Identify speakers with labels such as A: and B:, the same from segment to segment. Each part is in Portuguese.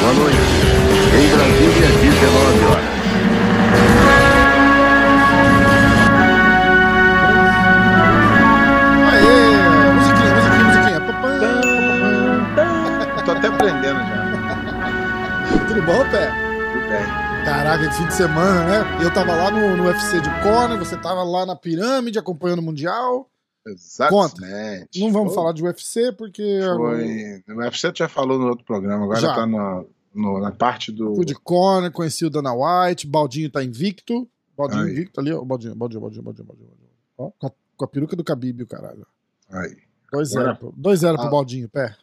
A: Boa noite. Em Brasília, 19 horas.
B: Aê! Musiquinha, musiquinha, musiquinha. Pá, pá,
C: Tô até aprendendo já.
B: Tudo bom, Pé?
C: Tudo bem.
B: Caraca, que fim de semana, né? Eu tava lá no, no UFC de Conor, você tava lá na pirâmide acompanhando o Mundial.
C: Exatamente.
B: Não vamos
C: Foi-
B: falar de UFC porque
C: Foi. O UFC já falou no outro programa, agora
B: Já.
C: tá na, no- na parte do.
B: fui de Conor, conheci o Dana White, Baldinho tá invicto. Baldinho
C: Aí.
B: invicto ali, ó. Baldinho, Baldinho, Baldinho, Baldinho, Baldinho. Ó, com, a, com a peruca do Khabib, o caralho.
C: Aí.
B: 2-0
C: Agora-
B: pro, 2-0 pro. Baldinho, Pé.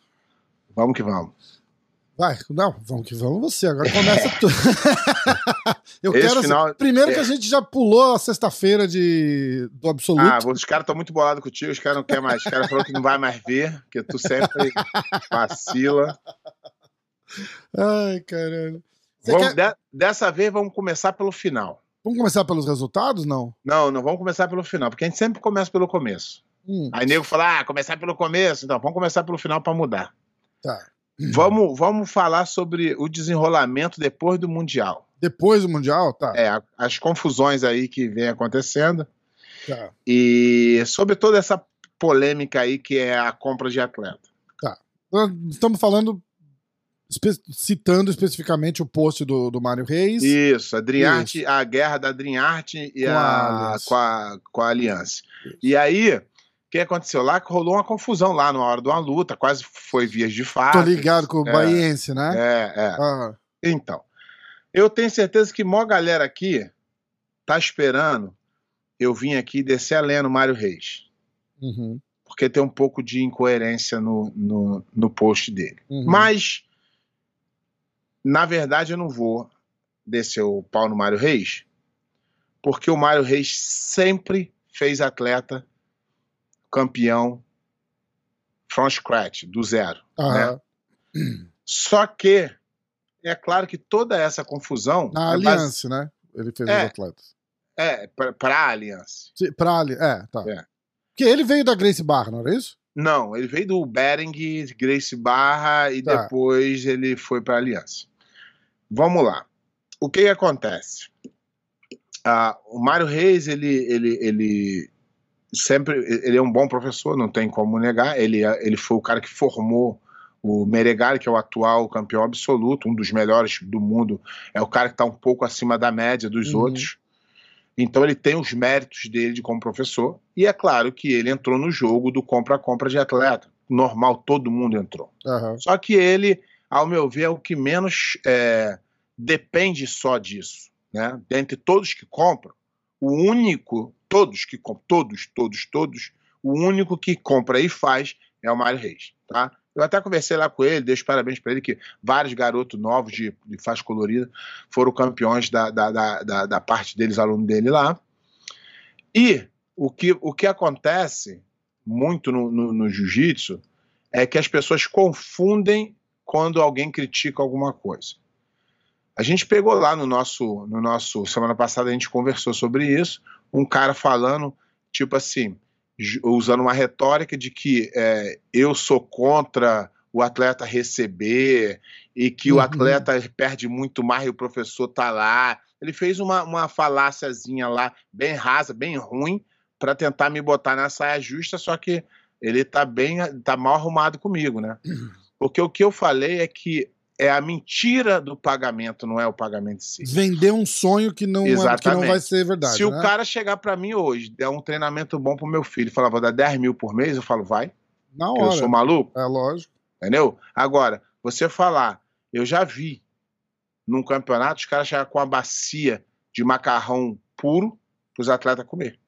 C: Vamos que vamos.
B: Vai, não, vamos que vamos você. Agora começa tudo. Eu
C: Esse
B: quero.
C: final-
B: Primeiro
C: é.
B: que a gente já pulou a sexta-feira de do absoluto.
C: Ah, os caras estão muito bolados contigo, os caras não querem mais. Os caras falaram que não vai mais ver, porque tu sempre vacila.
B: Ai, caralho.
C: Vamos-
B: quer-
C: de- dessa vez vamos começar pelo final.
B: Vamos começar pelos resultados, não?
C: Não, não vamos começar pelo final, porque a gente sempre começa pelo começo.
B: Hum,
C: Aí nego fala, ah, começar pelo começo. Então, vamos começar pelo final para mudar.
B: tá.
C: Vamos, vamos falar sobre o desenrolamento depois do Mundial.
B: Depois do Mundial, tá.
C: É, as confusões aí que vem acontecendo
B: tá.
C: e sobre toda essa polêmica aí que é a compra de atleta.
B: Nós Estamos falando, espe- citando especificamente o post do, do Mário Reis.
C: Isso, a a guerra da Driarte e
B: Com a
C: a,
B: Aliança.
C: com a, com a Aliança. E aí, que aconteceu lá? Que rolou uma confusão lá na hora de uma luta, quase foi vias de fato.
B: Tô ligado com o
C: É.
B: Baiense, né?
C: É, é.
B: Ah,
C: Então, eu tenho certeza que mó galera aqui tá esperando eu vim aqui descer a lenha no Mário Reis.
B: uhum,
C: Porque tem um pouco de incoerência no, no, no post dele.
B: uhum.
C: Mas, na verdade, eu não vou descer o pau no Mário Reis, porque o Mário Reis sempre fez atleta campeão from scratch, do zero.
B: Aham.
C: Só que é claro que toda essa confusão
B: Na
C: é base-
B: Aliança, né? Ele fez
C: É.
B: os atletas.
C: É, para a Aliança.
B: Pra ali, é, tá.
C: É.
B: Porque ele veio da Grace Barra, não era isso?
C: Não, ele veio do Bering, Grace Barra e
B: Tá.
C: depois ele foi para a Aliança. Vamos lá. O que, que acontece? Ah, o Mário Reis, ele, ele, ele sempre ele é um bom professor, não tem como negar. Ele, é- ele foi o cara que formou o Meregali, que é o atual campeão absoluto, um dos melhores do mundo. É o cara que está um pouco acima da média dos
B: Uhum.
C: outros. Então ele tem os méritos dele de como professor. E é claro que ele entrou no jogo do compra-compra de atleta. Normal, todo mundo entrou.
B: Aham.
C: Só que ele, ao meu ver, é o que menos é, depende só disso. Né? Dentre todos que compram, o único, todos que todos, todos, todos, o único que compra e faz é o Mário Reis. Tá? Eu até conversei lá com ele, dei os parabéns para ele, que vários garotos novos de, de faixa colorida foram campeões da, da, da, da, da parte deles, aluno dele lá. E o que, o que acontece muito no, no, no jiu-jitsu é que as pessoas confundem quando alguém critica alguma coisa. A gente pegou lá no nosso, no nosso semana passada a gente conversou sobre isso, um cara falando tipo assim, usando uma retórica de que é, eu sou contra o atleta receber e que o
B: Uhum.
C: atleta perde muito mais e o professor tá lá. Ele fez uma, uma faláciazinha lá, bem rasa, bem ruim, para tentar me botar na saia justa, só que ele tá bem, tá mal arrumado comigo, né? Porque o que eu falei é que é a mentira do pagamento, não é o pagamento em si.
B: Vender um sonho que não, é- que não vai ser verdade.
C: Se
B: né?
C: o cara chegar para mim hoje, der um treinamento bom pro meu filho, falar, vou dar 10 mil por mês, eu falo, vai,
B: Na
C: que eu
B: hora.
C: sou maluco,
B: É lógico.
C: entendeu? Agora, você falar, eu já vi num campeonato os caras chegar com uma bacia de macarrão puro pros atletas comer.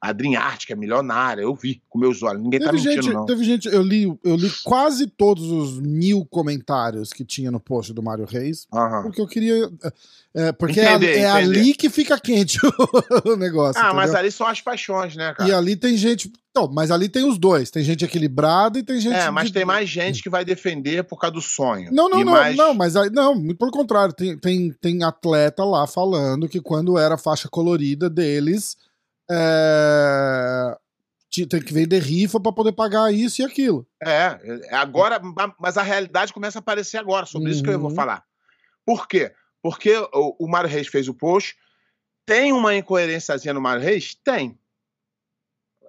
C: A Dream Art, que é milionária, eu vi com meus olhos. Ninguém tá
B: Teve
C: mentindo,
B: gente,
C: não.
B: teve gente, eu li, eu li quase todos os mil comentários que tinha no post do Mário Reis, porque eu queria. é, porque é,
C: Entender,
B: é
C: entender.
B: ali que fica quente o negócio.
C: Ah, mas
B: entendeu?
C: ali são as paixões, né, cara?
B: E ali tem gente. Então, mas ali tem os dois. Tem gente equilibrada e tem gente.
C: É, mas
B: de-
C: tem mais gente que vai defender por causa do sonho.
B: Não, não, não,
C: mais-
B: não, mas aí, não, muito pelo contrário. Tem, tem, tem atleta lá falando que quando era a faixa colorida deles, é, tem que vender rifa pra poder pagar isso e aquilo.
C: É, é, agora, ma- mas a realidade começa a aparecer agora, sobre isso que eu vou
B: Uhum.
C: falar. Por quê? Porque o, o Mário Reis fez o post. Tem uma incoerênciazinha no Mário Reis? Tem.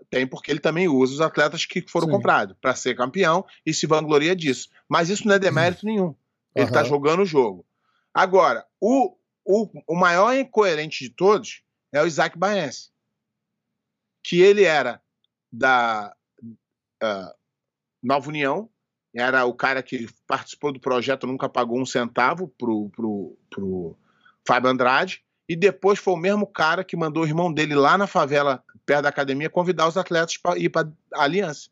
C: Tem, porque ele também usa os atletas que foram
B: Sim.
C: comprados para ser campeão e se vangloria disso. Mas isso não é demérito nenhum. Ele está jogando o jogo. Agora, o, o, o maior incoerente de todos é o Isaac Baense. Que ele era da ah, Nova União, era o cara que participou do projeto, nunca pagou um centavo pro, pro, pro Fábio Andrade, e depois foi o mesmo cara que mandou o irmão dele lá na favela, perto da academia, convidar os atletas para ir para a Aliança.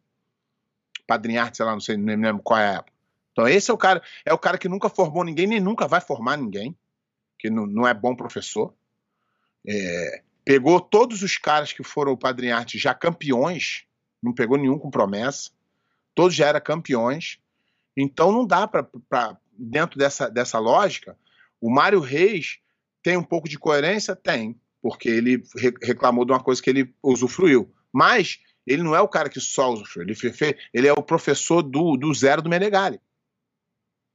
C: Padrinharte, sei lá, não sei, nem lembro qual é a época. Então esse é o cara, é o cara que nunca formou ninguém, nem nunca vai formar ninguém, que não, não é bom professor. É, pegou todos os caras que foram o Padrinharte já campeões, não pegou nenhum com promessa, todos já eram campeões. Então não dá para, dentro dessa, dessa lógica, o Mário Reis tem um pouco de coerência? Tem, porque ele re- reclamou de uma coisa que ele usufruiu. Mas ele não é o cara que só usufruiu, ele, ele é o professor do, do zero do Menegali.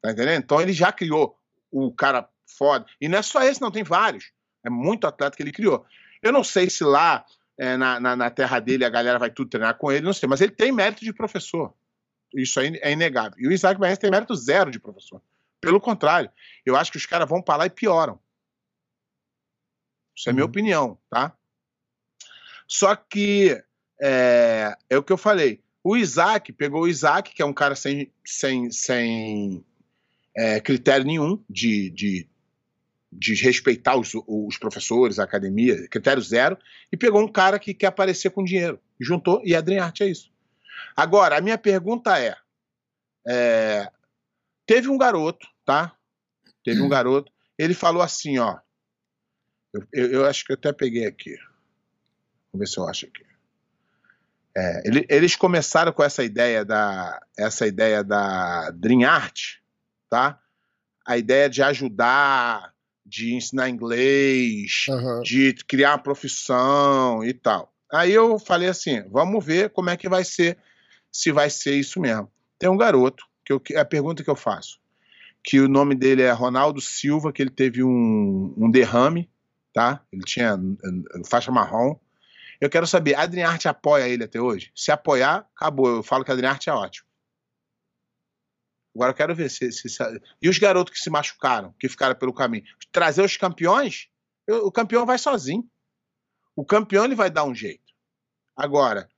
C: Tá entendendo? Então ele já criou o cara foda. E não é só esse, não, tem vários. É muito atleta que ele criou. Eu não sei se lá é, na, na, na terra dele a galera vai tudo treinar com ele, não sei, mas ele tem mérito de professor. Isso aí é inegável. E o Isaac Baez tem mérito zero de professor. Pelo contrário, eu acho que os caras vão para lá e pioram. Isso é minha
B: Uhum.
C: opinião, tá? Só que é, é o que eu falei. O Isaac pegou o Isaac, que é um cara sem, sem, sem é, critério nenhum de, de, de respeitar os, os professores, a academia, critério zero, e pegou um cara que quer aparecer com dinheiro. Juntou e Adrien Arte é isso. Agora, a minha pergunta é, é, teve um garoto, tá? Teve um garoto, ele falou assim, ó. Eu, eu, eu acho que eu até peguei aqui. Vamos ver se eu acho aqui. É, ele- eles começaram com essa ideia da essa ideia da Dream Art, tá? A ideia de ajudar, de ensinar inglês,
B: Aham.
C: de criar uma profissão e tal. Aí eu falei assim, vamos ver como é que vai ser, se vai ser isso mesmo. Tem um garoto, que eu, a pergunta que eu faço, que o nome dele é Ronaldo Silva, que ele teve um, um derrame, tá? Ele tinha uh, faixa marrom. Eu quero saber, a Adriarte apoia ele até hoje? Se apoiar, acabou. Eu falo que a Adriarte é ótimo. Agora eu quero ver se, se- se- E os garotos que se machucaram, que ficaram pelo caminho? Trazer os campeões? eu- o campeão vai sozinho. O campeão ele vai dar um jeito. Agora,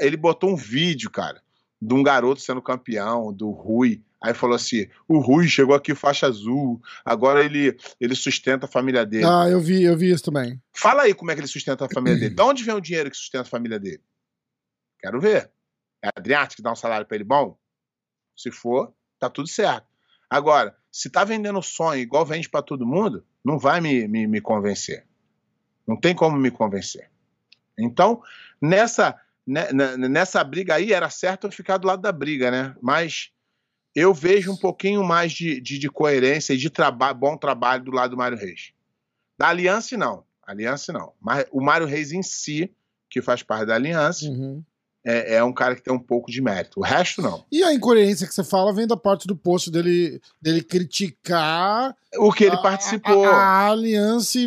C: ele botou um vídeo, cara, de um garoto sendo campeão, do Rui. Aí falou assim: o Rui chegou aqui faixa azul, agora ele, ele sustenta a família dele.
B: Ah, eu vi, eu vi isso também.
C: Fala aí como é que ele sustenta a família dele. De onde vem o dinheiro que sustenta a família dele? Quero ver. É a Adriarte que dá um salário pra ele bom? Se for, tá tudo certo. Agora, se tá vendendo sonho igual vende pra todo mundo, não vai me, me, me convencer. Não tem como me convencer. Então, nessa, né, né, nessa briga aí, era certo eu ficar do lado da briga, né? Mas eu vejo um pouquinho mais de, de, de coerência e de traba bom trabalho do lado do Mário Reis. Da Aliança, não. Aliança, não. Mas o Mário Reis em si, que faz parte da Aliança,
B: Uhum.
C: É, é um cara que tem um pouco de mérito. O resto, não.
B: E a incoerência que você fala vem da parte do post dele, dele criticar
C: O que ele
B: a-
C: participou.
B: A, a Aliança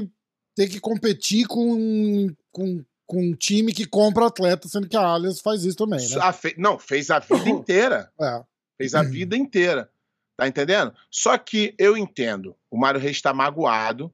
B: ter que competir com, com, com um time que compra atleta, sendo que a Allianz faz isso também, né?
C: Fe- Não, fez a vida inteira.
B: É.
C: Fez a vida inteira. Tá entendendo? Só que eu entendo. O Mário Reis está magoado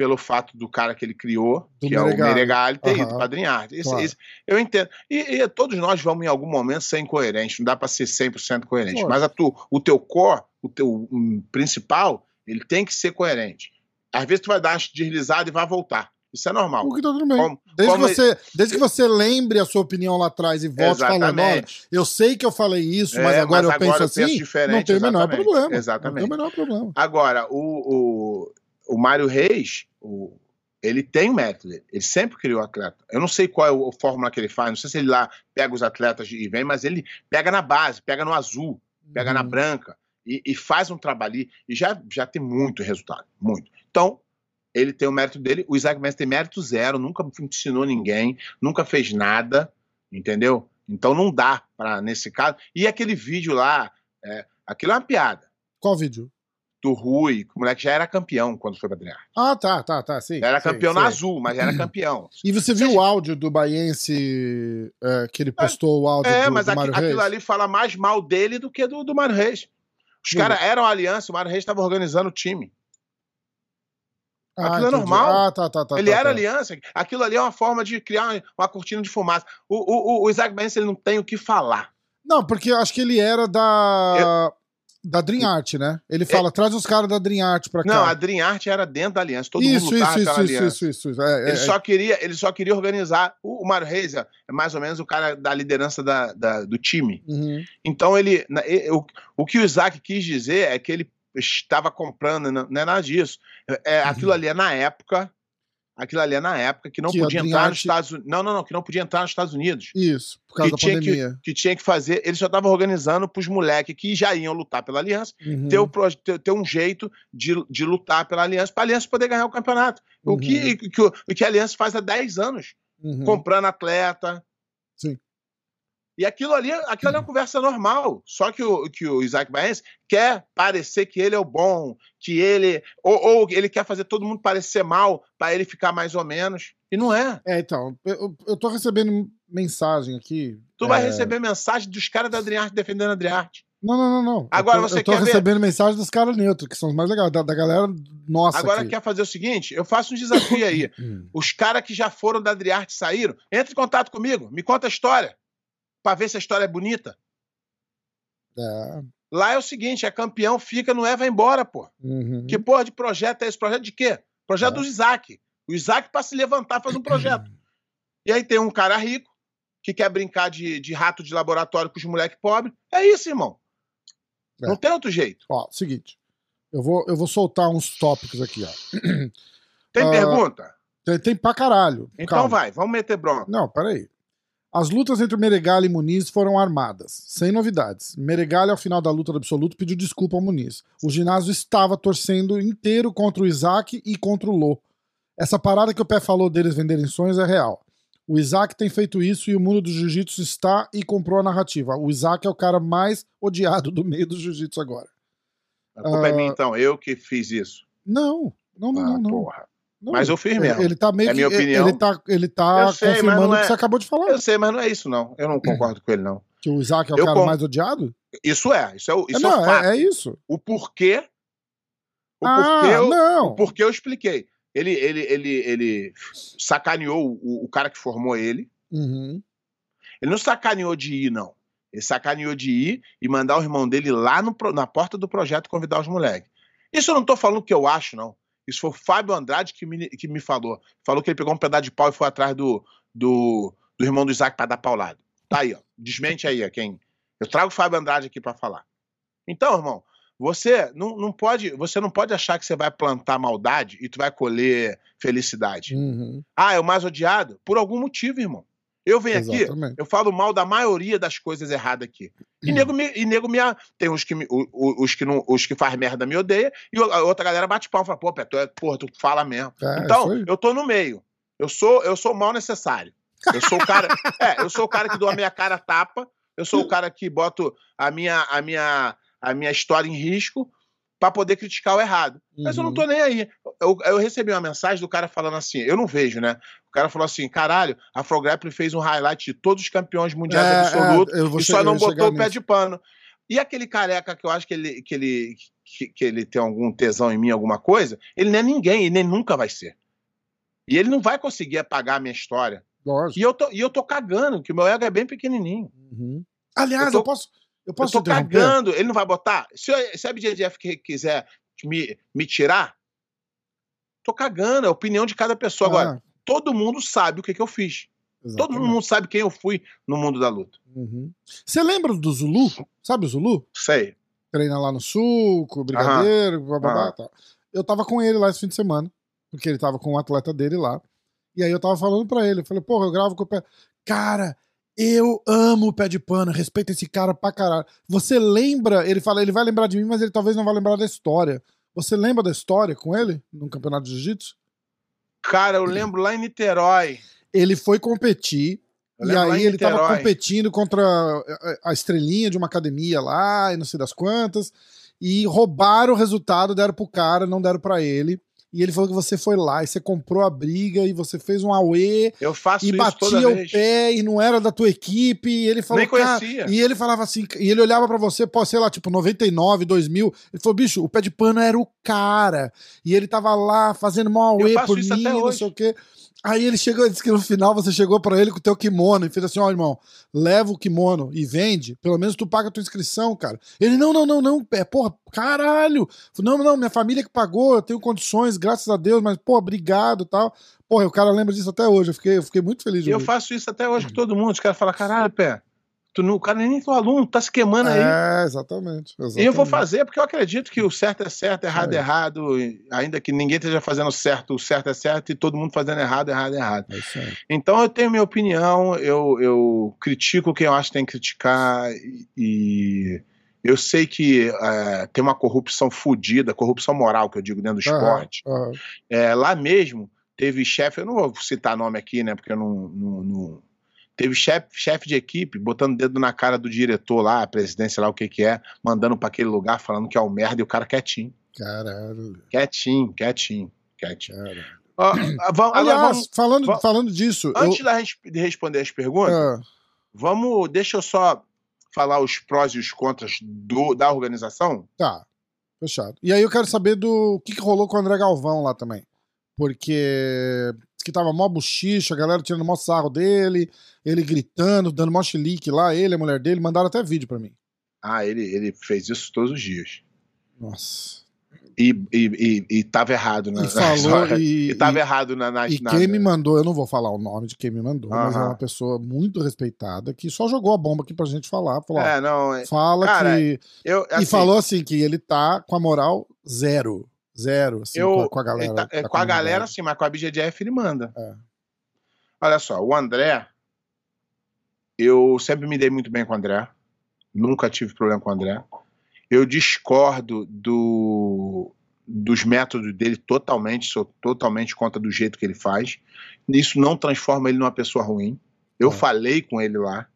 C: pelo fato do cara que ele criou,
B: Do
C: que é o
B: Meregali.
C: Meregali, ter
B: Aham.
C: ido padrinhar. Isso,
B: Claro.
C: isso- eu entendo. E, e todos nós vamos, em algum momento, ser incoerentes. Não dá para ser 100% coerente.
B: Lógico.
C: Mas a tu, o teu core, o teu hum, principal, ele tem que ser coerente. Às vezes tu vai dar deslizada e vai voltar. Isso é normal.
B: O que tá tudo bem.
C: Como-
B: desde,
C: como
B: que você, desde que você lembre a sua opinião lá atrás e volte falando, olha,
C: Exatamente.
B: eu sei que eu falei isso, mas
C: É,
B: agora
C: mas
B: eu penso
C: eu
B: assim,
C: penso
B: não tem o menor problema.
C: Exatamente.
B: Não tem o menor problema.
C: Agora, o, o, o Mário Reis, o- ele tem o mérito dele. Ele sempre criou atleta. Eu não sei qual é a fórmula que ele faz, não sei se ele lá pega os atletas e vem, mas ele pega na base, pega no azul, pega na
B: Uhum.
C: branca e, e faz um trabalho ali e já, já tem muito resultado, muito. Então, ele tem o mérito dele, o Isaac Messi tem mérito zero, nunca ensinou ninguém, nunca fez nada, entendeu? Então não dá para nesse caso. E aquele vídeo lá, é, aquilo é uma piada.
B: Qual vídeo?
C: Do Rui, que o moleque já era campeão quando foi pra treinar.
B: Ah, tá, tá, tá, sim.
C: Já era
B: sei,
C: campeão
B: sei.
C: na azul, mas já era campeão.
B: E você viu o áudio do Baiense é, que ele postou o áudio
C: É,
B: do,
C: mas
B: do
C: aqui-
B: Mário
C: aquilo
B: Reis?
C: ali fala mais mal dele do que do, do Mário Reis. Os caras eram aliança, o Mário Reis estava organizando o time.
B: Ah,
C: aquilo é
B: entendi.
C: normal.
B: Ah, tá, tá, tá.
C: ele
B: tá,
C: era
B: tá.
C: aliança. Aquilo ali é uma forma de criar uma, cortina de fumaça. O, o, o- Isaac Benz, ele não tem o que falar.
B: Não, porque eu acho que ele era da. Da Dream Art, né? Ele fala, traz os caras da Dream Art pra cá.
C: É. Não, a Dream Art era dentro da aliança. Todo
B: isso,
C: mundo lutava
B: isso, isso, isso,
C: aliança.
B: isso, isso, é,
C: Ele,
B: é,
C: só queria, ele só queria organizar. O, o Mário Reis é mais ou menos o cara da liderança da- da- do time.
B: Uhum.
C: Então ele, na- e- o, o que o Isaac quis dizer é que ele estava comprando, não, é nada disso. É, é, aquilo ali é na época, aquilo ali é na época que não
B: Que
C: podia entrar nos Estados Unidos. Não, não, não, que não podia entrar nos Estados Unidos.
B: Isso, por causa
C: Que
B: da
C: tinha
B: pandemia.
C: que, que tinha que fazer, ele só estava organizando para os moleques que já iam lutar pela aliança,
B: Uhum.
C: ter, o ter, ter um jeito de, de lutar pela aliança, para a aliança poder ganhar o campeonato. O, que, que, o, o que a aliança faz há 10 anos
B: Uhum.
C: comprando atleta.
B: Sim.
C: E aquilo ali, aquilo ali é uma conversa normal. Só que o, que o Isaac Baense quer parecer que ele é o bom, que ele. Ou, ou ele quer fazer todo mundo parecer mal para ele ficar mais ou menos. E não é.
B: É, então, eu, eu tô recebendo mensagem aqui.
C: Tu vai
B: é,
C: receber mensagem dos caras da Adriarte defendendo a Adriarte.
B: Não, não, não, não.
C: Agora
B: eu tô,
C: você
B: eu tô
C: quer ver-
B: recebendo mensagem dos caras neutros, que são os mais legais, da, da galera nossa.
C: Agora
B: aqui.
C: quer fazer o seguinte: eu faço um desafio aí. Os caras que já foram da Adriarte saíram, entre em contato comigo, me conta a história. Pra ver se a história é bonita.
B: É,
C: Lá é o seguinte: é campeão, fica, não é, vai embora, pô.
B: uhum.
C: Que porra de projeto é esse? Projeto de quê? Projeto
B: É.
C: do Isaac. O Isaac, pra se levantar, faz um projeto. E aí tem um cara rico que quer brincar de, de rato de laboratório com os moleques pobres. É isso, irmão.
B: É.
C: Não tem outro jeito.
B: Ó, seguinte. Eu vou, eu vou soltar uns tópicos aqui, ó.
C: Tem
B: Ah,
C: pergunta?
B: Tem, tem pra caralho.
C: Então
B: Calma.
C: vai, vamos meter bronca.
B: Não, peraí. As lutas entre Meregali e Muniz foram armadas, sem novidades. Meregali, ao final da luta do absoluto, pediu desculpa ao Muniz. O ginásio estava torcendo inteiro contra o Isaac e contra o Lô. Essa parada que o Pé falou deles venderem sonhos é real. O Isaac tem feito isso e o mundo do jiu-jitsu está e comprou a narrativa. O Isaac é o cara mais odiado do meio do jiu-jitsu agora.
C: A culpa é
B: Ah,
C: minha, então. Eu que fiz isso.
B: Não, não, não,
C: Ah,
B: não. não.
C: porra.
B: Não.
C: Mas eu fiz
B: Ele-
C: mesmo.
B: Ele tá meio
C: É
B: que.
C: minha opinião.
B: Ele tá, ele tá
C: sei,
B: confirmando o
C: é-
B: que você acabou de falar.
C: Eu sei, mas não é isso, não. Eu não concordo com ele, não.
B: Que o Isaac é o
C: Eu
B: cara
C: com-
B: mais odiado?
C: Isso é, isso é o, isso é
B: não,
C: o fato.
B: é, é isso.
C: O porquê. O
B: ah,
C: porquê, eu,
B: não.
C: o porquê eu expliquei. Ele, ele, ele, ele sacaneou o, o cara que formou ele.
B: Uhum.
C: Ele não sacaneou de ir, não. Ele sacaneou de ir e mandar o irmão dele lá no na porta do projeto convidar os moleques. Isso eu não tô falando o que eu acho, não. Isso foi o Fábio Andrade que me, que me falou. Falou que ele pegou um pedaço de pau e foi atrás do, do, do irmão do Isaac pra dar paulado. Tá aí, ó. Desmente aí, ó, quem. Eu trago o Fábio Andrade aqui pra falar. Então, irmão, você não, não pode, você não pode achar que você vai plantar maldade e tu vai colher felicidade.
B: Uhum.
C: Ah, é o mais odiado? Por algum motivo, irmão. Eu venho aqui,
B: Exatamente.
C: eu falo mal da maioria das coisas erradas aqui. E
B: Hum.
C: nego me, e nego me tem uns que me, os que não, os que faz merda me odeia e a outra galera bate pau, fala, pô, é, porra, tu fala mesmo.
B: É, isso
C: então, eu tô no meio. Eu sou, eu sou mal necessário. Eu sou o cara, é, eu sou o cara que dou a minha cara a tapa, eu sou o cara que boto a minha a minha a minha história em risco pra poder criticar o errado. Mas eu não
B: Uhum.
C: tô nem aí. Eu, eu recebi uma mensagem do cara falando assim, eu não vejo, né? O cara falou assim, caralho, a Frograppling fez um highlight de todos os campeões mundiais
B: É,
C: absolutos
B: é,
C: e só não botou o pé
B: nisso.
C: de pano. E aquele careca que eu acho que ele, que ele, que, que ele tem algum tesão em mim, alguma coisa, ele não é ninguém, ele nem nunca vai ser. E ele não vai conseguir apagar a minha história.
B: Lógico.
C: E eu tô, e eu tô cagando, que o meu ego é bem pequenininho.
B: Uhum. Aliás,
C: Eu tô-
B: eu posso. Eu posso
C: eu tô cagando. Ele não vai botar? Se, eu- se a BJJF quiser me, me tirar, Tô cagando, é a opinião de cada pessoa.
B: Ah,
C: Agora, todo mundo sabe o que, que eu fiz. Todo
B: exatamente.
C: mundo sabe quem eu fui no mundo da luta.
B: Uhum. Você lembra do Zulu? Sabe o Zulu?
C: Sei.
B: Treina lá no suco, brigadeiro, bababá,
C: Aham.
B: tal. Eu tava com ele lá esse fim de semana, porque ele tava com um atleta dele lá. E aí eu tava falando pra ele, eu falei, porra, eu gravo com o pé. Cara, eu amo o pé de pano, respeito esse cara pra caralho. Você lembra, ele fala, ele vai lembrar de mim, mas ele talvez não vai lembrar da história. Você lembra da história com ele no campeonato de jiu-jitsu?
C: Cara, eu lembro lá em Niterói.
B: Ele foi competir e aí ele tava competindo contra a- a estrelinha de uma academia lá, e não sei das quantas, e roubaram o resultado, deram pro cara, não deram pra ele. E ele falou que você foi lá e você comprou a briga e você fez um auê
C: Eu faço
B: e batia o
C: vez.
B: pé e não era da tua equipe. E ele falou,
C: Nem
B: cara,
C: conhecia.
B: e ele falava assim, e ele olhava pra você, pô, sei lá, tipo 99, 2000. Ele falou, bicho, o pé de pano era o cara. E ele tava lá fazendo mó auê por mim, não sei o quê. Aí ele chegou, disse que no final você chegou pra ele com o teu kimono e fez assim, ó, irmão, leva o kimono e vende, pelo menos tu paga a tua inscrição, cara. Ele, não, não, não, não, é, porra, caralho. Não, não, minha família que pagou, eu tenho condições, graças a Deus, mas, pô, obrigado e tal. Porra, o cara lembra disso até hoje, eu fiquei, eu fiquei muito feliz
C: E eu faço isso até hoje com todo mundo. Os caras falam, caralho, pé, tu não, o cara nem é teu aluno, tá se queimando aí.
B: É, exatamente, exatamente.
C: E eu vou fazer porque eu acredito que o certo é certo, errado é
B: É.
C: errado. Ainda que ninguém esteja fazendo certo, o certo é certo e todo mundo fazendo errado, errado errado.
B: É.
C: Então eu tenho minha opinião, eu, eu critico quem eu acho que tem que criticar e- eu sei que é, tem uma corrupção fodida, corrupção moral que eu digo dentro do esporte.
B: Aham.
C: É, lá mesmo teve chefe, eu não vou citar nome aqui, né, porque eu não. não- não- Teve chefe chefe de equipe botando o dedo na cara do diretor lá, a presidência lá, o que que é, mandando pra aquele lugar, falando que é o merda e o cara quietinho.
B: Caralho,
C: Quietinho, quietinho, quietinho.
B: caralho.
C: Ó, vamos,
B: Aliás,
C: vamos,
B: falando,
C: vamos-
B: falando disso,
C: antes
B: eu,
C: de responder as perguntas,
B: ah,
C: vamos, deixa eu só falar os prós e os contras do, da organização.
B: tá, fechado. E aí eu quero saber do que, que rolou com o André Galvão lá também. Porque diz que tava mó buchicho, a galera tirando mó sarro dele, ele gritando, dando mó chilique lá, ele, a mulher dele, mandaram até vídeo pra mim.
C: Ah, ele, ele fez isso todos os dias.
B: Nossa.
C: E, e, e, e tava errado na,
B: E falou,
C: na-
B: e,
C: E tava
B: e-
C: errado na. na,
B: E
C: na-
B: quem me mandou, eu não vou falar o nome de quem me mandou, mas é uma pessoa muito respeitada que só jogou a bomba aqui pra gente falar. Falou,
C: É, não. é-
B: fala
C: Cara,
B: que.
C: Eu,
B: e
C: assim,
B: falou assim que ele tá com a moral zero. Zero, assim,
C: eu,
B: com, a, com a galera.
C: tá-
B: da
C: com a galera, sim, mas com a BGDF ele manda.
B: É.
C: Olha só, o André. Eu sempre me dei muito bem com o André. Nunca tive problema com o André. Eu discordo do, dos métodos dele totalmente, sou totalmente contra do jeito que ele faz. Isso não transforma ele numa pessoa ruim. Eu
B: É.
C: falei com ele lá.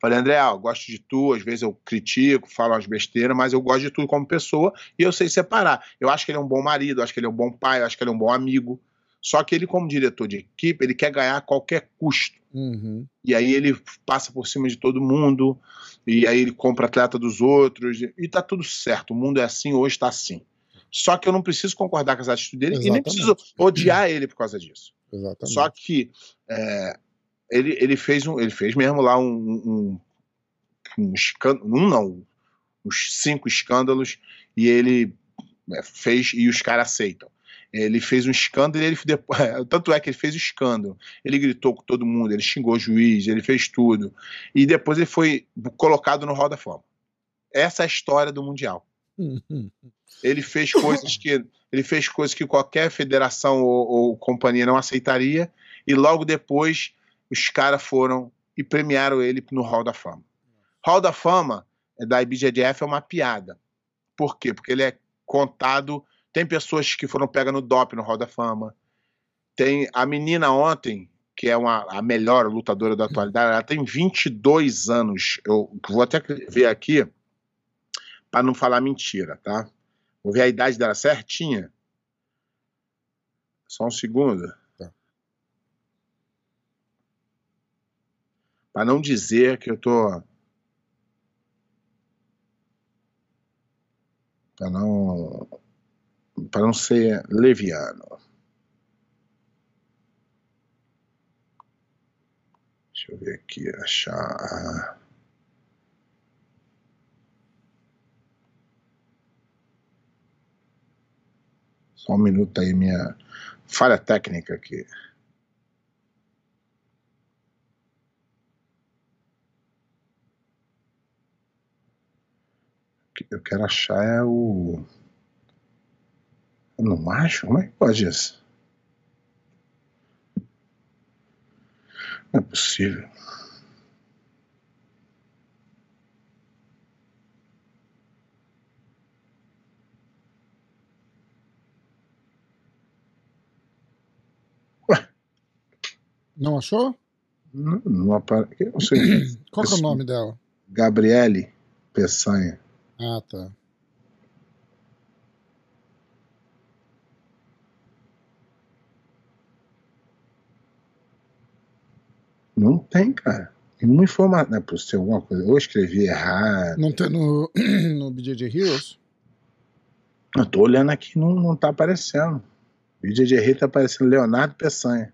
C: Falei, André, ah, eu gosto de tu, às vezes eu critico, falo umas besteiras, mas eu gosto de tu como pessoa e eu sei separar. Eu acho que ele é um bom marido, eu acho que ele é um bom pai, eu acho que ele é um bom amigo. Só que ele, como diretor de equipe, ele quer ganhar a qualquer custo.
B: Uhum.
C: E aí ele passa por cima de todo mundo, e aí ele compra atleta dos outros, e tá tudo certo. O mundo é assim, hoje tá assim. Só que eu não preciso concordar com as atitudes dele e nem
B: Exatamente.
C: preciso odiar ele por causa disso.
B: Exatamente.
C: Só que é, ele, ele, fez um, ele fez mesmo lá um, um, um escândalo, um não, uns cinco escândalos, e ele é, fez, e os caras aceitam. Ele fez um escândalo e ele depois, tanto é que ele fez o escândalo. Ele gritou com todo mundo, ele xingou o juiz, ele fez tudo. E depois ele foi colocado no Hall da Fama. Essa é a história do Mundial. Ele fez coisas que ele fez coisas que qualquer federação ou, ou companhia não aceitaria e logo depois os caras foram e premiaram ele no Hall da Fama. Hall da Fama é da IBJJF é uma piada. Por quê? Porque ele é contado. Tem pessoas que foram pegas no DOP no Hall da Fama. Tem a menina ontem, que é uma, a melhor lutadora da atualidade, ela tem 22 anos. Eu vou até ver aqui para não falar mentira, tá? Vou ver a idade dela certinha. Só um segundo. Para não dizer que eu tô. Para não. Para não ser leviano. Deixa eu ver aqui, achar. Só um minuto aí, minha falha técnica aqui. Eu quero achar é o. Eu não acho? Como é que pode isso? Não é possível.
B: Não achou?
C: Não, não sei.
B: Qual que é o nome dela?
C: Gabriele Peçanha.
B: Ah, tá.
C: Não tem, cara. Nenhuma informação. Não é possível alguma coisa. Ou eu escrevi errado.
B: Não tem no, no BJJ Heroes?
C: Eu tô olhando aqui, não, não tá aparecendo. Vídeo de Rei tá aparecendo Leonardo Peçanha.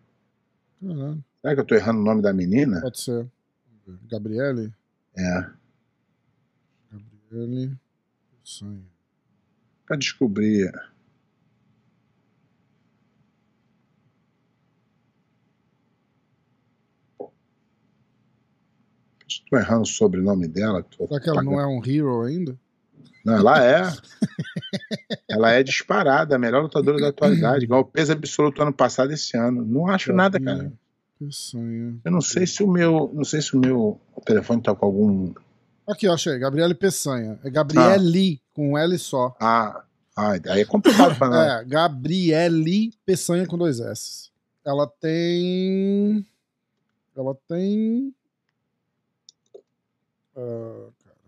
B: Caralho,
C: Será que eu tô errando o nome da menina?
B: pode ser. Gabriele?
C: É.
B: Gabriele. Sonho.
C: Pra descobrir. Estou errando o sobrenome dela. tô
B: Será que ela não é um hero ainda?
C: Não, ela é. ela é disparada, a melhor lutadora da atualidade. Igual o peso absoluto ano passado esse ano. Não acho nada, cara. Eu não sei se o meu. Não sei se o meu telefone tá com algum.
B: Aqui, eu achei. Gabriele Peçanha. É Gabriele com um L só.
C: Ah, ah aí é complicado pra nós.
B: É, Gabriele Peçanha com dois S. Ela tem. Ela tem. Ah, caralho.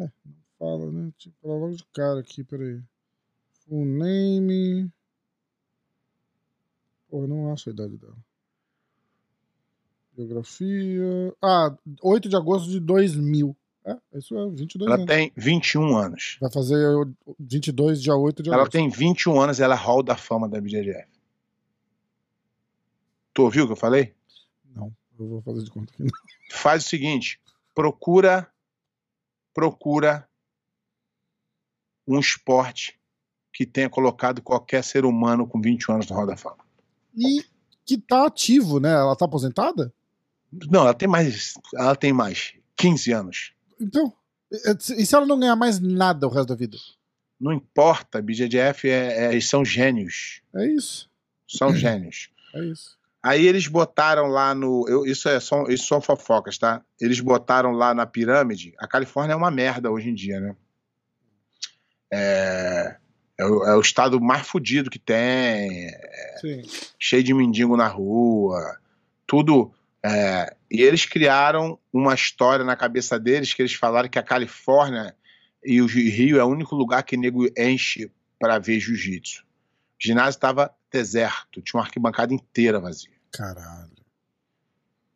B: É, não fala, né? Tipo, ela logo de cara aqui, peraí. Full name. Pô, eu não acho a idade dela. Biografia. Ah, 8 de agosto de 2000. É, isso é 22
C: Ela
B: anos.
C: tem 21 anos.
B: Vai fazer 22, dia 8 de
C: Ela
B: agosto.
C: tem 21 anos e ela é hall da fama da BJJF. Tu ouviu o que eu falei?
B: Não, eu vou fazer de conta que não.
C: Faz o seguinte: procura, procura um esporte que tenha colocado qualquer ser humano com 21 anos no Hall da Fama.
B: E que tá ativo, né? Ela tá aposentada?
C: Não, ela tem mais. Ela tem mais 15 anos.
B: Então. E se ela não ganhar mais nada o resto da vida?
C: Não importa, BJJF é, é, são gênios.
B: É isso.
C: São gênios.
B: É isso.
C: Aí eles botaram lá no. eu- isso, é só, isso são fofocas, tá? Eles botaram lá na pirâmide. A Califórnia é uma merda hoje em dia, né? É, é, o, é o estado mais fudido que tem,
B: Sim.
C: cheio de mendigo na rua, tudo. É, e eles criaram uma história na cabeça deles que eles falaram que a Califórnia e o Rio é o único lugar que nego enche para ver jiu-jitsu. O ginásio estava deserto, tinha uma arquibancada inteira vazia.
B: Caralho.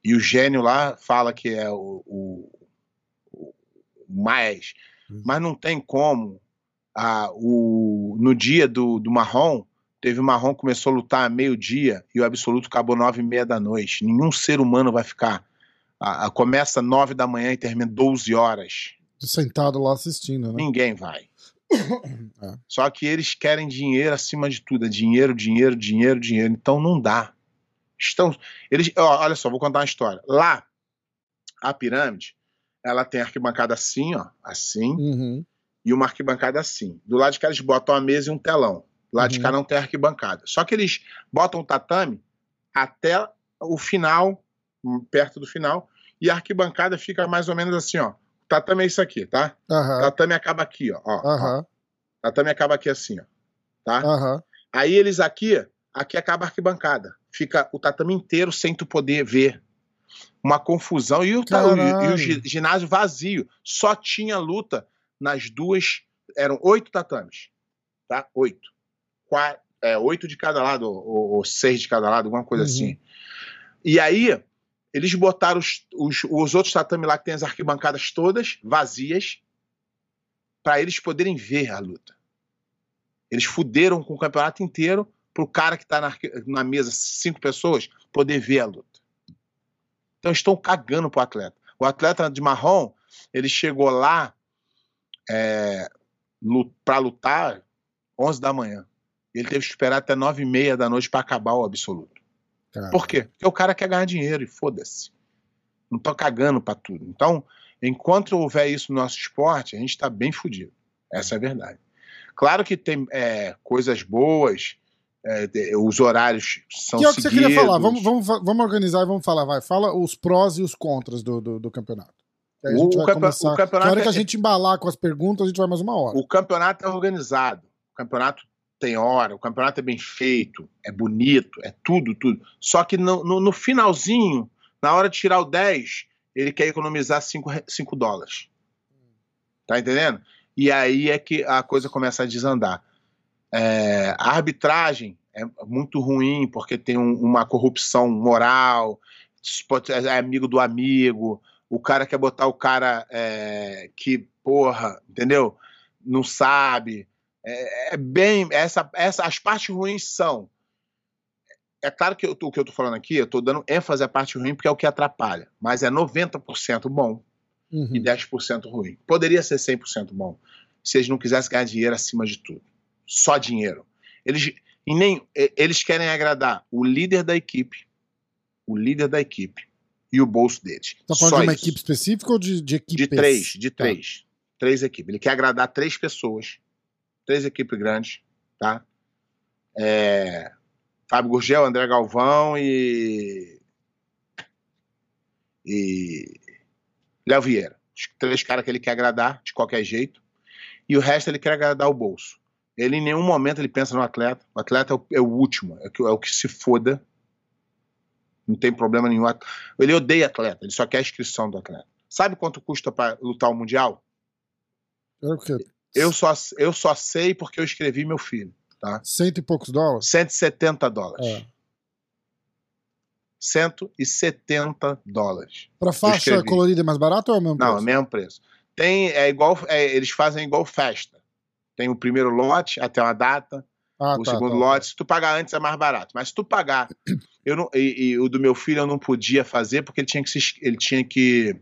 C: E o gênio lá fala que é o, o- o mais, mas não tem como. Ah, o, no dia do, do marrom, teve o marrom começou a lutar a meio-dia e o absoluto acabou nove e meia da noite. Nenhum ser humano vai ficar. ah, ah, começa nove da manhã e termina 12 horas.
B: Sentado lá assistindo, né?
C: Ninguém vai.
B: É.
C: Só que eles querem dinheiro acima de tudo. É dinheiro, dinheiro, dinheiro, dinheiro. Então não dá. Estão, eles, ó, olha só, vou contar uma história. Lá, a pirâmide, ela tem arquibancada assim, ó, assim,
B: Uhum.
C: e uma arquibancada assim. Do lado de cá eles botam uma mesa e um telão. Lado de
B: Uhum.
C: cá não tem arquibancada. Só que eles botam o tatame até o final, hum, perto do final, e a arquibancada fica mais ou menos assim, ó. O tatame é isso aqui, tá? O
B: Aham.
C: tatame acaba aqui, ó. ó, ó.
B: Aham.
C: O tatame acaba aqui assim, ó. Tá?
B: Aham.
C: Aí eles aqui, aqui acaba a arquibancada. Fica o tatame inteiro sem tu poder ver. Uma confusão. E o, e o gi- ginásio vazio. Só tinha luta nas duas. Eram oito tatames. Tá? Oito. Qua- é, oito de cada lado, ou, ou seis de cada lado, alguma coisa
B: Uhum.
C: assim. E aí, eles botaram os, os, os outros tatames lá que tem as arquibancadas todas vazias para eles poderem ver a luta. Eles fuderam com o campeonato inteiro pro cara que tá na, na mesa, cinco pessoas, poder ver a luta. Então estão cagando pro atleta. O atleta de marrom, ele chegou lá é, para lutar 11 da manhã. Ele teve que esperar até 9 e meia da noite para acabar o absoluto.
B: Cara.
C: Por quê? Porque o cara quer ganhar dinheiro e foda-se. Não tô cagando pra tudo. Então, enquanto houver isso no nosso esporte, a gente tá bem fudido. Essa é a verdade. Claro que tem é, coisas boas, é, os horários são
B: Que é o que você queria
C: seguidos.
B: falar. Vamos, vamos, vamos organizar e vamos falar. Vai, fala os prós e os contras do, do, do campeonato.
C: O- campe-
B: começar.
C: o campeonato
B: Na hora que a
C: é-
B: gente embalar com as perguntas, a gente vai mais uma hora.
C: O campeonato é organizado. O campeonato tem hora, o campeonato é bem feito, é bonito, é tudo, tudo. Só que no, no- no finalzinho, na hora de tirar o 10, ele quer economizar 5 dólares. Tá entendendo? E aí é que a coisa começa a desandar. É, a arbitragem é muito ruim porque tem um- uma corrupção moral, pode- é amigo do amigo, o cara quer botar o cara é, que, porra, entendeu? Não sabe. É, é bem. Essa, essa, as partes ruins são. É claro que eu, o que eu tô falando aqui, eu tô dando ênfase à parte ruim porque é o que atrapalha. Mas é 90% bom
B: Uhum.
C: e 10% ruim. Poderia ser 100% bom se eles não quisessem ganhar dinheiro acima de tudo. Só dinheiro. Eles, e nem, eles querem agradar o líder da equipe, o líder da equipe e o bolso deles.
B: Tá falando
C: Só
B: de uma
C: isso.
B: equipe específica ou de, de equipes?
C: De três, de
B: Tá.
C: três. Três equipes. Ele quer agradar três pessoas. Três equipes grandes, tá? É, Fábio Gurgel, André Galvão e. E. Léo Vieira. Três caras que ele quer agradar de qualquer jeito. E o resto ele quer agradar o bolso. Ele em nenhum momento ele pensa no atleta. O atleta é o, é o último, é o, que, é o que se foda. Não tem problema nenhum. Ele odeia atleta, ele só quer a inscrição do atleta. Sabe quanto custa para lutar o Mundial?
B: Era o quê?
C: Eu só, eu só sei porque eu escrevi meu filho.
B: Cento e poucos dólares?
C: 170 dólares.
B: É.
C: 170 dólares.
B: Pra faixa colorida é mais barato ou é o mesmo
C: Não, é o
B: preço?
C: mesmo preço. Tem, é igual, é, eles fazem igual festa. Tem o primeiro lote até uma data,
B: Ah,
C: o
B: tá,
C: segundo
B: tá,
C: lote. Se tu pagar antes é mais barato. Mas se tu pagar, eu não, e, e o do meu filho eu não podia fazer porque ele tinha que se, ele tinha que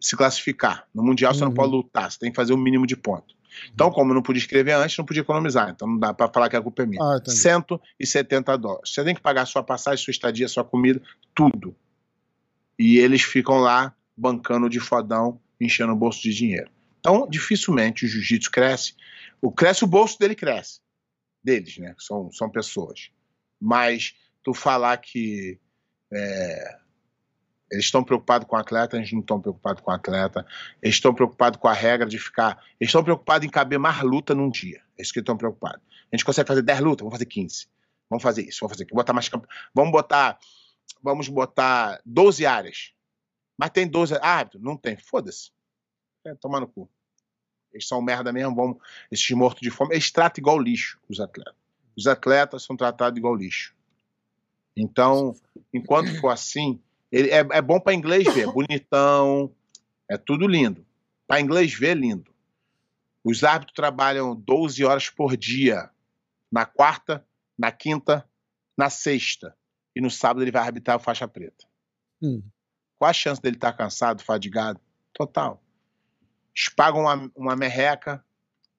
C: se classificar. No mundial você não
B: Uhum.
C: pode lutar, você tem que fazer o mínimo de ponto. Então, como eu não podia escrever antes, não podia economizar. Então não dá pra falar que a culpa é minha.
B: Ah, entendi.
C: 170 dólares. Você tem que pagar sua passagem, sua estadia, sua comida, tudo. E eles ficam lá bancando de fodão, enchendo o bolso de dinheiro. Então, dificilmente o jiu-jitsu cresce. O cresce o bolso dele cresce. Deles, né? São, são pessoas. Mas tu falar que é, eles estão preocupados com o atleta, eles não estão preocupados com o atleta. Eles estão preocupados com a regra de ficar. Eles estão preocupados em caber mais luta num dia. É isso que eles estão preocupados. A gente consegue fazer 10 lutas, vamos fazer 15. Vamos fazer isso, vamos fazer aquilo. Botar mais camp... Vamos botar. Vamos botar 12 áreas. Mas tem 12 árbitros? Não tem. Foda-se. É, tomar no cu. Eles são merda mesmo, vão. Esses mortos de fome. Eles tratam igual lixo, os atletas. Os atletas são tratados igual lixo. Então, enquanto for assim, ele é, é bom para inglês ver, bonitão, é tudo lindo. Para inglês ver, lindo. Os árbitros trabalham 12 horas por dia, na quarta, na quinta, na sexta. E no sábado ele vai arbitrar o faixa preta.
B: Hum.
C: Qual a chance dele estar cansado, fadigado? Total. Eles pagam uma, uma merreca,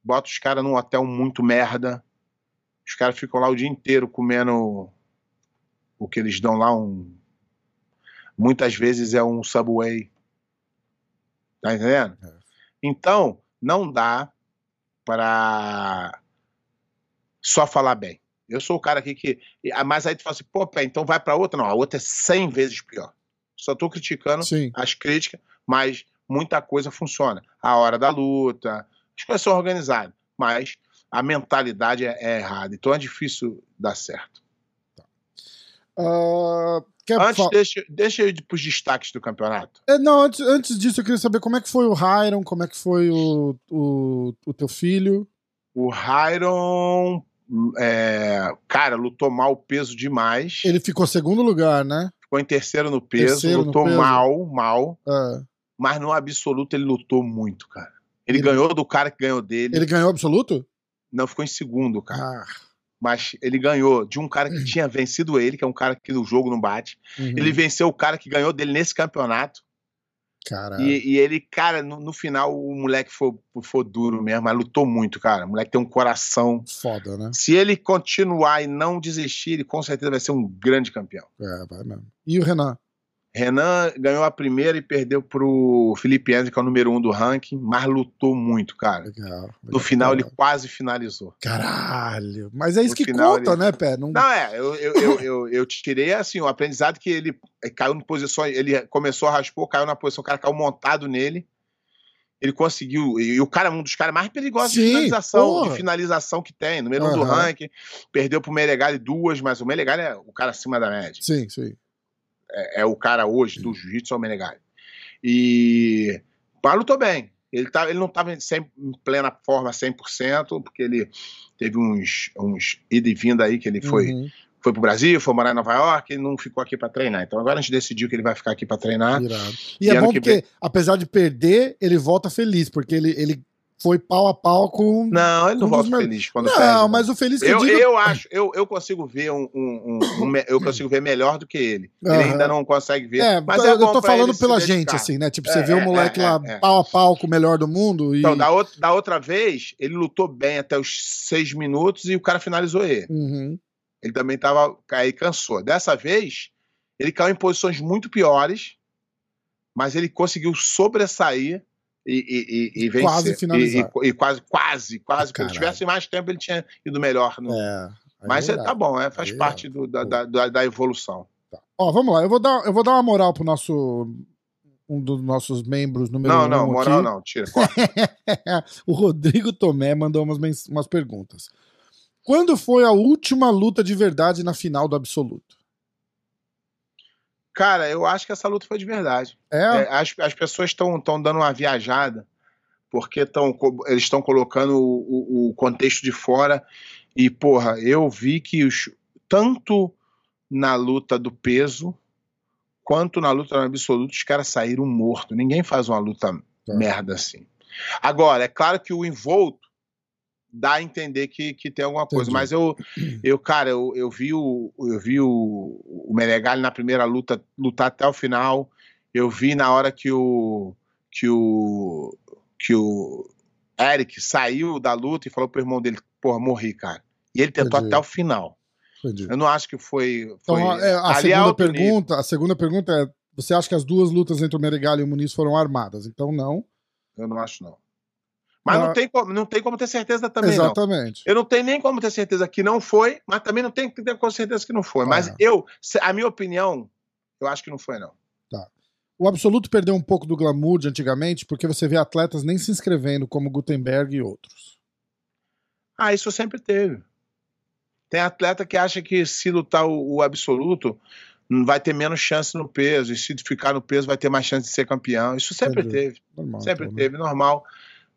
C: botam os caras num hotel muito merda. Os caras ficam lá o dia inteiro comendo o que eles dão lá, um. Muitas vezes é um subway. Tá entendendo?
B: É.
C: Então, não dá para só falar bem. Eu sou o cara aqui que. Mas aí tu fala assim, pô, pé, então vai para outra. Não, a outra é 100 vezes pior. Só tô criticando
B: Sim.
C: as críticas, mas muita coisa funciona. A hora da luta, as coisas são organizadas, mas a mentalidade é, é errada. Então é difícil dar certo.
B: Ah, quer
C: Antes, deixa, deixa eu ir para os destaques do campeonato.
B: É, Não, antes, antes disso, eu queria saber como é que foi o Hiron, como é que foi o, o, o teu filho.
C: O Hyron, é, cara, lutou mal o peso demais.
B: Ele ficou segundo lugar, né?
C: Ficou em terceiro no peso,
B: Terceiro no
C: lutou
B: peso.
C: mal, mal,
B: É.
C: mas no absoluto ele lutou muito, cara. Ele,
B: Ele-
C: ganhou do cara que ganhou dele.
B: Ele ganhou absoluto?
C: Não ficou em segundo, cara.
B: Ah.
C: Mas ele ganhou de um cara que tinha vencido ele, que é um cara que no jogo não bate.
B: uhum.
C: Ele venceu o cara que ganhou dele nesse campeonato.
B: Caralho.
C: E, e ele, cara, no, no final o moleque foi, foi duro mesmo, mas lutou muito, cara. O moleque tem um coração.
B: Foda, né?
C: Se ele continuar e não desistir, ele com certeza vai ser um grande campeão.
B: É, vai mesmo. E o Renan?
C: Renan ganhou a primeira e perdeu pro Felipe Enzo, que é o número um do ranking, mas lutou muito, cara.
B: Legal.
C: No final ele quase finalizou.
B: Caralho. Mas é isso
C: No
B: que conta,
C: ele-
B: né, Pé? Não...
C: Não, é, eu, eu, eu, eu, eu tirei assim, o aprendizado que ele caiu em posição, ele começou a raspar, caiu na posição, o cara caiu montado nele. Ele conseguiu, e o cara é um dos caras mais perigosos de
B: Sim,
C: finalização,
B: porra.
C: de finalização que tem, número um do ranking, perdeu pro Meregali duas, mas o Meregali é o cara acima da média.
B: Sim, sim.
C: É, é o cara hoje do jiu-jitsu é o Menegali. E mas lutou bem. Ele, tá, ele não estava em, em plena forma 100%, porque ele teve uns, uns ida e vinda aí, que ele foi,
B: Uhum,
C: foi pro Brasil, foi morar em Nova York e não ficou aqui para treinar. Então agora a gente decidiu que ele vai ficar aqui para treinar.
B: irado. E,
C: E
B: é bom
C: que
B: porque, apesar de perder, ele volta feliz, porque ele, ele foi pau a pau com.
C: Não, ele não volta
B: dos
C: feliz quando
B: Não,
C: perde.
B: mas o feliz que eu,
C: eu,
B: digo.
C: eu acho, eu, eu consigo ver um, um- um- um eu consigo ver melhor do que ele. Ele
B: Aham.
C: ainda não consegue ver.
B: É,
C: mas
B: eu,
C: é
B: eu tô falando
C: ele
B: pela gente, assim, né? Tipo,
C: É,
B: você vê o
C: é,
B: moleque
C: é,
B: lá
C: é.
B: pau a pau com o melhor do mundo e.
C: Então, da outra, da outra vez, ele lutou bem até os seis minutos e o cara finalizou ele.
B: Uhum.
C: Ele também tava. Aí cansou. Dessa vez, ele caiu em posições muito piores, mas ele conseguiu sobressair e, e, e, e vencer.
B: Quase finalizar.
C: E, quase, quase, quase. Se
B: Caralho.
C: tivesse mais tempo, ele tinha ido melhor. no-
B: É. aí
C: mas
B: é
C: é, tá bom, é, faz
B: é
C: parte do- da, da, da- evolução.
B: Ó, vamos lá, eu vou dar, eu vou dar uma moral pro nosso. Um dos nossos membros número
C: Não,
B: um
C: não, moral
B: aqui.
C: não, tira.
B: o Rodrigo Tomé mandou umas, umas perguntas. Quando foi a última luta de verdade na final do Absoluto?
C: Cara, eu acho que essa luta foi de verdade.
B: É?
C: É, as, as pessoas estão dando uma viajada porque tão, eles estão colocando o, o- o contexto de fora. E, porra, eu vi que os, tanto na luta do peso quanto na luta no absoluto, os caras saíram mortos. Ninguém faz uma luta merda assim. Agora, é claro que o envolto dá a entender que, que tem alguma coisa,
B: Entendi.
C: mas eu, eu cara, eu, eu vi o eu vi o, o Menegali na primeira luta lutar até o final. Eu vi na hora que o que o que o Eric saiu da luta e falou pro irmão dele, porra, morri, cara. E ele tentou
B: Entendi.
C: até o final.
B: Entendi.
C: Eu não acho que foi,
B: Então,
C: foi
B: a, é, a
C: é
B: segunda
C: nível.
B: pergunta, a segunda pergunta é: você acha que as duas lutas entre o Meregali e o Muniz foram armadas? Então não.
C: Eu não acho não. Mas
B: Ah.
C: não tem como, não tem como ter certeza também não.
B: Exatamente.
C: Eu não tenho nem como ter certeza que não foi, mas também não tenho que ter com certeza que não foi. Mas
B: Ah.
C: eu, a minha opinião, eu acho que não foi, não.
B: O Absoluto perdeu um pouco do glamour de antigamente, porque você vê atletas nem se inscrevendo, como Gutenberg e outros.
C: Ah, isso sempre teve. Tem atleta que acha que se lutar o, o absoluto, hum, vai ter menos chance no peso, e se ficar no peso vai ter mais chance de ser campeão. Isso sempre
B: Entendi.
C: teve,
B: Normal.
C: sempre
B: então, né?
C: teve, normal.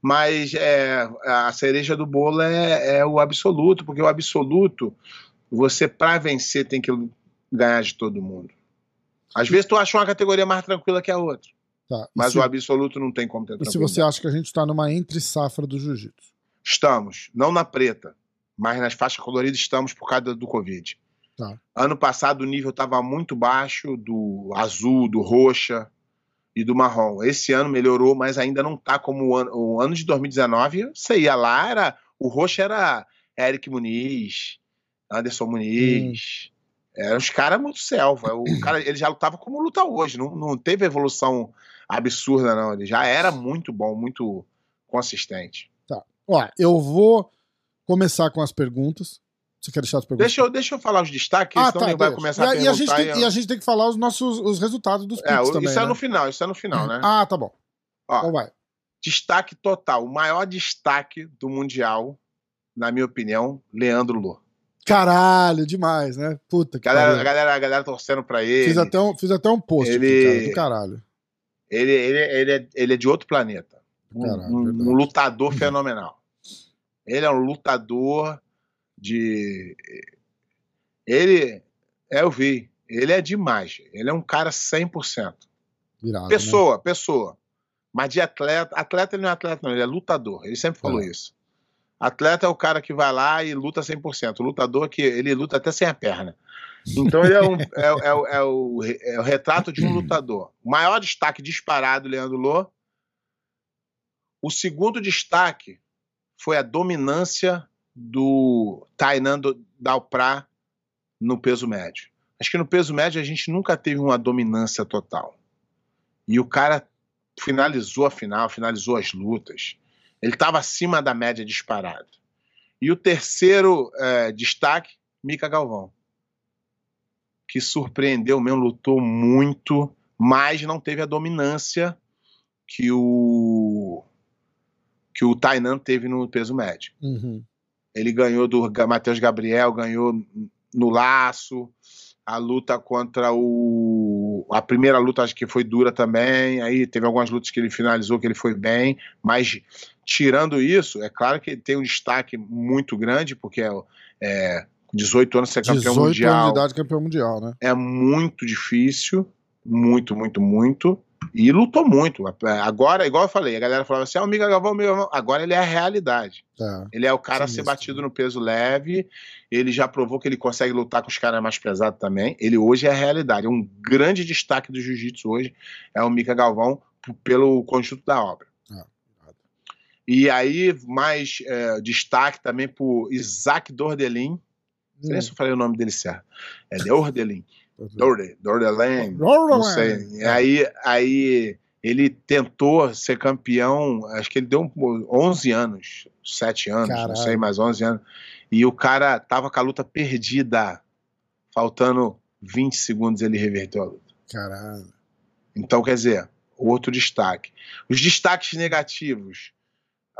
C: Mas é, a cereja do bolo é, é o absoluto, porque o absoluto, você para vencer tem que ganhar de todo mundo. Às vezes tu acha uma categoria mais tranquila que a outra,
B: Tá.
C: Mas
B: se,
C: o absoluto não tem como ter
B: e se você acha que a gente tá numa entre-safra do jiu-jitsu?
C: Estamos, não na preta, mas nas faixas coloridas estamos por causa do Covid.
B: Tá.
C: Ano passado o nível estava muito baixo do azul, do roxa e do marrom. Esse ano melhorou, mas ainda não está como o ano, o ano de 2019. Você ia lá, era, o roxo era Eric Muniz, Anderson Muniz. Eram os caras muito selva. O cara, ele já lutava como luta hoje, não, não teve evolução absurda, não. Ele já era muito bom, muito consistente.
B: Ó, eu vou começar com as perguntas. Você quer deixar as perguntas?
C: Deixa eu, deixa eu falar os destaques, senão ele vai
B: deixa.
C: começar
B: Ah, tá, e,
C: a
B: e, a gente tem, e a gente tem que falar os nossos os resultados dos
C: É,
B: picks também,
C: isso é
B: né?
C: no final, isso é no final, né?
B: Ah, tá bom.
C: Ó,
B: Então vai.
C: destaque total. O maior destaque do Mundial, na minha opinião, Leandro Lô.
B: Caralho, demais, né? Puta que
C: Galera, a, galera, a galera torcendo pra ele.
B: Fiz até, um, fiz até um post
C: Ele-
B: aqui, cara, do caralho.
C: Ele, ele, ele, é, ele é de outro planeta.
B: Caralho,
C: um- um lutador fenomenal. Ele é um lutador de. Ele. É, eu vi. Ele é demais. Ele é um cara 100%.
B: Virado, né?
C: Pessoa, pessoa. Mas de atleta, atleta ele não é atleta, não, ele é lutador. Ele sempre falou
B: É.
C: isso. Atleta é o cara que vai lá e luta 100%. O lutador que ele luta até sem a perna. Então ele é, um, é, é, é, o, é o retrato de um lutador. O maior destaque disparado, Leandro Lô. O segundo destaque foi a dominância do Tainan Dalprá no peso médio. Acho que no peso médio a gente nunca teve uma dominância total. E o cara finalizou a final, finalizou as lutas. Ele estava acima da média disparado. E o terceiro é, destaque, Mica Galvão, que surpreendeu mesmo, lutou muito, mas não teve a dominância que o que o Tainan teve no peso médio.
B: Uhum.
C: Ele ganhou do Matheus Gabriel, ganhou no laço, a luta contra o. A primeira luta acho que foi dura também. Aí teve algumas lutas que ele finalizou que ele foi bem. Mas tirando isso, é claro que ele tem um destaque muito grande, porque é, é 18 anos ser campeão
B: 18
C: mundial.
B: anos de idade, campeão mundial, né?
C: É muito difícil. Muito, muito, muito. E lutou muito. Agora, igual eu falei, a galera falava assim: ah, o Miga Galvão, Miga Galvão. Agora ele é a realidade.
B: É.
C: Ele é o cara a
B: Sim,
C: ser
B: isso.
C: batido no peso leve. Ele já provou que ele consegue lutar com os caras mais pesados também. Ele hoje é a realidade. Um grande destaque do jiu-jitsu hoje é o Mica Galvão pelo conjunto da obra.
B: Ah,
C: E aí, mais é, destaque também por Isaac Dordelin. Não
B: Hum.
C: sei se eu falei o nome dele certo. É Dordelin. Dorde, Dordelin.
B: Não
C: Não sei. E aí, aí ele tentou ser campeão, acho que ele deu um- 11 anos, 7 anos, não
B: Caralho.
C: sei, mais 11 anos. E o cara tava com a luta perdida. Faltando 20 segundos ele reverteu a luta.
B: Caralho.
C: Então, quer dizer, outro destaque. Os destaques negativos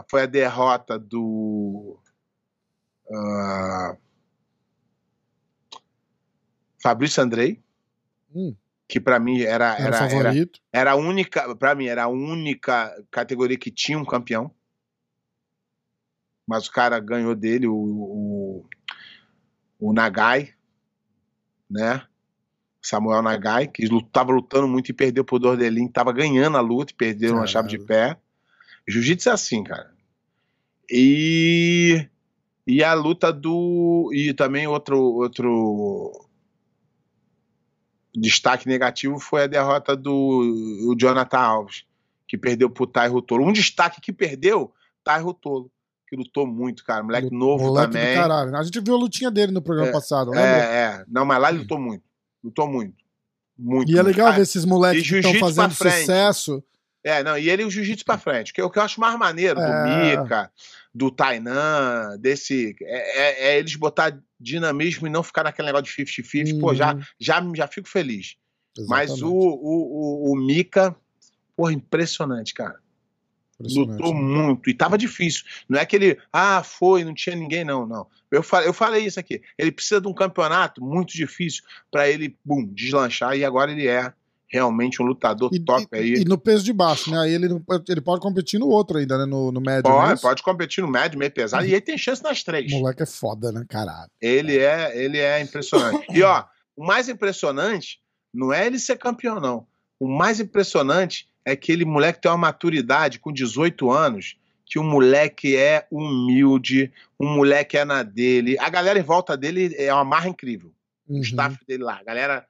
C: foi a derrota do. ah, Fabrício Andrei,
B: Hum.
C: que pra mim era,
B: Era,
C: era, era, era a única, para mim, era a única categoria que tinha um campeão. Mas o cara ganhou dele, o, o, o Nagai, né? Samuel Nagai, que estava lutando muito e perdeu pro Dordelin, tava ganhando a luta e perdeu uma chave de pé. Jiu-jitsu é assim, cara. E e a luta do e também outro outro destaque negativo foi a derrota do Jonathan Alves, que perdeu pro Tairo Tolo. Um destaque que perdeu, Tairo Tolo, que lutou muito, cara. Moleque novo
B: Moleque
C: também.
B: caralho. A gente viu a lutinha dele no programa
C: É,
B: passado, lembra?
C: É, é. Não, mas lá ele lutou muito. Lutou muito. Muito.
B: E é legal
C: Ah,
B: ver esses moleques
C: e
B: que estão fazendo sucesso.
C: É, não, e ele o jiu-jitsu pra frente, que é o que eu acho mais maneiro,
B: É.
C: do Mika, do Tainan, desse. É, é- é eles botar dinamismo e não ficar naquele negócio de 50-50. Pô, já,
B: Uhum.
C: já, já fico feliz. Mas o,
B: Exatamente.
C: o, o, o Mika, porra, impressionante, cara.
B: Impressionante,
C: Lutou
B: né?
C: muito. E tava difícil. Não é que ele, ah, foi, não tinha ninguém, não, não. Eu falei, eu falei isso aqui. Ele precisa de um campeonato muito difícil pra ele, bum, deslanchar. E agora ele é realmente um lutador
B: E,
C: top
B: e-
C: aí.
B: e no peso de baixo, né? Aí ele, ele pode competir no outro ainda, né? No, no médio. é
C: Pode,
B: isso?
C: pode competir no médio, meio pesado. E ele tem chance nas três.
B: O moleque é foda, né? Caralho.
C: Ele é, ele é impressionante. E ó, o mais impressionante não é ele ser campeão, não. O mais impressionante é que ele, moleque, tem uma maturidade com 18 anos, que o moleque é humilde, o moleque é na dele. A galera em volta dele é uma marra incrível. O
B: Uhum.
C: staff dele lá. A galera.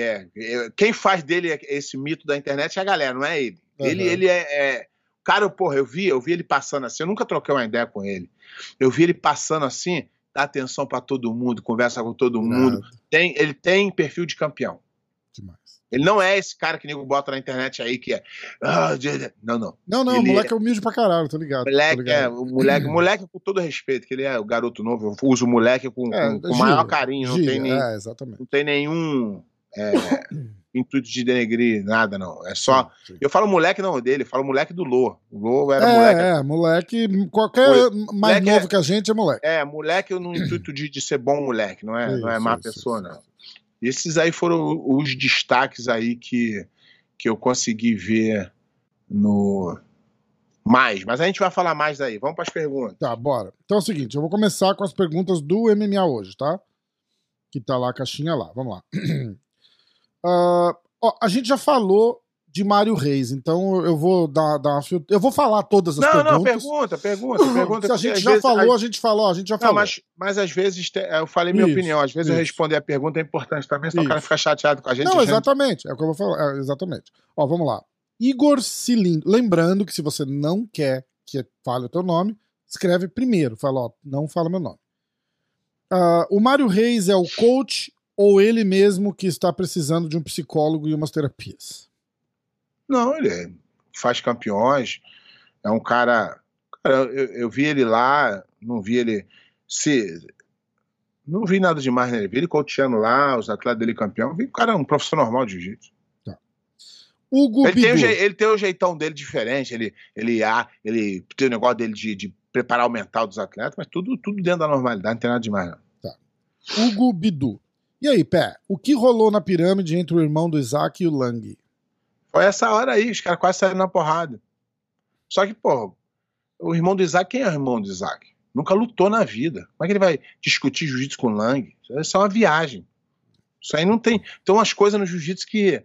C: É, é, quem faz dele esse mito da internet é a galera, não é ele. Ele,
B: Uhum.
C: ele é, é- Cara, porra, eu vi, eu vi ele passando assim, eu nunca troquei uma ideia com ele. Eu vi ele passando assim, dá atenção pra todo mundo, conversa com todo mundo.
B: Nada.
C: Tem, ele tem perfil de campeão.
B: Demais.
C: Ele não é esse cara que nego bota na internet aí que é. "Ah, de- de-". Não, não.
B: Não, não, o
C: Ele
B: moleque é humilde pra caralho, tô ligado. tô
C: Moleque,
B: ligado.
C: é, o moleque, moleque com todo respeito, que ele é o garoto novo, eu uso o moleque com,
B: É,
C: com, com
B: gíria,
C: maior carinho, não
B: gíria,
C: tem, nem,
B: É, exatamente.
C: não tem nenhum é, intuito de denegrir nada, não. É só.
B: Sim, sim.
C: Eu falo moleque não dele, eu falo moleque do Lô. O Lô era
B: é,
C: moleque.
B: é, moleque. Qualquer mais
C: Moleque
B: novo
C: é-
B: que a gente é moleque.
C: É, moleque no intuito de, de ser bom moleque, não é, não é
B: Isso,
C: má
B: isso,
C: pessoa,
B: isso,
C: não.
B: isso.
C: Esses aí foram os destaques aí que, que eu consegui ver no. Mais, mas a gente vai falar mais daí. Vamos para as perguntas.
B: Tá, bora. Então é o seguinte, eu vou começar com as perguntas do MMA hoje, tá? Que tá lá a caixinha lá. Vamos lá. Ah, ó, a gente já falou de Mário Reis. Então eu vou dar, dar uma fil- Eu vou falar todas as
C: Não,
B: perguntas.
C: não, pergunta, pergunta, pergunta.
B: Se a gente já
C: vezes-
B: falou,
C: a-
B: gente falou, a gente já
C: Não,
B: falou.
C: mas, mas às vezes te- eu falei minha
B: Isso,
C: opinião. Às vezes eu
B: isso.
C: responder a pergunta é importante também, senão o cara fica chateado com a gente.
B: Não,
C: gente-
B: exatamente. É o que eu vou falar. é, exatamente. Ó, vamos lá. Igor Cilindro. Lembrando que se você não quer que fale o teu nome, escreve primeiro. Fala, ó, não fala meu nome. Ah, o Mário Reis é o coach ou ele mesmo que está precisando de um psicólogo e umas terapias?
C: Não, ele é- faz campeões. É um cara. cara, eu, eu vi ele lá, não vi ele se. Não vi nada demais nele. Vi ele coachando lá, os atletas dele campeão. Vi o cara é um professor normal de jiu-jitsu.
B: Hugo
C: Ele tem, o
B: Bidu.
C: ele tem o jeitão dele diferente, ele, ele, ah, ele tem o negócio dele de, de preparar o mental dos atletas, mas tudo, tudo dentro da normalidade, não tem nada demais, não.
B: Hugo Bidu. E aí, Pé, o que rolou na pirâmide entre o irmão do Isaac e o Lang?
C: Foi essa hora aí, os caras quase saíram na porrada. Só que, pô, o irmão do Isaac, quem é o irmão do Isaac? Nunca lutou na vida. Como é que ele vai discutir jiu-jitsu com o Lang? Isso é uma viagem. Isso aí não tem. Tem umas coisas no jiu-jitsu que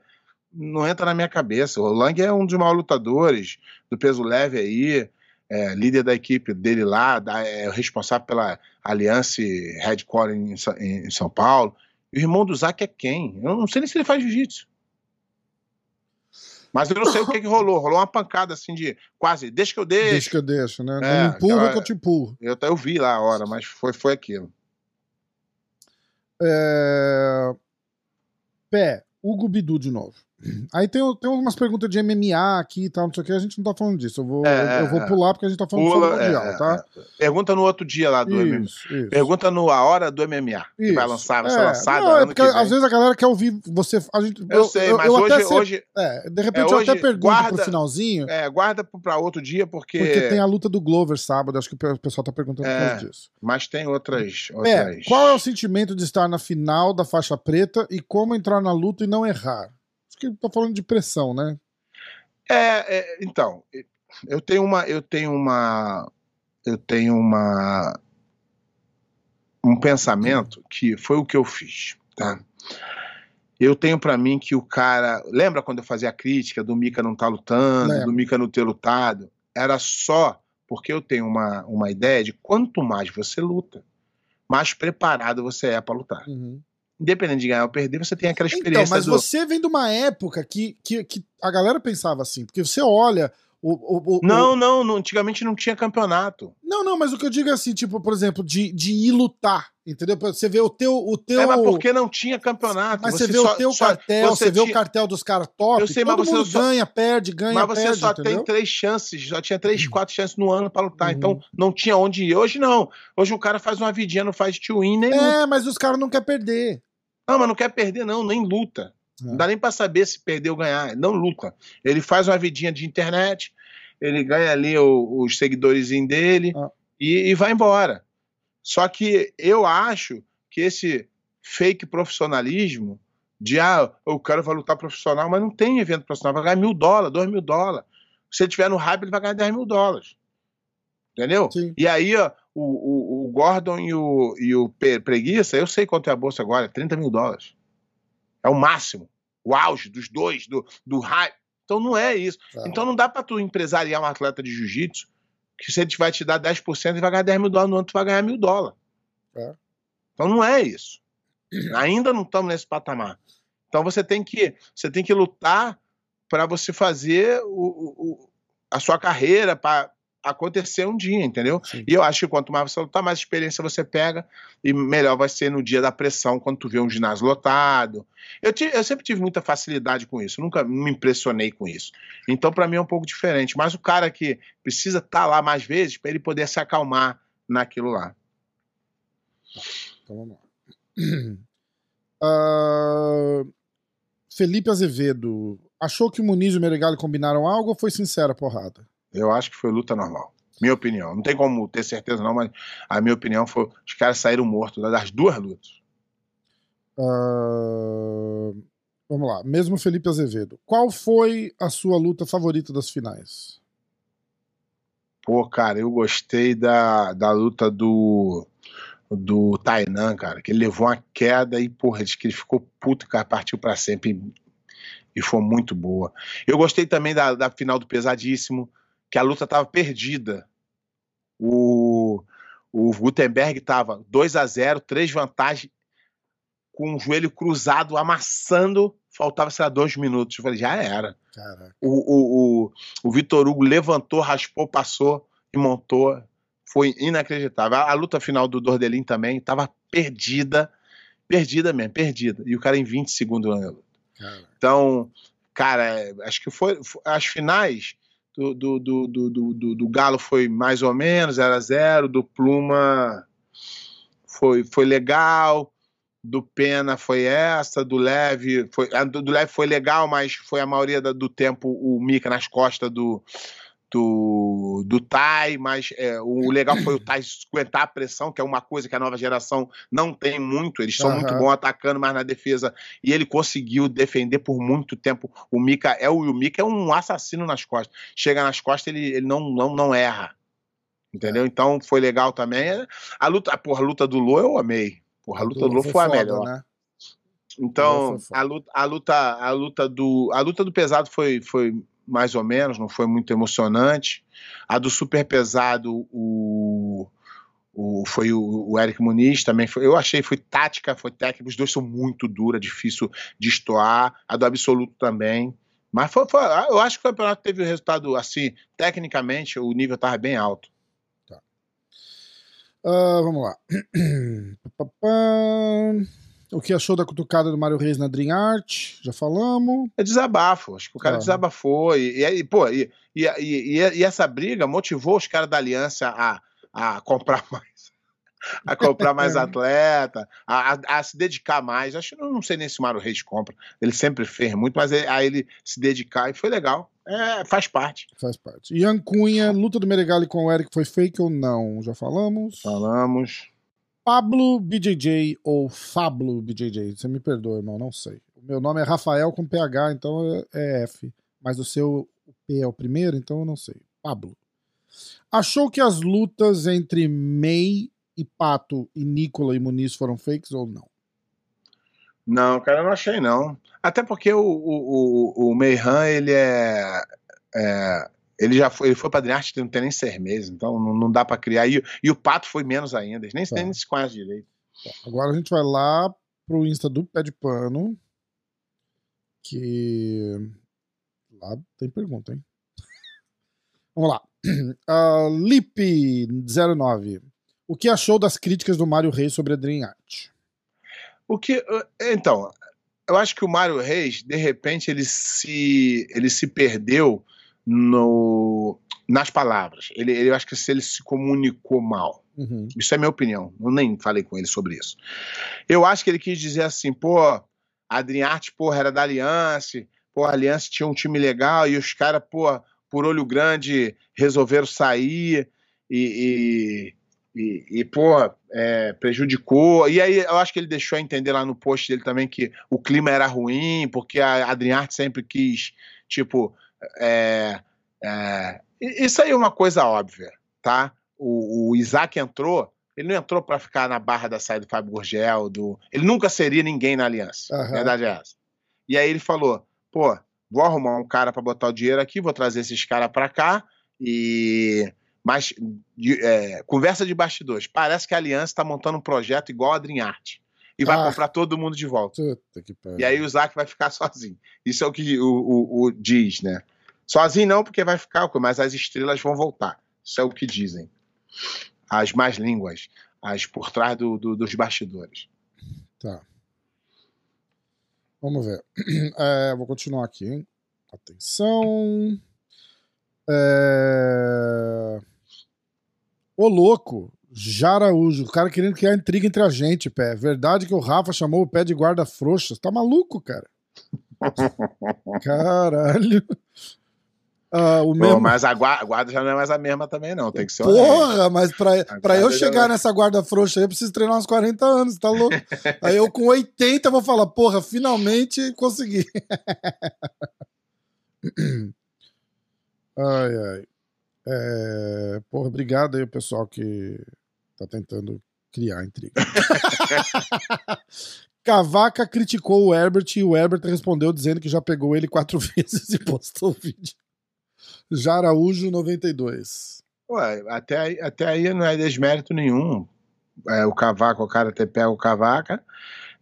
C: não entra na minha cabeça. O Lang é um dos maiores lutadores do peso leve aí, é, líder da equipe dele lá, da- é responsável pela Aliança Headquarter em, em São Paulo. O irmão do Isaac é quem? Eu não sei nem se ele faz jiu-jitsu. Mas eu não sei o que, que rolou. Rolou uma pancada assim de quase, deixa que eu deixo.
B: Deixa que eu deixo, né?
C: É,
B: não empurra
C: aquela-
B: que eu te empurro.
C: Eu, eu vi lá a hora, mas foi, foi aquilo.
B: É... Pé, Hugo Bidu de novo. Aí tem, tem umas perguntas de MMA aqui e tal, não sei o que, a gente não tá falando disso. Eu vou,
C: É,
B: eu, eu vou
C: é.
B: pular porque a gente tá falando
C: Pula,
B: sobre o Mundial,
C: é,
B: tá?
C: Pergunta no outro dia lá do MMA.
B: Isso, isso.
C: Pergunta no A Hora do MMA. Que vai
B: Isso.
C: lançar, vai ser
B: É,
C: lançada
B: não, é porque às vezes a galera quer ouvir você. A gente,
C: Eu, sei, mas
B: eu
C: hoje,
B: até
C: hoje
B: é, de repente
C: é,
B: eu até
C: hoje,
B: pergunto
C: guarda-
B: pro finalzinho,
C: é, guarda para outro dia, porque,
B: porque tem a luta do Glover sábado, acho que o pessoal tá perguntando por
C: É.
B: causa disso.
C: mas tem outras.
B: É,
C: outras...
B: qual é o sentimento de estar na final da faixa preta e como entrar na luta e não errar? Que tá falando de pressão, né?
C: É, é, então, eu tenho uma, eu tenho uma, eu tenho uma, um pensamento que foi o que eu fiz, tá? Eu tenho pra mim que o cara, lembra quando eu fazia a crítica do Mika não tá lutando,
B: Lembro.
C: do Mika não ter lutado? Era só porque eu tenho uma, uma ideia de quanto mais você luta, mais preparado você é pra lutar. Independente de ganhar ou perder, você tem aquela
B: Então,
C: experiência
B: mas
C: do...
B: você vem de uma época que, que, que a galera pensava assim, porque você olha o. o, o
C: Não,
B: o-
C: não, não, antigamente não tinha campeonato.
B: não, não, mas o que eu digo é assim, tipo, por exemplo, de, de ir lutar, entendeu? Você vê o teu. O teu
C: É, mas porque não tinha campeonato.
B: Mas você, vê o teu cartel, você, vê o
C: tinha-
B: cartel dos caras top,
C: Eu sei, mas
B: todo
C: você
B: mundo
C: só-
B: ganha, perde, ganha,
C: Mas você
B: perde,
C: só
B: entendeu?
C: tem três chances, só tinha três, quatro chances no ano pra lutar.
B: Uhum.
C: Então não tinha onde ir. Hoje não. Hoje o cara faz uma vidinha, não faz two-in, nem luta.
B: É, mas os caras não querem perder.
C: Não, mas não quer perder, não, nem luta.
B: É.
C: Não dá nem pra saber se perder ou ganhar. Não luta. Ele faz uma vidinha de internet, ele ganha ali o- os seguidores dele
B: Ah.
C: e, e vai embora. Só que eu acho que esse fake profissionalismo de ah, o cara vai lutar profissional, mas não tem evento profissional, vai ganhar mil dólares, dois mil dólares. Se ele tiver no hype, ele vai ganhar 10 mil dólares. Entendeu?
B: Sim.
C: E aí, ó, o, o, o Gordon e o, e o Preguiça, eu sei quanto é a bolsa agora, é 30 mil dólares. É o máximo. O auge dos dois, do, do hype. Então não é isso.
B: Tá.
C: Então não dá pra tu empresariar um atleta de jiu-jitsu que se ele vai te dar 10%, ele vai ganhar 10 mil dólares, no ano tu vai ganhar mil dólares.
B: É.
C: Então não é isso. Ainda não estamos nesse patamar. Então você tem que, você tem que lutar para você fazer o- o- a sua carreira para acontecer um dia, entendeu?
B: Sim.
C: E eu acho que quanto mais você lutar, mais experiência você pega e melhor vai ser no dia da pressão, quando tu vê um ginásio lotado. Eu, ti- eu sempre tive muita facilidade com isso, nunca me impressionei com isso. Então, para mim é um pouco diferente. Mas o cara que precisa estar lá mais vezes para ele poder se acalmar naquilo lá.
B: Então vamos lá. Ah, Felipe Azevedo. Achou que o Muniz e o Meregali combinaram algo ou foi sincera a porrada?
C: Eu acho que foi luta normal. Minha opinião. Não tem como ter certeza, não, mas a minha opinião foi: os caras saíram mortos das duas lutas.
B: Ah, vamos lá. Mesmo Felipe Azevedo. Qual foi a sua luta favorita das finais?
C: Pô, cara, eu gostei da, da luta do do Tainan, cara, que ele levou uma queda e, porra, diz que ele ficou puto, cara, partiu pra sempre. E foi muito boa. Eu gostei também da, da final do Pesadíssimo, que a luta estava perdida. O, o Gutenberg estava 2 a 0 três vantagens, com o joelho cruzado, amassando, faltava, sei lá, dois minutos. Eu falei, já era. O, o, o, o Vitor Hugo levantou, raspou, passou e montou. Foi inacreditável. A, a luta final do Dordelin também estava perdida, perdida mesmo, perdida. E o cara em 20 segundos na luta. Então, cara, acho que foi, as finais do, do, do, do, do, do Galo foi mais ou menos 0 a 0 do Pluma foi, foi legal, do Pena foi essa, do Leve foi, do, do Leve foi legal, mas foi a maioria do tempo o Mika nas costas do, do, do Tai, mas é, o legal foi o Tai aguentar a pressão, que é uma coisa que a nova geração não tem muito. Eles são uhum. muito bons atacando, mas na defesa. E ele conseguiu defender por muito tempo. O Mika é o, Mika é um assassino nas costas. Chega nas costas, ele, ele não, não, não erra. Entendeu? É. Então foi legal também. A luta, porra, a luta do Lô eu amei. Porra, a luta do Lô foi, foi a melhor. Né? Então, a luta, a luta, a luta do, a luta do pesado foi, foi mais ou menos, não foi muito emocionante. A do super pesado, o, o foi o, o, Eric Muniz também. Foi, eu achei, foi tática, foi técnica. Os dois são muito dura, difícil de estoar. A do absoluto também. Mas foi, foi, eu acho que o campeonato teve o um resultado assim, tecnicamente, o nível estava bem alto. Tá.
B: Uh, vamos lá. O que achou da cutucada do Mário Reis na Dream Art? Já falamos.
C: É desabafo. Acho que o cara ah. desabafou. E, e, pô, e, e, e, essa briga motivou os caras da aliança a, a comprar mais. A comprar mais atleta, a, a, a, se dedicar mais. Acho que não sei nem se o Mário Reis compra. Ele sempre fez muito, mas a ele se dedicar e foi legal. É, faz parte.
B: Faz parte. Ian Cunha, luta do Meregali com o Eric foi fake ou não? Já falamos?
C: Falamos.
B: Pablo BJJ ou Fablo BJJ. Você me perdoa, irmão, não sei. O meu nome é Rafael com PH, então é F. Mas o seu P é o primeiro, então eu não sei. Pablo. Achou que as lutas entre May e Pato e Nicola e Muniz foram fakes ou não?
C: Não, cara, não achei não. Até porque o, o, o, o Meihan, ele é, é ele já foi, ele foi padrinho arte não tem nem seis meses, então não, não dá para criar. E, e, o Pato foi menos ainda, nem, tá. nem se conhecem direito.
B: Tá. Agora a gente vai lá pro Insta do Pé de Pano, que lá tem pergunta, hein? Vamos lá. Uh, Lip09. O que achou das críticas do Mário Reis sobre a Dream Art?
C: O que. Então, eu acho que o Mário Reis, de repente, ele se, ele se perdeu no, nas palavras. Ele, ele, eu acho que se ele se comunicou mal. Uhum. Isso é minha opinião. Eu nem falei com ele sobre isso. Eu acho que ele quis dizer assim, pô, a Adriarte, porra, era da Aliança, pô, a Aliança tinha um time legal e os caras, pô, por olho grande, resolveram sair e, e, e, e pô, é, prejudicou. E aí eu acho que ele deixou entender lá no post dele também que o clima era ruim, porque a Adriarte sempre quis, tipo, é, é, isso aí é uma coisa óbvia, tá? O, o Isaac entrou, ele não entrou para ficar na barra da saída do Fábio Gurgel, do... ele nunca seria ninguém na aliança. Uhum. Verdade é essa. E aí ele falou: pô, vou arrumar um cara para botar o dinheiro aqui, vou trazer esses caras para cá e. Mas, de, é, conversa de bastidores. Parece que a Aliança está montando um projeto igual a Dream Art. E vai ah. comprar todo mundo de volta. E aí o Isaac vai ficar sozinho. Isso é o que o, o, o diz, né? Sozinho não, porque vai ficar, mas as estrelas vão voltar. Isso é o que dizem. As mais línguas, as por trás do, do, dos bastidores.
B: Tá. Vamos ver. É, vou continuar aqui. Hein? Atenção. É... Ô louco, Jaraújo, o cara querendo criar intriga entre a gente, pé. Verdade que o Rafa chamou o pé de guarda frouxa. Tá maluco, cara? Caralho.
C: Uh, o mesmo... Pô, mas a guarda já não é mais a mesma também, não. Tem que ser
B: Porra, mas pra, pra eu chegar nessa guarda frouxa aí, eu preciso treinar uns 40 anos, tá louco? aí eu com 80 vou falar, porra, finalmente consegui. ai, ai. É... Porra, obrigado aí o pessoal que tá tentando criar intriga. Cavaca criticou o Herbert e o Herbert respondeu dizendo que já pegou ele quatro vezes e postou o vídeo. Já Araújo 92.
C: Ué, até aí, até aí não é desmérito nenhum. É, o Cavaca, o cara até pega o Cavaca.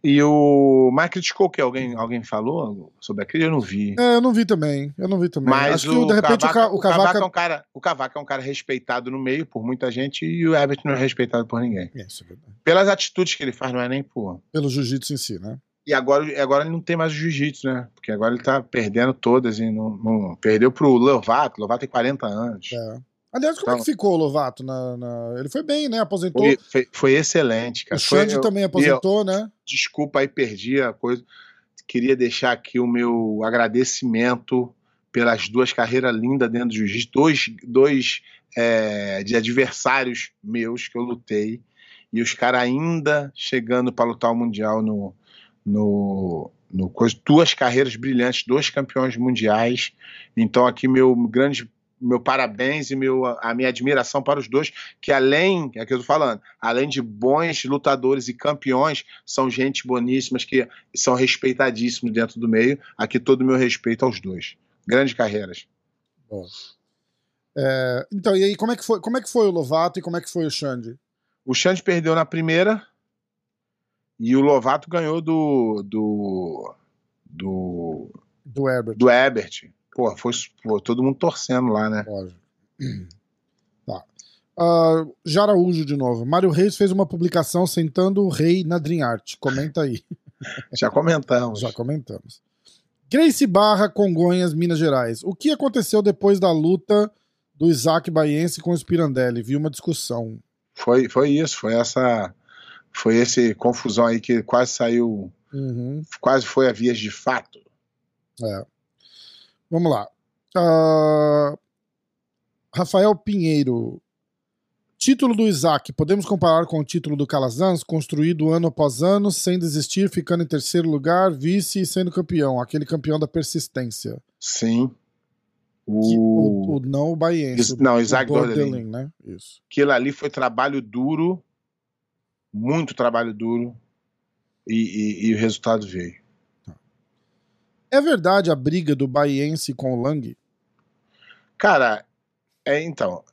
C: E o. Mas criticou o que? Alguém, alguém falou sobre aquilo? Eu não vi.
B: É, eu não vi também. Eu não vi também.
C: Mas
B: Acho
C: o,
B: que de repente
C: Cavaca,
B: o, Ca- o Cavaca.
C: é um cara, o Cavaca é um cara respeitado no meio por muita gente e o Herbert não é respeitado por ninguém.
B: Isso é verdade.
C: Pelas atitudes que ele faz, não é nem por.
B: Pelo jiu-jitsu em si, né?
C: E agora, agora ele não tem mais o jiu-jitsu, né? Porque agora ele tá perdendo todas e não, não- perdeu pro Lovato. Lovato tem 40 anos.
B: É. Aliás, como é
C: Então-
B: que ficou o Lovato? Na, na- Ele foi bem, né? Aposentou.
C: Foi, foi, foi excelente,
B: o
C: cara. Foi-
B: Xande
C: eu-
B: também aposentou, né?
C: desculpa aí, perdi a coisa. Queria deixar aqui o meu agradecimento pelas duas carreiras lindas dentro do jiu-jitsu, dois, dois é, de adversários meus que eu lutei, e os caras ainda chegando para lutar o Mundial no, no, no coisa, duas carreiras brilhantes, dois campeões mundiais. Então, aqui, meu grande. Meu parabéns e meu, a minha admiração para os dois, que além, é que eu tô falando, além de bons lutadores e campeões, são gente boníssimas que são respeitadíssimos dentro do meio. Aqui todo o meu respeito aos dois. Grandes carreiras.
B: Bom. É, então, e aí, como é, que foi, como é que foi o Lovato e como é que foi o Xande?
C: O Xande perdeu na primeira e o Lovato ganhou do do do,
B: Do Herbert.
C: do Ebert. Pô, foi pô, todo mundo torcendo lá, né?
B: Lógico. Tá. Ah, Jaraújo de novo. Mário Reis fez uma publicação sentando o rei na Dream Art. Comenta aí.
C: Já comentamos.
B: Já comentamos. Grace Barra, Congonhas, Minas Gerais. O que aconteceu depois da luta do Isaac Baiense com o Spirandelli? Vi uma discussão.
C: Foi, foi isso, foi essa foi esse confusão aí que quase saiu,
B: Uhum.
C: quase foi a vias de fato.
B: É. Vamos lá. Ah, Rafael Pinheiro. Título do Isaac. Podemos comparar com o título do Calazans, construído ano após ano, sem desistir, ficando em terceiro lugar, vice e sendo campeão. Aquele campeão da persistência.
C: Sim. O,
B: o, o não o Baiense.
C: Não,
B: o
C: Isaac
B: Bordelin. né? Isso.
C: aquilo ali foi trabalho duro, muito trabalho duro, e, e- e o resultado veio.
B: É verdade a briga do Baiense com o Lang?
C: Cara, é, então,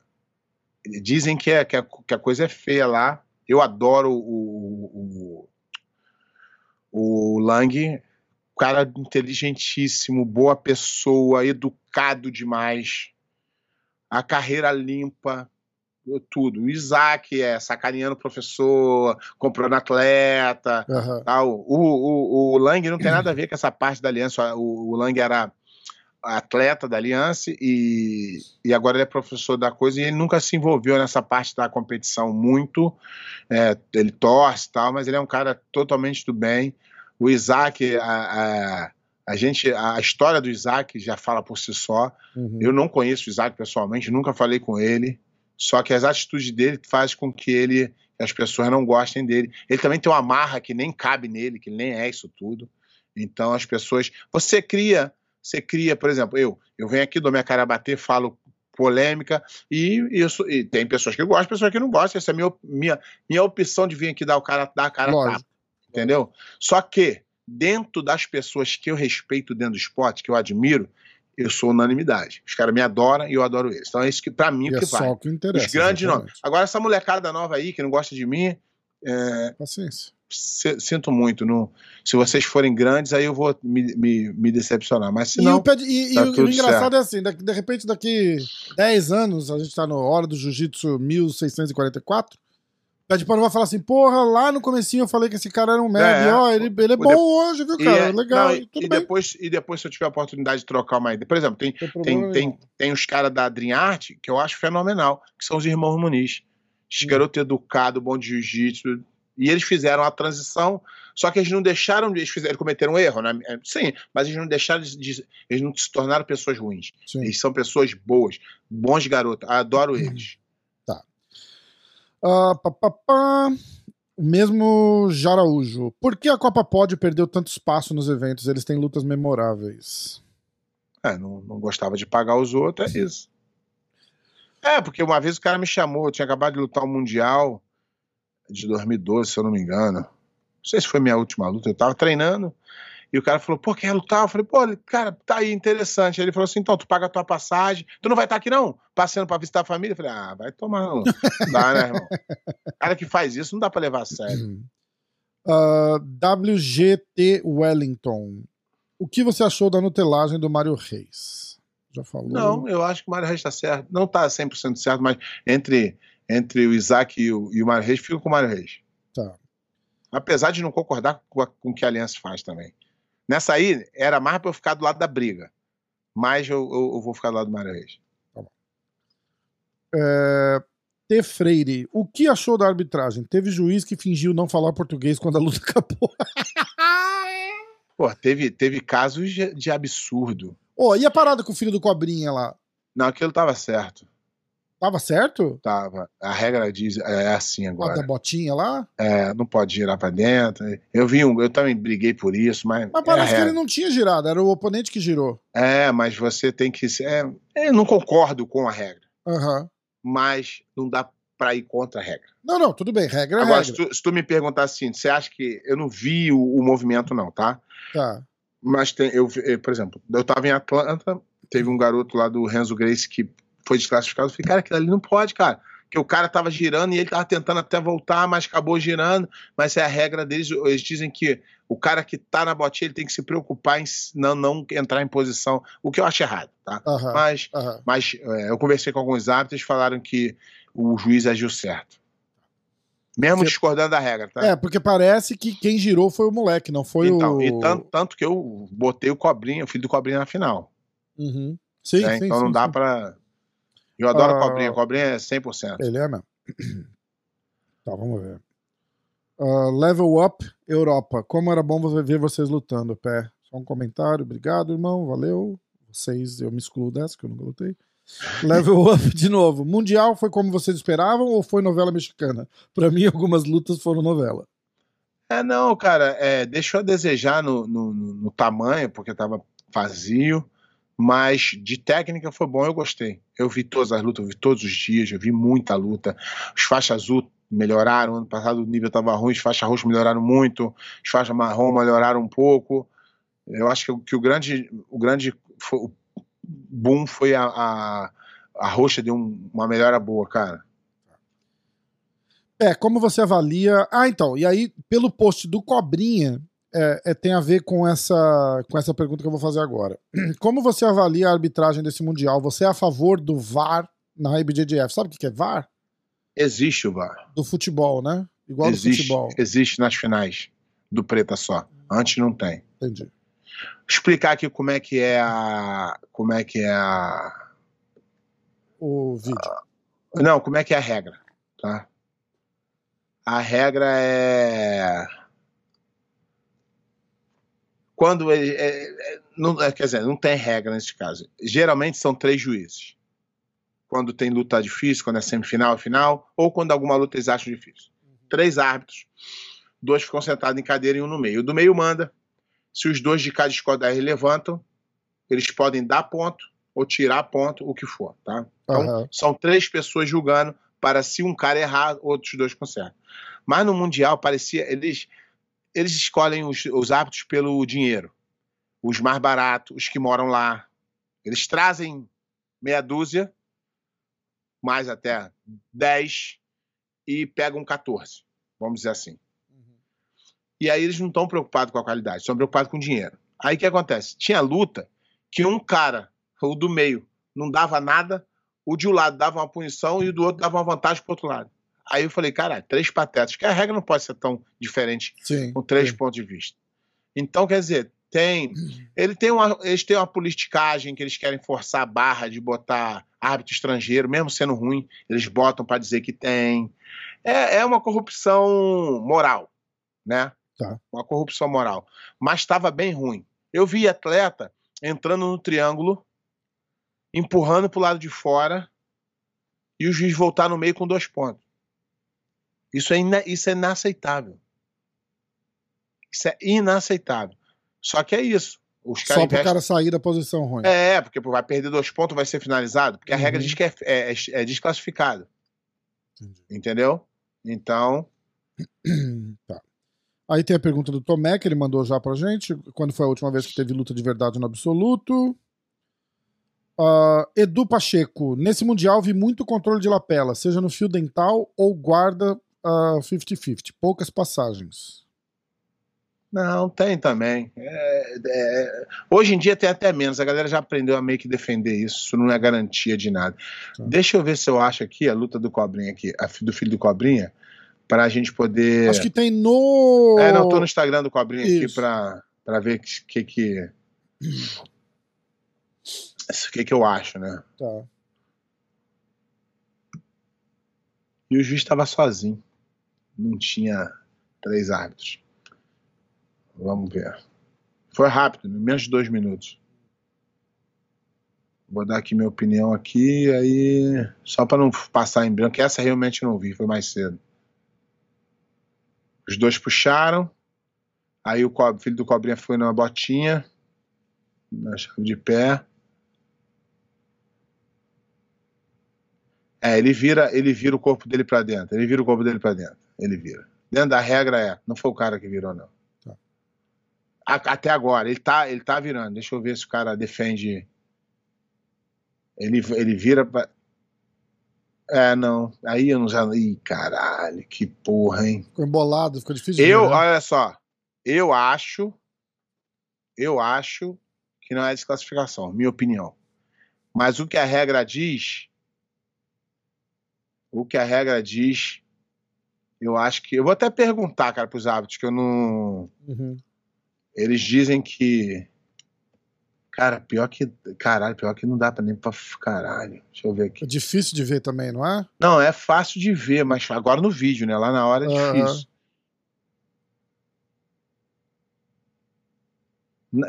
C: dizem que, é, que, a, que a coisa é feia lá. Eu adoro o, o, o, o Lang, cara inteligentíssimo, boa pessoa, educado demais, a carreira limpa, tudo. O Isaac é sacaneando o professor, comprando atleta,
B: Aham.
C: tal. O, o, o Lang não tem nada a ver com essa parte da aliança. O, o Lang era atleta da aliança e, e agora ele é professor da coisa e ele nunca se envolveu nessa parte da competição muito. É, ele torce e tal, mas ele é um cara totalmente do bem. O Isaac, a, a, a gente, a história do Isaac já fala por si só.
B: Uhum.
C: Eu não conheço o Isaac pessoalmente, nunca falei com ele. Só que as atitudes dele fazem com que ele, as pessoas não gostem dele. Ele também tem uma marra que nem cabe nele, que nem é isso tudo. Então as pessoas. Você cria, você cria, por exemplo, eu, eu venho aqui, dou minha cara a bater, falo polêmica, e isso. E tem pessoas que gostam, pessoas que não gostam. Essa é a minha, minha, minha opção de vir aqui dar o cara, dar a cara tapa. Entendeu? Só que, dentro das pessoas que eu respeito dentro do esporte, que eu admiro, eu sou unanimidade. Os caras me adoram e eu adoro eles. Então é isso que, pra mim,
B: E
C: o
B: é
C: que vai.
B: só o que interessa.
C: Os grandes nomes. Agora, essa molecada nova aí, que não gosta de mim, é,
B: Paciência.
C: sinto muito. Não, se vocês forem grandes, aí eu vou me, me, me decepcionar. Mas se
B: E,
C: não.
B: o, e- e
C: tá
B: o-
C: tudo
B: o engraçado é assim, daqui- de repente daqui 10 anos, a gente tá no Hora do Jiu-Jitsu 1644, Pé de Pano vai falar assim, porra, lá no comecinho eu falei que esse cara era um merda,
C: É,
B: ó, ele, ele é bom
C: de-
B: hoje, viu, cara?
C: é-
B: Legal,
C: não,
B: e
C: e, depois, e depois, se eu tiver a oportunidade de trocar uma ideia. Por exemplo, tem,
B: tem
C: tem, tem, tem os caras da Dream Art que eu acho fenomenal, que são os irmãos Muniz. Esses
B: Hum.
C: garotos educados, bom de jiu-jitsu. E eles fizeram a transição, só que eles não deixaram de. Eles, fizeram, eles cometeram um erro, né? É, Sim, mas eles não deixaram de, Eles não se tornaram pessoas ruins.
B: Sim.
C: Eles são pessoas boas, bons garotos. Adoro
B: Hum. Ah, pá, pá, pá. O mesmo Jaraújo. Por que a Copa Pod perdeu tanto espaço nos eventos? Eles têm lutas memoráveis.
C: É, não, não gostava de pagar os outros, é isso. É, porque uma vez o cara me chamou, eu tinha acabado de lutar o Mundial de 2012, se eu não me engano. sei se foi minha última luta, eu tava treinando, e o cara falou, pô, quer lutar? Eu falei, pô, cara, tá aí, interessante. Aí ele falou assim, então, tu paga a tua passagem, tu não vai estar aqui não? Passeando pra visitar a família? Eu falei, ah, vai tomar, não. dá, né, irmão? cara que faz isso não dá pra levar a sério.
B: Uh, WGT Wellington. O que você achou da nutelagem do Mário Reis? Já falou?
C: Não, eu acho que o Mário Reis tá certo. Não tá 100% certo, mas entre, entre o Isaac e o, e o Mário Reis, fica com o Mário Reis.
B: Tá.
C: Apesar de não concordar com o que a Aliança faz também. Nessa aí, era mais pra eu ficar do lado da briga. Mas eu, eu, eu vou ficar do lado do Mário Reis.
B: É, T. Freire, o que achou da arbitragem? Teve juiz que fingiu não falar português quando a luta acabou.
C: Pô, teve, teve casos de, de absurdo.
B: Ô, e a parada com o filho do Cobrinha lá?
C: Não, aquilo tava certo.
B: Tava certo?
C: Tava. A regra diz é assim
B: A da
C: agora.
B: botinha lá?
C: É, não pode girar pra dentro. Eu vi um, eu também briguei por isso, mas.
B: Mas
C: é
B: parece que ele não tinha girado, era o oponente que girou.
C: É, mas você tem que. É, eu não concordo com a regra,
B: Aham.
C: mas não dá pra ir contra a regra.
B: Não, não, tudo bem, regra é
C: Agora,
B: regra.
C: se tu, se tu me perguntar assim, você acha que. Eu não vi o, o movimento, não, tá?
B: Tá.
C: Mas tem, eu, vi- eh, por exemplo, eu tava em Atlanta, teve um garoto lá do Renzo Grace que foi desclassificado. Eu falei, cara, aquilo ali não pode, cara. Porque o cara tava girando e ele tava tentando até voltar, mas acabou girando. Mas é a regra deles. Eles dizem que o cara que tá na botinha ele tem que se preocupar em não, não entrar em posição. O que eu acho errado, tá?
B: Aham.
C: Mas,
B: aham.
C: mas é, eu conversei com alguns árbitros falaram que o juiz agiu certo. Mesmo
B: Você-
C: discordando da regra, tá?
B: É, porque parece que quem girou foi o moleque, não foi
C: então,
B: o.
C: e tanto, tanto que eu botei o Cobrinha, o filho do Cobrinha na final.
B: Uhum. Sim,
C: né?
B: sim,
C: então
B: sim,
C: não dá
B: sim.
C: Eu adoro
B: Ah.
C: cobrinha. Cobrinha é 100%.
B: Ele é mesmo. tá, vamos ver. Ah, level Up Europa. Como era bom ver vocês lutando, pé. Só um comentário. Obrigado, irmão. Valeu. Vocês, eu me excluo dessa, que eu nunca lutei. Level Up de novo. Mundial foi como vocês esperavam ou foi novela mexicana? Pra mim, algumas lutas foram novela.
C: É, não, cara, é, deixou a desejar no, no, no- no tamanho, porque tava vazio. Mas de técnica foi bom, eu gostei. Eu vi todas as lutas, eu vi todos os dias, eu vi muita luta. Os faixas azul melhoraram, ano passado o nível tava ruim, os faixas roxas melhoraram muito, os faixas marrom melhoraram um pouco. Eu acho que, o- que o grande, o grande fo- o boom foi a, a, a roxa deu um- uma melhora boa, cara.
B: É, como você avalia. Ah, então, e aí, pelo post do Cobrinha, é, é, tem a ver com essa, com essa pergunta que eu vou fazer agora. Como você avalia a arbitragem desse Mundial? Você é a favor do VAR na IBJJF? Sabe o que é VAR?
C: Existe o VAR.
B: Do futebol, né? Igual do
C: existe,
B: futebol.
C: existe nas finais do Preta só. Antes não tem.
B: Entendi.
C: Explicar aqui como é que é a. Como é que é a.
B: O vídeo.
C: Não, como é que é a regra, tá? A regra é. Quando ele. é- é- não, é, quer dizer, não tem regra nesse caso. Geralmente são três juízes. Quando tem luta difícil, quando é semifinal, final, ou quando alguma luta eles acham difícil. Três árbitros. Dois ficam sentados em cadeira e um no meio. O do meio manda. Se os dois de cada eles levantam, eles podem dar ponto ou tirar ponto, o que for, tá? Então,
B: Aham.
C: são três pessoas julgando para se um cara errar, outros dois consertam. Mas no Mundial parecia. Eles, eles escolhem os, os árbitros pelo dinheiro. Os mais baratos, os que moram lá. Eles trazem meia dúzia, mais até 10, e pegam 14, vamos dizer assim. E aí eles não estão preocupados com a qualidade, estão preocupados com o dinheiro. Aí o que acontece? Tinha luta que um cara, o do meio, não dava nada, o de um lado dava uma punição e o do outro dava uma vantagem pro outro lado. Aí eu falei, cara, três patetas, que a regra não pode ser tão diferente
B: Sim.
C: com três
B: sim.
C: pontos de vista. Então, quer dizer, tem. Ele tem uma, eles têm uma politicagem que eles querem forçar a barra de botar árbitro estrangeiro, mesmo sendo ruim, eles botam para dizer que tem. É, é uma corrupção moral, né?
B: Tá.
C: Uma corrupção moral. Mas estava bem ruim. Eu vi atleta entrando no triângulo, empurrando para o lado de fora, e o juiz voltar no meio com dois pontos. Isso é, ina- isso é inaceitável. Isso é inaceitável. Só que é isso. Os
B: Só pro
C: investem-
B: cara sair da posição ruim.
C: É, porque vai perder dois pontos, vai ser finalizado. Porque a
B: Uhum.
C: regra diz que é, é- é desclassificado.
B: Entendi.
C: Entendeu? Então,
B: tá. Aí tem a pergunta do Tomé, que ele mandou já pra gente. Quando foi a última vez que teve luta de verdade no absoluto? Uh, Edu Pacheco, nesse Mundial vi muito controle de lapela, seja no fio dental ou guarda 50-50. Uh, Poucas passagens.
C: Não, tem também. É, é, hoje em dia tem até menos. A galera já aprendeu a meio que defender isso. Isso não é garantia de nada. Tá. Deixa eu ver se eu acho aqui a luta do Cobrinha aqui, a, do filho do Cobrinha para a gente poder.
B: Acho que tem no.
C: É, não, tô no Instagram do Cobrinha Isso. aqui para para ver o que que. O que que eu acho, né?
B: Tá.
C: E o juiz estava sozinho. Não tinha três árbitros. Vamos ver. Foi rápido, né? menos de dois minutos. Vou dar aqui minha opinião aqui, aí só para não passar em branco. Essa realmente não vi, foi mais cedo. Os dois puxaram. Aí o filho do Cobrinha foi numa botinha, na chave de pé. É, ele vira, ele vira o corpo dele para dentro. Ele vira o corpo dele para dentro. Ele vira. Dentro da regra é, não foi o cara que virou não. Tá. até agora, ele tá, ele tá virando. Deixa eu ver se o cara defende. Ele, ele vira pra... É, não. Aí eu não já. Ih, caralho, que porra, hein?
B: Ficou embolado, ficou difícil.
C: Eu, ver, né? olha só. Eu acho. Eu acho que não é desclassificação, minha opinião. Mas o que a regra diz. O que a regra diz. Eu acho que. Eu vou até perguntar, cara, pros hábitos, que eu não. Uhum. Eles dizem que Cara, pior que. Caralho, pior que não dá pra nem pra. Caralho. Deixa eu ver aqui.
B: É difícil de ver também, não é?
C: Não, é fácil de ver, mas agora no vídeo, né? Lá na hora é uhum. difícil.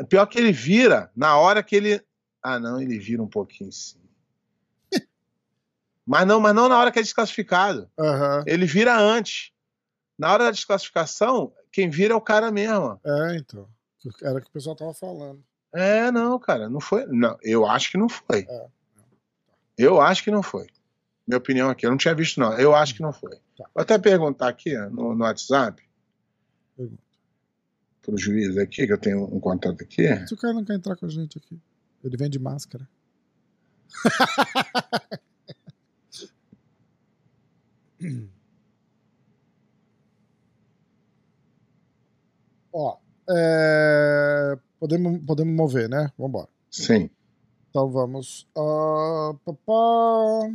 C: Pior que ele vira na hora que ele. Ah, não, ele vira um pouquinho sim. Mas não, mas não na hora que é desclassificado.
B: Uhum.
C: Ele vira antes. Na hora da desclassificação, quem vira é o cara mesmo.
B: É, então. Era o que o pessoal tava falando.
C: É, não, cara, não foi. Não, eu acho que não foi. É. Eu acho que não foi. Minha opinião aqui, eu não tinha visto, não. Eu acho que não foi. Tá. Vou até perguntar aqui no, no WhatsApp. Pergunta. Pro juiz aqui, que eu tenho um contato aqui.
B: Se o cara não quer entrar com a gente aqui, ele vem de máscara. Ó, é... Podemos, podemos mover, né? Vamos embora.
C: Sim.
B: Então vamos. Uh, papá.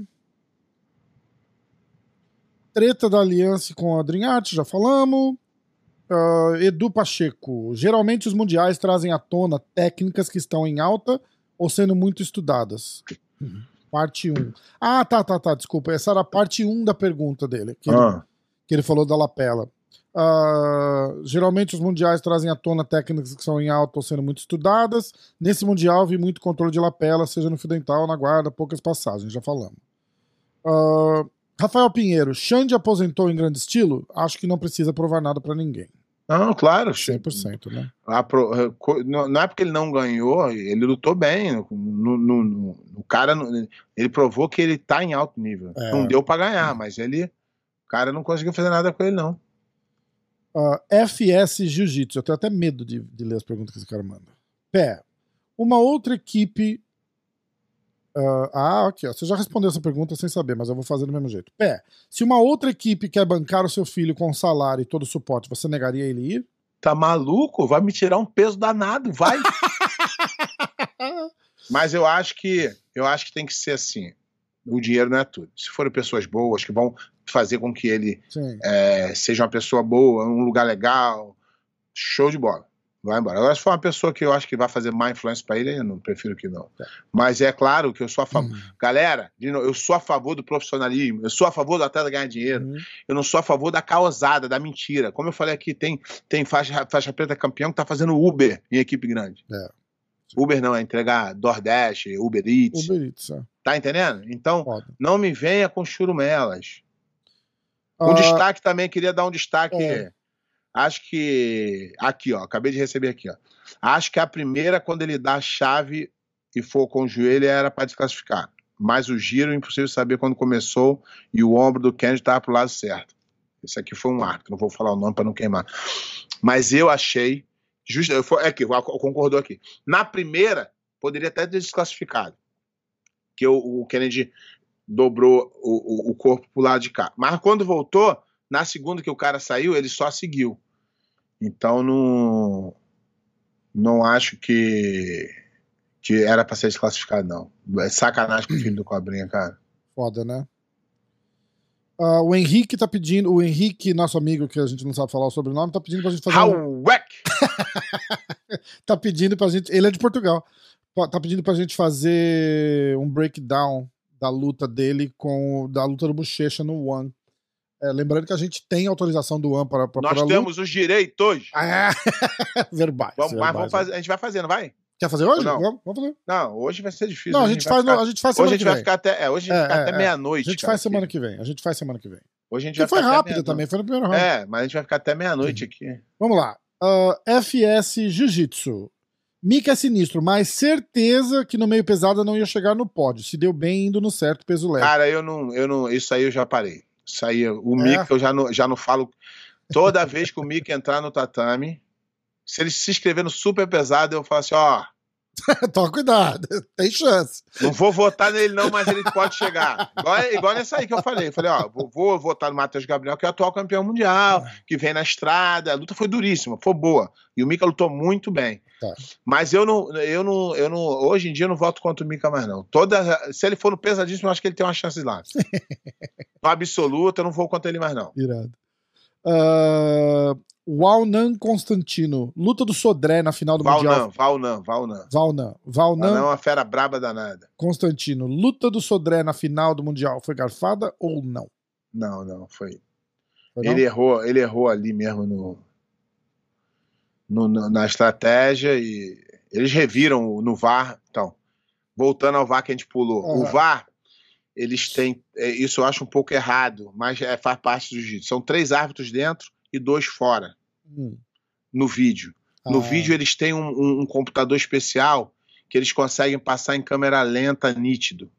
B: Treta da aliança com a Dreamart, já falamos. Uh, Edu Pacheco. Geralmente os mundiais trazem à tona técnicas que estão em alta ou sendo muito estudadas. Uhum. Parte 1. Ah, tá, tá, tá. Desculpa. Essa era a parte 1 da pergunta dele. Que, ah. ele, que ele falou da lapela. Uh, geralmente os mundiais trazem à tona técnicas que são em alta ou sendo muito estudadas. Nesse mundial vi muito controle de lapela, seja no fio dental ou na guarda, poucas passagens, já falamos. Uh, Rafael Pinheiro, Xande aposentou em grande estilo? Acho que não precisa provar nada para ninguém.
C: Não, claro.
B: 100%, né?
C: Não é porque ele não ganhou, ele lutou bem. No, no, no, o cara, ele provou que ele tá em alto nível. É. Não deu para ganhar, mas ele, o cara não conseguiu fazer nada com ele, não.
B: Uh, FS Jiu-Jitsu. Eu tenho até medo de, de, ler as perguntas que esse cara manda. Pé. Uma outra equipe. Uh, ah, aqui, ó. Você já respondeu essa pergunta sem saber, mas eu vou fazer do mesmo jeito. Pé. Se uma outra equipe quer bancar o seu filho com salário e todo o suporte, você negaria ele ir?
C: Tá maluco? Vai me tirar um peso danado, vai. mas eu acho que eu acho que tem que ser assim. O dinheiro não é tudo. Se forem pessoas boas que vão fazer com que ele é, seja uma pessoa boa, um lugar legal, show de bola. Vai embora. Agora, se for uma pessoa que eu acho que vai fazer má influência para ele, eu não prefiro que não. É. Mas é claro que eu sou a favor. Uhum. Galera, eu sou a favor do profissionalismo, eu sou a favor do atleta ganhar dinheiro, uhum. eu não sou a favor da causada, da mentira. Como eu falei aqui, tem, tem faixa, faixa preta campeão que tá fazendo Uber em equipe grande.
B: É.
C: Uber não, é entregar DoorDash, Uber Eats.
B: Uber Eats, é.
C: Tá entendendo? Então, Foda. não me venha com churumelas. Um uh, destaque também, queria dar um destaque. É. Acho que. Aqui, ó. Acabei de receber aqui, ó. Acho que a primeira, quando ele dá a chave e for com o joelho, era para desclassificar. Mas o giro, impossível saber quando começou e o ombro do Kennedy estava pro lado certo. Esse aqui foi um árbitro, não vou falar o nome para não queimar. Mas eu achei. Foi- é aqui, eu concordou aqui. Na primeira, poderia até ter desclassificado. Que o, o Kennedy dobrou o, o, o corpo pro lado de cá. Mas quando voltou, na segunda que o cara saiu, ele só seguiu. Então não. Não acho que. Que era pra ser desclassificado, não. É sacanagem com o filho do Cobrinha, cara.
B: Foda, né? Ah, o Henrique tá pedindo, o Henrique, nosso amigo que a gente não sabe falar o sobrenome, tá pedindo pra gente fazer um,
C: Hauek!
B: tá pedindo pra gente, ele é de Portugal. Tá pedindo pra gente fazer um breakdown da luta dele com da luta do Bochecha no One. É, lembrando que a gente tem autorização do One para
C: Nós temos os direitos.
B: Ah, verbais.
C: Vamos, mas
B: verbais,
C: vamos fazer, a gente vai fazer, não vai?
B: Quer fazer hoje?
C: Não?
B: Vamos, vamos fazer.
C: Não, hoje vai ser difícil.
B: Não, a
C: Hoje
B: gente, faz,
C: ficar-
B: a gente faz
C: Hoje
B: semana
C: a gente
B: que
C: vai
B: vem.
C: ficar até, é, hoje a gente
B: É, é,
C: até
B: é.
C: meia-noite.
B: A gente
C: cara,
B: faz semana que vem. A gente faz semana que vem.
C: Hoje a gente vai
B: foi rápido também, foi no primeiro round.
C: É, mas a gente vai ficar até meia-noite aqui.
B: Vamos lá. Ah, FS Jiu-Jitsu. Mika é sinistro, mas certeza que no meio pesado não ia chegar no pódio. Se deu bem indo no certo peso leve.
C: Cara, eu não, eu não. Isso aí eu já parei. Isso aí, o
B: É?
C: Mick eu já não, já não falo. Toda vez que o Mick entrar no tatame, se ele se inscrever no super pesado, eu falo assim: ó,
B: Toma cuidado, tem chance.
C: não vou votar nele não, mas ele pode chegar. Igual, igual nessa aí que eu falei. Eu falei: ó, vou, vou votar no Matheus Gabriel, que é o atual campeão mundial, que vem na estrada. A luta foi duríssima, foi boa. E o Mika lutou muito bem.
B: Tá.
C: Mas eu não, eu não, eu não. Hoje em dia eu não voto contra o Mika mais, não. Toda, se ele for no pesadíssimo, eu acho que ele tem uma chance lá. no absoluto, eu não vou contra ele mais, não.
B: Irado. Uh, Walnan Constantino. Luta do Sodré na final do Mundial.
C: Valnan, Valnan, Valnan.
B: Valnan. Valnan
C: Valnan é uma fera braba danada.
B: Constantino. Luta do Sodré na final do Mundial. Foi garfada ou não?
C: Não, não, foi.
B: Foi não?
C: Ele errou, ele errou ali mesmo no, no- no- na estratégia e eles reviram no VAR. Então, voltando ao VAR que a gente pulou. O
B: Aham.
C: VAR, eles têm. é, Isso eu acho um pouco errado, mas é, faz parte do jiu São três árbitros dentro e dois fora
B: Hum.
C: no vídeo. No
B: Ah,
C: vídeo eles têm um, um- um computador especial que eles conseguem passar em câmera lenta, nítido,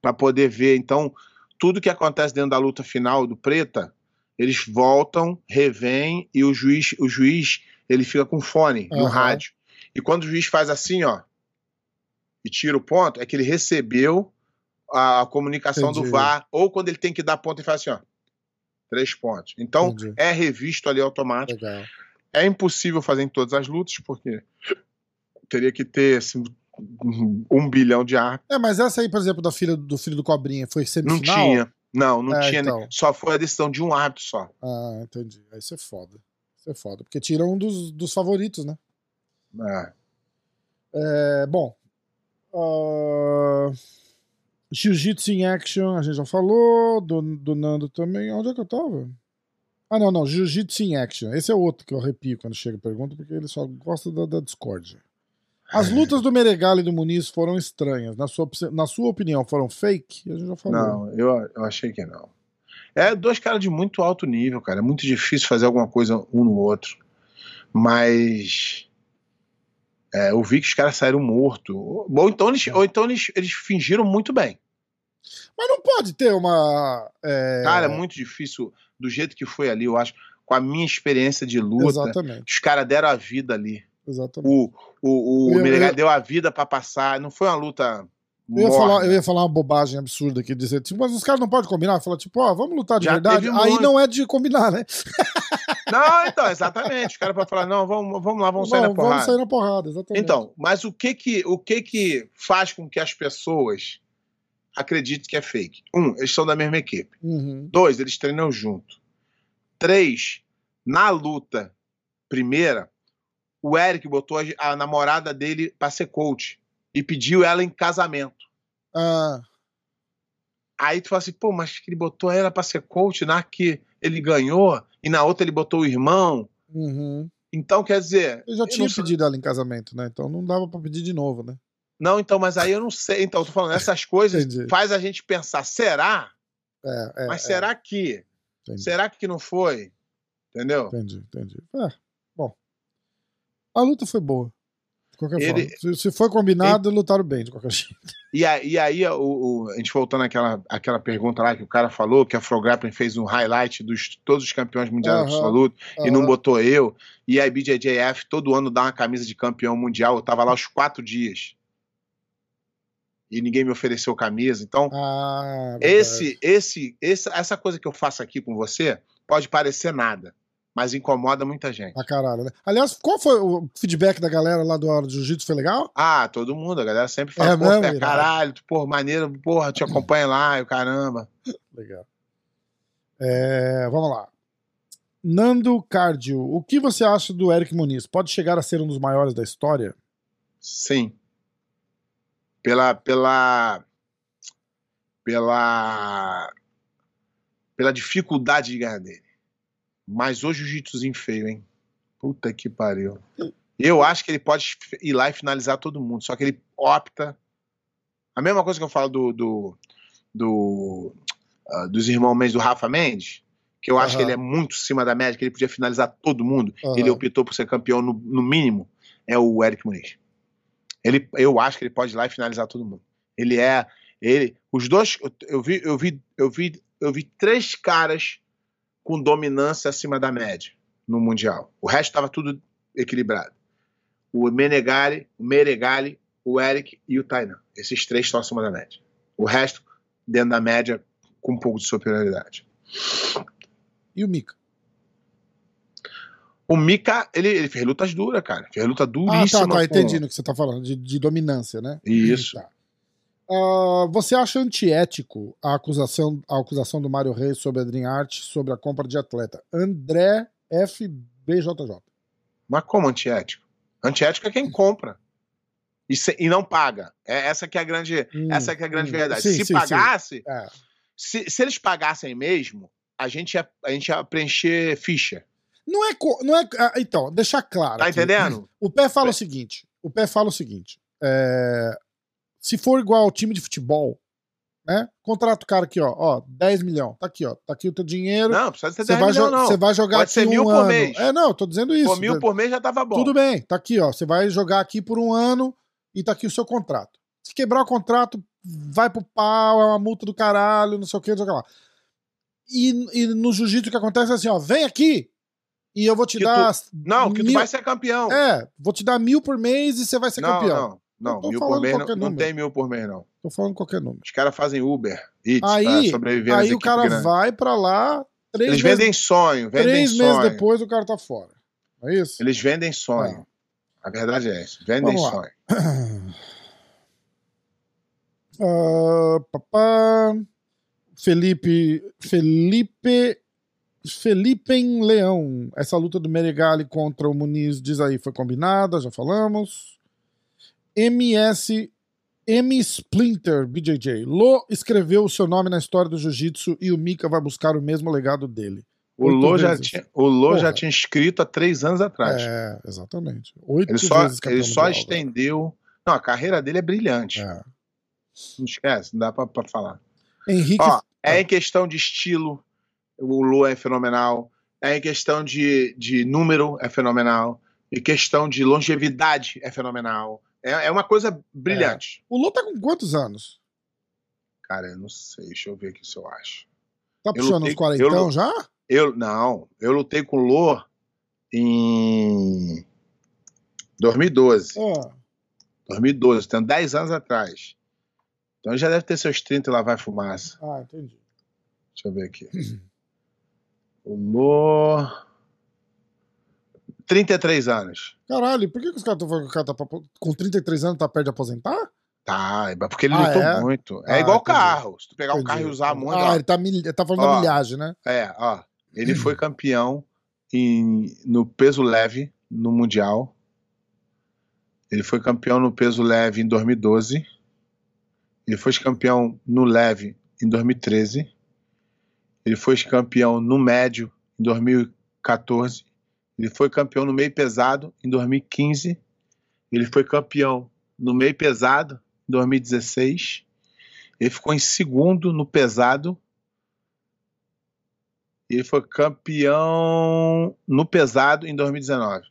C: para poder ver. Então, tudo que acontece dentro da luta final do Preta, eles voltam, revêm e o juiz, o juiz, ele fica com fone no
B: Aham.
C: rádio. E quando o juiz faz assim, ó, e tira o ponto, é que ele recebeu a, a comunicação
B: Entendi.
C: do VAR, ou quando ele tem que dar ponto e faz assim, ó, três pontos. Então,
B: Entendi.
C: é revisto ali automático.
B: Legal.
C: É impossível fazer em todas as lutas, porque teria que ter assim, um bilhão de árbitros.
B: É, mas essa aí, por exemplo, da filha do filho do Cobrinha, foi
C: Não
B: semifinal?
C: tinha. Não, não
B: É,
C: tinha.
B: então.
C: Só foi a decisão de um árbitro só.
B: Ah, entendi. Aí isso é foda. Isso é foda. Porque tira um dos, dos favoritos, né?
C: É.
B: É, bom. ah, Jiu-Jitsu em Action, a gente já falou. Do, do Nando também. Onde é que eu tava? Ah, não, não. Jiu-Jitsu em Action. Esse é outro que eu arrepio quando chega a pergunta, porque ele só gosta da, da discórdia. As lutas do Meregali e do Muniz foram estranhas. Na sua, na sua opinião, foram fake? A gente já falou.
C: Não, eu, eu achei que não. É dois caras de muito alto nível, cara. É muito difícil fazer alguma coisa um no outro. Mas. É, eu vi que os caras saíram mortos. Ou então, eles, ou então eles, eles fingiram muito bem.
B: Mas não pode ter uma. é,
C: Cara, é muito difícil. Do jeito que foi ali, eu acho. Com a minha experiência de luta,
B: Exatamente.
C: os caras deram a vida ali.
B: Exatamente.
C: O, o, o
B: eu-
C: Menegas deu a vida pra passar. Não foi uma luta.
B: Eu ia, falar, eu ia falar uma bobagem absurda aqui, dizer, tipo, mas os caras não podem combinar. Falar, tipo, ó, vamos lutar de
C: Já
B: verdade. Aí
C: muito.
B: não é de combinar, né?
C: Não, então, exatamente. Os caras podem falar, não, vamos, vamos lá, vamos sair na porrada.
B: Vamos sair na porrada, exatamente.
C: Então, mas o que que, o que que faz com que as pessoas acreditem que é fake? Um, eles são da mesma equipe.
B: Uhum.
C: Dois, eles treinam junto. Três, na luta primeira, o Eric botou a, a namorada dele pra ser coach e pediu ela em casamento.
B: Ah,
C: Aí tu fala assim, pô, mas que ele botou ela pra ser coach, na que ele ganhou, e na outra ele botou o irmão.
B: uhum.
C: Então, quer dizer.
B: Eu já
C: eu
B: tinha
C: não
B: pedido ela em casamento, né? Então não dava pra pedir de novo, né?
C: Não, então, mas aí eu não sei. Então, eu tô falando, essas coisas faz a gente pensar, será?
B: É, é,
C: Mas
B: é.
C: será que?
B: Entendi.
C: Será que não foi? Entendeu?
B: Entendi, entendi. É, bom. A luta foi boa. Qualquer
C: Ele-
B: forma. Se, se foi combinado, lutaram bem, de qualquer jeito.
C: E aí, e aí o, o- a gente voltando àquela, àquela pergunta lá que o cara falou, que a Fro Grappling fez um highlight dos todos os campeões mundiais
B: Aham.
C: absoluto e não botou eu. E a BJJF todo ano dá uma camisa de campeão mundial. Eu tava lá os quatro dias. E ninguém me ofereceu camisa. Então,
B: Ah,
C: esse, esse, esse, essa coisa que eu faço aqui com você pode parecer nada, mas incomoda muita gente.
B: Pra caralho, né? Aliás, qual foi o feedback da galera lá do Hora do Jiu-Jitsu? Foi legal?
C: Ah, todo mundo, a galera sempre fala,
B: É
C: pô,
B: mesmo, irado?
C: caralho, tu, porra, maneiro, porra, te acompanha lá, e o caramba.
B: Legal. É, vamos lá. Nando Cardio, o que você acha do Eric Muniz? Pode chegar a ser um dos maiores da história?
C: Sim. Pela, pela, pela, pela dificuldade de ganhar dele. Mas o jiu-jitsuzinho feio, hein? Puta que pariu. Eu acho que ele pode ir lá e finalizar todo mundo, só que ele opta. A mesma coisa que eu falo do, do, do ah, dos irmãos Mendes, do Rafa Mendes, que eu acho que ele é muito acima da média, que ele podia finalizar todo mundo.
B: Aham.
C: Ele optou por ser campeão no, no mínimo, é o Eric Muniz. Ele, eu acho que ele pode ir lá e finalizar todo mundo. Ele é. Ele, os dois. Eu vi, eu vi, eu vi, eu vi três caras com dominância acima da média no Mundial. O resto estava tudo equilibrado. O Menegari, o Meregali, o Eric e o Tainan. Esses três estão acima da média. O resto, dentro da média, com um pouco de superioridade.
B: E o Mika?
C: O Mika, ele, ele fez lutas duras, cara. Fez luta
B: Ah,
C: duríssima.
B: tá, tá,
C: com-
B: entendi no que você tá falando, de, de dominância, né?
C: Isso.
B: Tá. Ah, você acha antiético a acusação, a acusação do Mário Reis sobre a Dream Art sobre a compra de atleta? André FBJJ.
C: Mas como antiético? Antiético é quem compra. E, se- e não paga. É, essa que é a grande,
B: Hum,
C: essa que é a grande
B: hum.
C: verdade.
B: Sim,
C: se
B: sim,
C: pagasse,
B: É.
C: Se, se eles pagassem mesmo, a gente ia, a gente ia preencher ficha.
B: Não é, não é. ah, Então, deixar claro.
C: Tá
B: aqui.
C: entendendo?
B: O pé fala o seguinte: o pé fala o seguinte. é, se for igual ao time de futebol, né? Contrata o cara aqui, ó, ó, 10 milhões. Tá aqui, ó. Tá aqui o teu dinheiro.
C: Não, precisa ser
B: Você
C: 10
B: vai,
C: milhões, não.
B: você vai jogar
C: Pode ser
B: aqui
C: mil
B: um
C: por
B: ano.
C: mês.
B: É, não, eu tô dizendo isso.
C: Pô, mil por mês já tava bom.
B: Tudo bem, tá aqui, ó. Você vai jogar aqui por um ano e tá aqui o seu contrato. Se quebrar o contrato, vai pro pau, é uma multa do caralho, não sei o que, não sei o que lá. E, e no jiu-jitsu o que acontece é assim, ó, vem aqui e eu vou te
C: Que
B: dar.
C: Não, que tu
B: mil-
C: vai ser campeão.
B: É, vou te dar mil por mês e você vai ser
C: não,
B: campeão.
C: não, não. Mil por mês não, não
B: número.
C: tem mil por mês, não.
B: Tô falando qualquer número.
C: Os caras fazem Uber, Eats, pra
B: Aí,
C: sobreviver nas
B: aí o cara
C: grandes.
B: vai pra lá, três
C: Eles
B: meses,
C: vendem sonho, vendem
B: três
C: sonho.
B: meses depois o cara tá fora. É isso?
C: Eles vendem sonho. A verdade é essa. Vendem
B: Vamos
C: sonho.
B: Ah, papá. Felipe. Felipe. Felipe em Leão. Essa luta do Meregali contra o Muniz, diz aí, foi combinada, já falamos. MS. M. Splinter, BJJ. Lo escreveu o seu nome na história do jiu-jitsu e o Mika vai buscar o mesmo legado dele.
C: O
B: Oito
C: Lô, já tinha, o Lô já tinha escrito há três anos atrás.
B: É, exatamente. Oito
C: ele só, ele só
B: mundial,
C: estendeu. Não, a carreira dele é brilhante.
B: É.
C: Não esquece, não dá pra, pra falar.
B: Henrique.
C: Ó, é em questão de estilo, o Lô é fenomenal. É em questão de, de número, é fenomenal. Em questão de longevidade, é fenomenal. É, é uma coisa brilhante.
B: O Lô tá com quantos anos?
C: Cara, eu não sei, deixa eu ver aqui se eu acho.
B: Tá puxando
C: lutei-
B: uns quarentão
C: eu-
B: já?
C: Eu, não, eu lutei com o Lô em 2012.
B: Ah,
C: 2012, tem 10 anos atrás. Então ele já deve ter seus 30 e lá vai fumaça.
B: ah, entendi.
C: Deixa eu ver aqui. O Lô. 33 anos.
B: Caralho, por que, que os caras estão falando que o cara tá pra- com 33 anos tá perto de aposentar?
C: Tá, é porque ele
B: Ah,
C: lutou
B: é?
C: muito. É
B: Ah,
C: igual
B: entendi.
C: carro. Se tu pegar um
B: Entendi.
C: carro e usar muito.
B: Ah,
C: ó,
B: ele tá, mil- tá falando
C: Ó.
B: da milhagem, né?
C: É, ó. Ele foi campeão em, no peso leve no Mundial. Ele foi campeão no peso leve em 2012. Ele foi campeão no leve em 2013. Ele foi campeão no médio em 2014. Ele foi campeão no meio pesado em 2015. Ele foi campeão no meio pesado em 2016. Ele ficou em segundo no pesado ele foi campeão no pesado em 2019.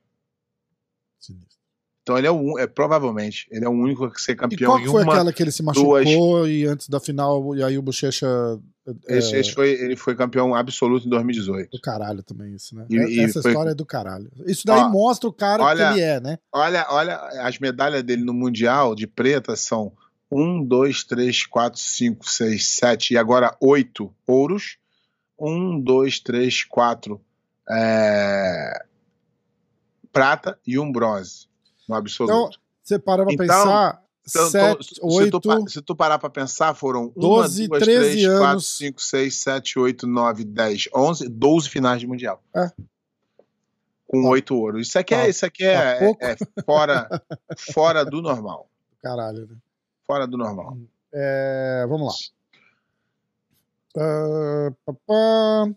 B: Sinistro.
C: Então ele é, o, é provavelmente, ele é o único a ser
B: E
C: campeão
B: qual
C: em
B: que foi
C: uma.
B: aquela que ele se machucou e antes da final, e aí o Bochecha. É,
C: Esse, esse foi, ele foi campeão absoluto em 2018.
B: Do caralho também, isso, né?
C: E- e
B: Essa
C: foi-
B: história é do caralho. Isso daí
C: Ó,
B: mostra o cara
C: olha-
B: que ele é, né?
C: Olha, olha, as medalhas dele no Mundial de preta são 1, 2, 3, 4, 5, 6, 7 e agora 8 ouros. 1, 2, 3, 4 é, prata e um bronze no absoluto.
B: Então, você para pra
C: Então,
B: pensar.
C: Então, então,
B: sete,
C: se,
B: oito.
C: tu, se tu parar pra pensar, foram
B: 12,
C: 1, 2,
B: 13
C: 3, 4,
B: anos.
C: 5, 6, 7, 8, 9, 10, 11, 12 finais de Mundial.
B: É.
C: Com
B: Tá.
C: 8 ouros. Isso aqui é, isso aqui
B: tá
C: é, é fora, fora do normal.
B: Caralho, né?
C: Fora do normal.
B: É, vamos lá. Ah, papá.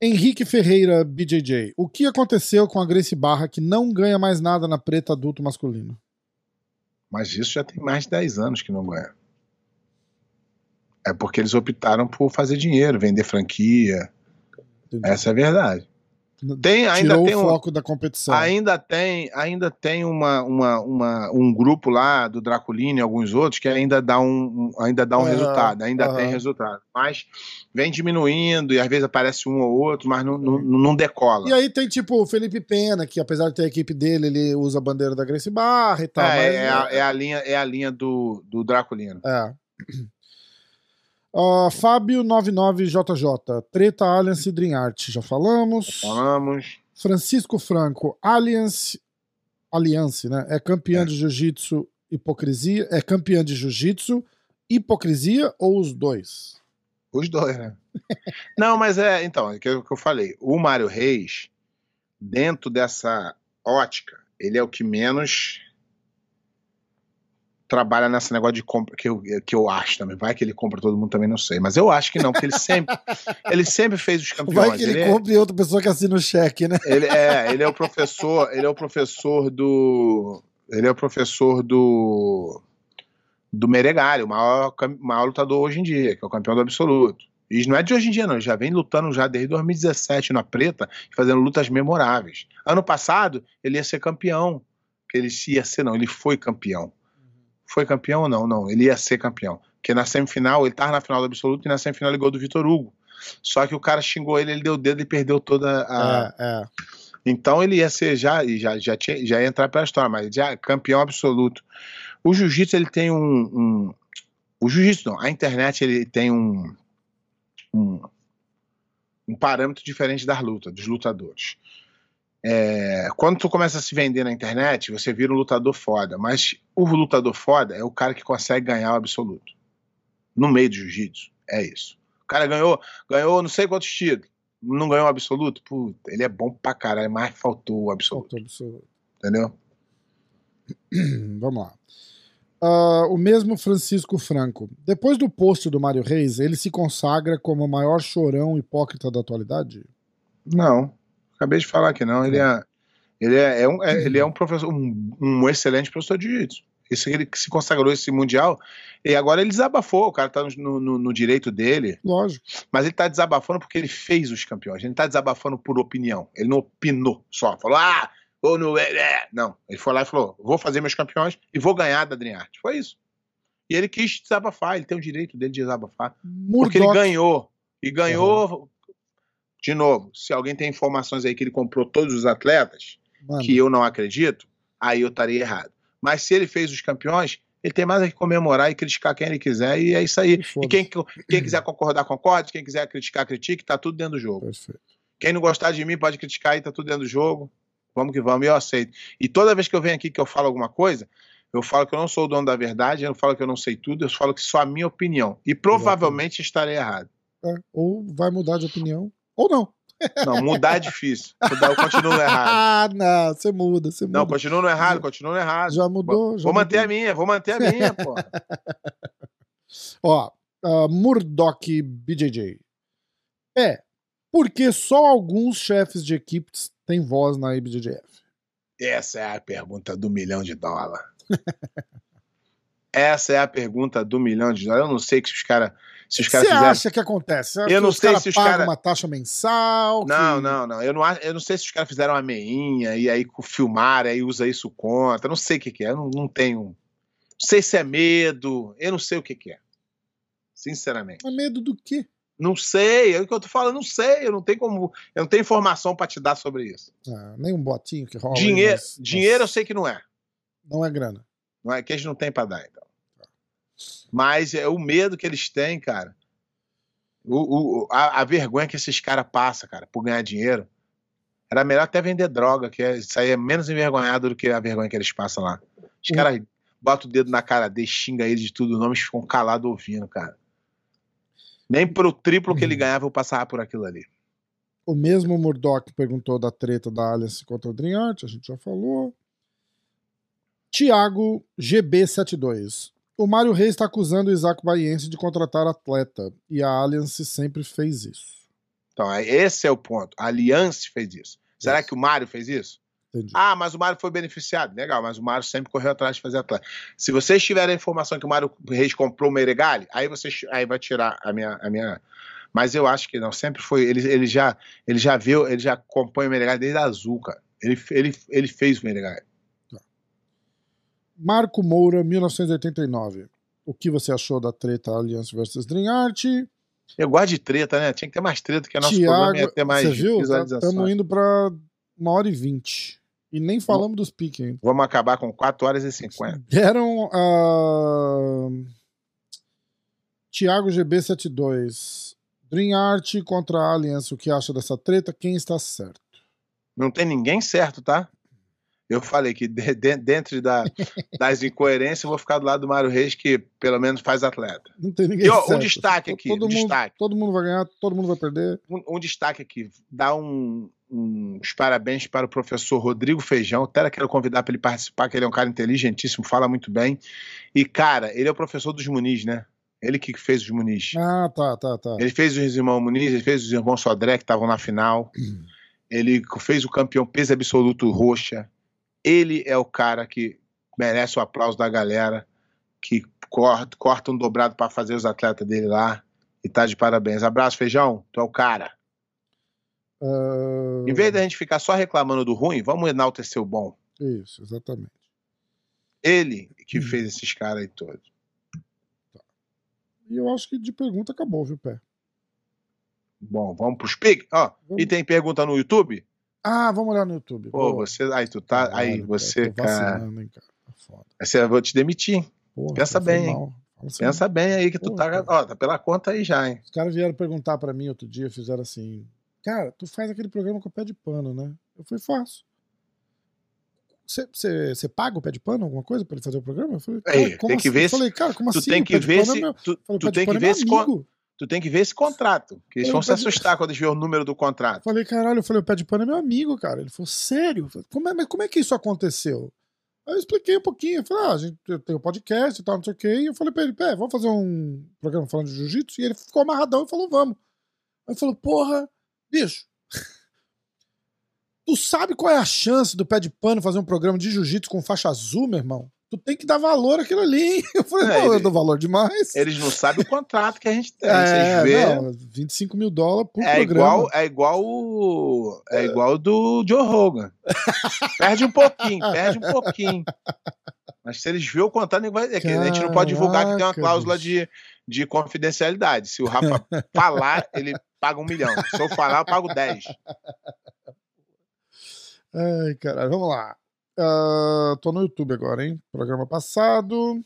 B: Henrique Ferreira, BJJ. O que aconteceu com a Grace Barra que não ganha mais nada na preta adulto masculino?
C: Mas isso já tem mais de 10 anos que não ganha. É porque eles optaram por fazer dinheiro, vender franquia.
B: Entendi.
C: Essa é a verdade. Tem, ainda
B: Tirou
C: tem
B: o
C: um,
B: foco da competição.
C: Ainda tem, ainda tem uma, uma, uma- um grupo lá do Draculino e alguns outros que ainda dá um, um- ainda dá um
B: Aham,
C: resultado, ainda tem resultado. Mas vem diminuindo e às vezes aparece um ou outro, mas não, não, não decola.
B: E aí tem tipo o Felipe Pena, que apesar de ter a equipe dele, ele usa a bandeira da Grace Barra e tal.
C: é,
B: mas-
C: é a, é a linha, é a linha do, do Draculino.
B: É. Ah, Fábio 99JJ, Treta Alliance Dream Art, já falamos.
C: Falamos.
B: Francisco Franco, Alliance, Alliance, né? É campeã
C: É.
B: de jiu-jitsu, hipocrisia. É campeã de jiu-jitsu, hipocrisia ou os dois?
C: Os dois, né? Não, mas é, então, é o que eu que eu falei. O Mário Reis, dentro dessa ótica, ele é o que menos trabalha nesse negócio de compra, que eu, que eu acho também. Vai que ele compra todo mundo também, não sei. Mas eu acho que não, porque ele sempre, ele sempre fez os campeões.
B: Vai que ele
C: é-
B: compra e outra pessoa que assina o cheque, né?
C: ele é, ele é o professor, ele é o professor do, ele é o professor do do Meregali, o maior, maior lutador hoje em dia, que é o campeão do absoluto. E isso não é de hoje em dia, não. Ele já vem lutando já desde 2017 na preta, fazendo lutas memoráveis. Ano passado, ele ia ser campeão. Que ele ia ser, não, ele foi campeão. Foi campeão ou não? Não, ele ia ser campeão. Porque na semifinal, ele tava na final do absoluto e na semifinal ele ganhou do Vitor Hugo. Só que o cara xingou ele, ele deu o dedo e perdeu toda a,
B: É, é.
C: então ele ia ser já, já, já, tinha, já ia entrar pela história, mas já campeão absoluto. O jiu-jitsu ele tem um, um- o jiu-jitsu não, a internet ele tem um, um um parâmetro diferente das lutas, dos lutadores. É, quando tu começa a se vender na internet, você vira um lutador foda, mas o lutador foda é o cara que consegue ganhar o absoluto. No meio do jiu-jitsu, é isso. O cara ganhou, ganhou não sei quantos títulos, não ganhou o absoluto, puta, ele é bom pra caralho, mas faltou o absoluto,
B: Faltou absoluto.
C: entendeu?
B: Vamos lá. Ah, o mesmo Francisco Franco. Depois do post do Mário Reis, ele se consagra como o maior chorão hipócrita da atualidade?
C: Não, acabei de falar que não. Ele é, ele é, é um, é- ele é um professor, um, um excelente professor de jiu-jitsu. Esse ele que se consagrou esse mundial e agora ele desabafou. O cara tá no, no- no direito dele,
B: Lógico.
C: mas ele tá desabafando porque ele fez os campeões. Ele não tá desabafando por opinião. Ele não opinou só. Falou, ah, ou não é. é." Não, ele foi lá e falou: vou fazer meus campeões e vou ganhar da Dream Art. Foi isso. E ele quis desabafar. Ele tem o direito dele de desabafar. Porque ele
B: Murdoch.
C: ganhou. E ganhou. De novo, se alguém tem informações aí que ele comprou todos os atletas,
B: Mano,
C: que eu não acredito, aí eu estaria errado. Mas se ele fez os campeões, ele tem mais a que comemorar e criticar quem ele quiser, e é isso aí. E quem, quem quiser concordar, concorde. Quem quiser criticar, critique, tá tudo dentro do jogo.
B: Perfeito.
C: Quem não gostar de mim pode criticar e tá tudo dentro do jogo. Vamos que vamos, eu aceito. E toda vez que eu venho aqui que eu falo alguma coisa, eu falo que eu não sou o dono da verdade, eu não falo que eu não sei tudo, eu falo que só a minha opinião. E provavelmente estarei errado.
B: É, ou vai mudar de opinião, ou não.
C: Não, mudar é difícil. Mudar, eu continuo no errado.
B: Ah, não, você muda, você muda.
C: Não, continuo no errado, continuo no errado.
B: Já mudou,
C: Vou,
B: já
C: manter a
B: mudou.
C: minha, vou manter a minha, pô.
B: Ó, uh, Murdoch BJJ. É, porque só alguns chefes de equipes têm voz na IBJJF.
C: Essa é a pergunta do milhão de dólar. Essa é a pergunta do milhão de dólares. Eu não sei que os caras. Se os
B: Você
C: caras fizeram.
B: acha que acontece? Você
C: Eu não sei
B: caras
C: se os
B: pagam
C: cara-
B: uma taxa mensal?
C: Não,
B: que-
C: não, não. Eu não, eu não sei se os caras fizeram uma meinha e aí filmaram, aí usa isso contra. Eu não sei o que, que é. Eu não, não tenho. Não sei se é medo. Eu não sei o que, que é. Sinceramente.
B: Mas medo do quê?
C: Não sei. É o que eu tô falando. Não sei. Eu não tenho como. Eu não tenho informação pra te dar sobre isso.
B: Ah, nem um botinho que rola.
C: dinheiro,
B: nas-
C: dinheiro eu sei que não é.
B: Não é grana.
C: Não é que eles não têm pra dar, então. Mas é o medo que eles têm, cara. O, o- a, a vergonha que esses caras passam, cara, por ganhar dinheiro. Era melhor até vender droga, que é- isso aí é menos envergonhado do que a vergonha que eles passam lá. Os
B: Uhum.
C: caras botam o dedo na cara deles, xinga eles de tudo, nomes ficam calados ouvindo, cara. Nem pro triplo que ele
B: Uhum.
C: ganhava eu passava por aquilo ali.
B: O mesmo Murdoch perguntou da treta da Alliance contra o Dream Art, a gente já falou. Tiago GB72. O Mário Reis está acusando o Isaac Baiense de contratar atleta e a Alliance sempre fez isso.
C: Então, é- esse é o ponto. A Aliança fez isso. Será
B: Isso.
C: que o Mário fez isso?
B: Entendi.
C: Ah, mas o Mário foi beneficiado. Legal, mas o Mário sempre correu atrás de fazer atleta. Se vocês tiverem a informação que o Mário Reis comprou o Meregali, aí vocês aí vai tirar a minha, a minha. Mas eu acho que não. Sempre foi. Ele, ele já ele já viu, ele já acompanha o Meregali desde a azul, cara. Ele, ele, ele fez o Meregali.
B: Marco Moura, 1989. O que você achou da treta Alliance versus Dream Art?
C: Eu gosto de treta, né? Tinha que ter mais treta, que o nosso ia
B: Tiago,
C: ter mais
B: você viu?
C: visualização.
B: Estamos indo para uma hora e vinte. E nem falamos dos piques ainda.
C: Vamos acabar com 4 horas e 50.
B: Deram a. Tiago GB72. Dream Art contra a Alliance. O que acha dessa treta? Quem está certo?
C: Não tem ninguém certo, tá? Eu falei que de- de- dentro da, das incoerências eu vou ficar do lado do Mário Reis, que pelo menos faz atleta.
B: Não tem ninguém
C: E ó, um destaque aqui,
B: Todo
C: um
B: mundo,
C: destaque.
B: Todo mundo vai ganhar, todo mundo vai perder.
C: Um, um destaque aqui, dá um, uns parabéns para o professor Rodrigo Feijão. Até quero convidar para ele participar, que ele é um cara inteligentíssimo, fala muito bem. E, cara, ele é o professor dos Muniz, né? Ele que fez os Muniz.
B: Ah, tá, tá, tá.
C: Ele fez os irmãos Muniz, ele fez os irmãos Sodré, que estavam na final. Ele fez o campeão peso absoluto roxa. Ele é o cara que merece o aplauso da galera, que corta, corta um dobrado para fazer os atletas dele lá. E tá de parabéns. Abraço, feijão. Tu é o cara.
B: Ah,
C: Em vez da gente ficar só reclamando do ruim, vamos enaltecer o bom.
B: Isso, exatamente.
C: Ele que
B: Hum.
C: fez esses caras aí todos.
B: E eu acho que de pergunta acabou, viu, Pé?
C: Bom, vamos pros piques. Ó,
B: Vamos.
C: e tem pergunta no YouTube?
B: Ah, vamos olhar no YouTube.
C: Pô,
B: Boa.
C: você. Aí, tu tá. Aí,
B: Caralho,
C: você,
B: tô
C: cara.
B: vacilando, hein, cara. Tá foda.
C: Essa eu vou te demitir.
B: Porra,
C: Pensa
B: foi
C: bem, hein?
B: assim,
C: Pensa bem aí que tu tá.
B: cara.
C: Ó, tá pela conta aí já, hein?
B: Os caras vieram perguntar pra mim outro dia, fizeram assim: Cara, tu faz aquele programa com o pé de pano, né? Eu falei: Faço. Você paga o pé de pano, alguma coisa, pra ele fazer o programa? Eu falei:
C: Aí,
B: "Cara, como
C: tem que
B: assim?"
C: ver
B: Eu
C: se-
B: falei: Cara, como
C: Tu
B: assim?
C: tem que ver
B: é
C: se.
B: meu-
C: Tu,
B: falei, "O
C: tu tem que
B: é
C: ver con-
B: amigo."
C: Tu tem que ver esse contrato. Que eles
B: Eu
C: vão se
B: falei,
C: assustar quando eles verem o número do
B: Eu
C: contrato.
B: falei, caralho, eu falei, o pé de pano é meu amigo, cara. Ele falou, sério? Eu falei, como é, mas como é que isso aconteceu? Aí eu expliquei um pouquinho. Eu falei, ah, a gente tem o podcast e tal, não sei o quê. E eu falei pra ele, pé, vamos fazer um programa falando de jiu-jitsu? E ele ficou amarradão e falou, vamos. Aí ele falou, porra, bicho. Tu sabe qual é a chance do pé de pano fazer um programa de jiu-jitsu com faixa azul, meu irmão? Tu tem que dar valor àquilo ali, hein? Eu falei,
C: É,
B: não, eu
C: ele-
B: dou valor demais.
C: Eles não sabem o contrato que a gente tem.
B: é,
C: Vocês vê.
B: não, 25 mil dólares por
C: É
B: programa.
C: igual, é igual o. É igual do Joe Rogan. perde um pouquinho, perde um pouquinho. Mas se eles verem o contrato, é que a gente não pode divulgar que tem uma cláusula de, de confidencialidade. Se o Rafa falar, ele paga um milhão. Se eu falar, eu pago 10.
B: Ai, caralho, vamos lá. Ah, tô no YouTube agora, hein? Programa passado.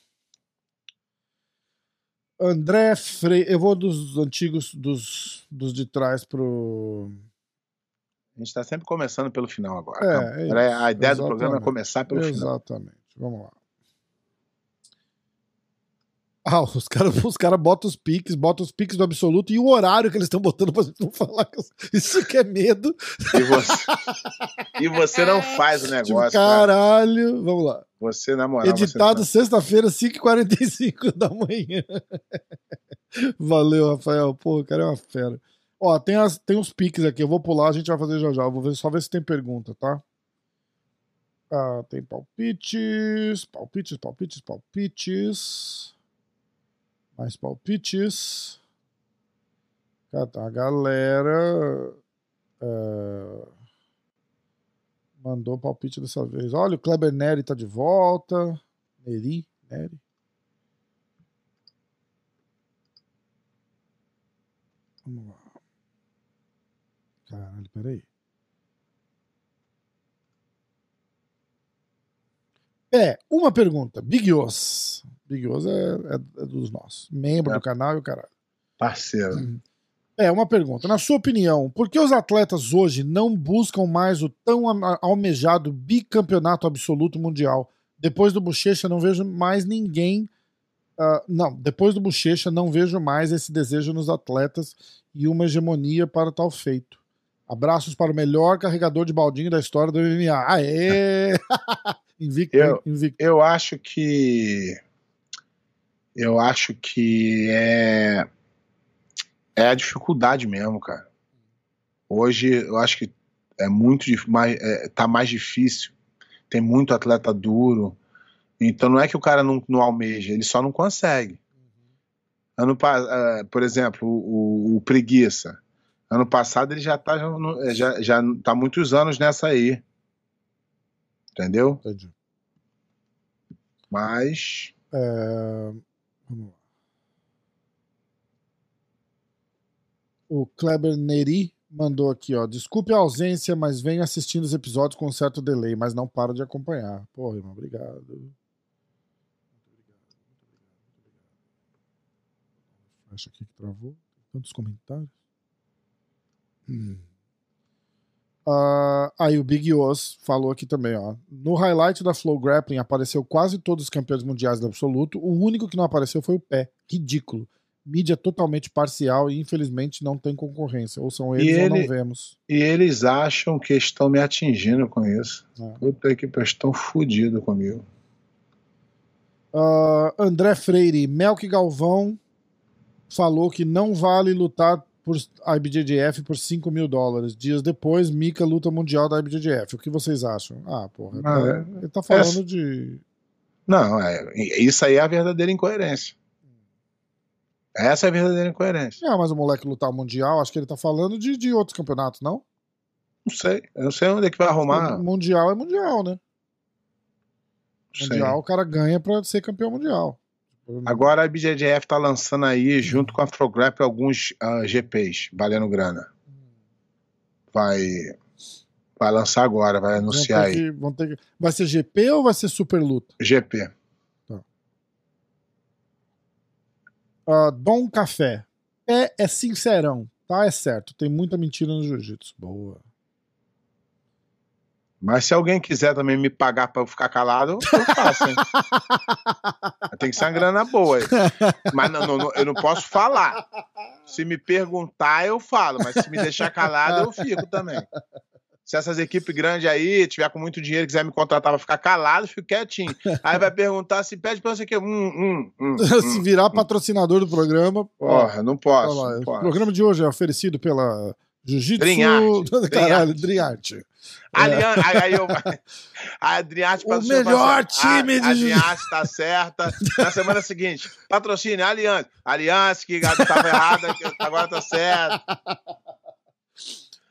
B: André Freire. Eu vou dos antigos, dos, dos de trás pro.
C: A gente está sempre começando pelo final agora.
B: É,
C: Não,
B: é
C: a ideia do programa é
B: exatamente.
C: começar pelo final.
B: Exatamente. Vamos lá. Ah, os caras os cara botam os piques, botam os piques do absoluto e o horário que eles estão botando pra gente não falar. que Isso que é medo.
C: E você, e você não faz o negócio. cara.
B: caralho. Vamos lá.
C: Você, na moral.
B: Editado sexta-feira, 5h45 da manhã. Valeu, Rafael. Pô, o cara é uma fera. Ó, tem, as, tem os piques aqui. Eu vou pular, a gente vai fazer já já. Eu vou ver, só ver se tem pergunta, tá? Ah, tem palpites, palpites, palpites, palpites. Mais palpites. Cara, tá, a galera é, mandou palpite dessa vez. Olha, o Kleber Neri tá de volta. Neri, Neri. Vamos lá. Caralho, peraí. É, uma pergunta. Big Os. Big é, é, é dos nossos. Membro
C: É.
B: do canal e o caralho.
C: Parceiro.
B: É, uma pergunta. Na sua opinião, por que os atletas hoje não buscam mais o tão almejado bicampeonato absoluto mundial? Depois do Bochecha, não vejo mais ninguém. ah, não, depois do Bochecha, não vejo mais esse desejo nos atletas e uma hegemonia para tal feito. Abraços para o melhor carregador de baldinho da história do MMA. Aê! invicto,
C: Eu-
B: invicto.
C: Eu acho que. Eu acho que é. É a dificuldade mesmo, cara. Hoje eu acho que é muito mais, é, tá mais difícil. Tem muito atleta duro. Então não é que o cara não, não almeja, ele só não consegue. Ano, eh, por exemplo, o, o- Preguiça. Ano passado ele já tá, já, no- já, já tá muitos anos nessa aí. Entendeu?
B: Entendi.
C: Mas.
B: É, Vamos lá. O Kleber Neri mandou aqui, ó. Desculpe a ausência, mas venho assistindo os episódios com um certo delay, mas não paro de acompanhar. Porra, irmão, obrigado. Fecha aqui que travou. Tantos comentários. Hum. Ah, aí o Big Os falou aqui também, ó. No highlight da Flow Grappling apareceu quase todos os campeões mundiais do absoluto. O único que não apareceu foi o pé. Ridículo. Mídia totalmente parcial e infelizmente não tem concorrência. Ou são eles ou não vemos.
C: E eles acham que estão me atingindo com isso.
B: É.
C: Puta que eles estão fodidos comigo.
B: Ah, André Freire, Melk Galvão falou que não vale lutar por IBJJF por 5 mil dólares. Dias depois, Mika luta mundial da IBJJF. O que vocês acham? Ah, porra.
C: Ah,
B: tá-
C: é.
B: Ele tá falando de.
C: Não, é, isso aí é a verdadeira incoerência. Essa é a verdadeira incoerência.
B: Ah, mas o moleque lutar mundial, acho que ele tá falando de, de outros campeonatos, não?
C: Não sei. Eu não sei onde é que vai arrumar.
B: O mundial é mundial, né?
C: Sei.
B: Mundial o cara ganha pra ser campeão mundial.
C: Agora a BJJF tá lançando aí, junto com a Frograp, alguns ah, GPs, valendo grana. Vai. Vai lançar agora, vai anunciar aí.
B: que- que- Vai ser GP ou vai ser super luta?
C: GP.
B: Ah, Dom Café. É, é sincerão, tá? É certo. Tem muita mentira no jiu-jitsu. Boa.
C: Mas se alguém quiser também me pagar pra eu ficar calado, eu faço, hein? Tem que ser uma grana boa. aí. Mas não, não, eu não posso falar. Se me perguntar, eu falo. Mas se me deixar calado, eu fico também. Se essas equipes grandes aí tiver com muito dinheiro e quiser me contratar pra ficar calado, eu fico quietinho. Aí vai perguntar se pede pra você que. Hum, hum, hum,
B: Se
C: hum.
B: virar patrocínador do programa.
C: Porra, não posso.
B: lá,
C: não
B: o
C: posso.
B: programa de hoje é oferecido pela Jiu-Jitsu. Caralho,
C: Art.
B: Dream Art.
C: Alian, aí, aí eu, a Adriarte
B: O melhor time de
C: A Adriarte tá certa. Na semana seguinte, patrocínio, Aliança. Aliança, que tava errada, que agora tá certo.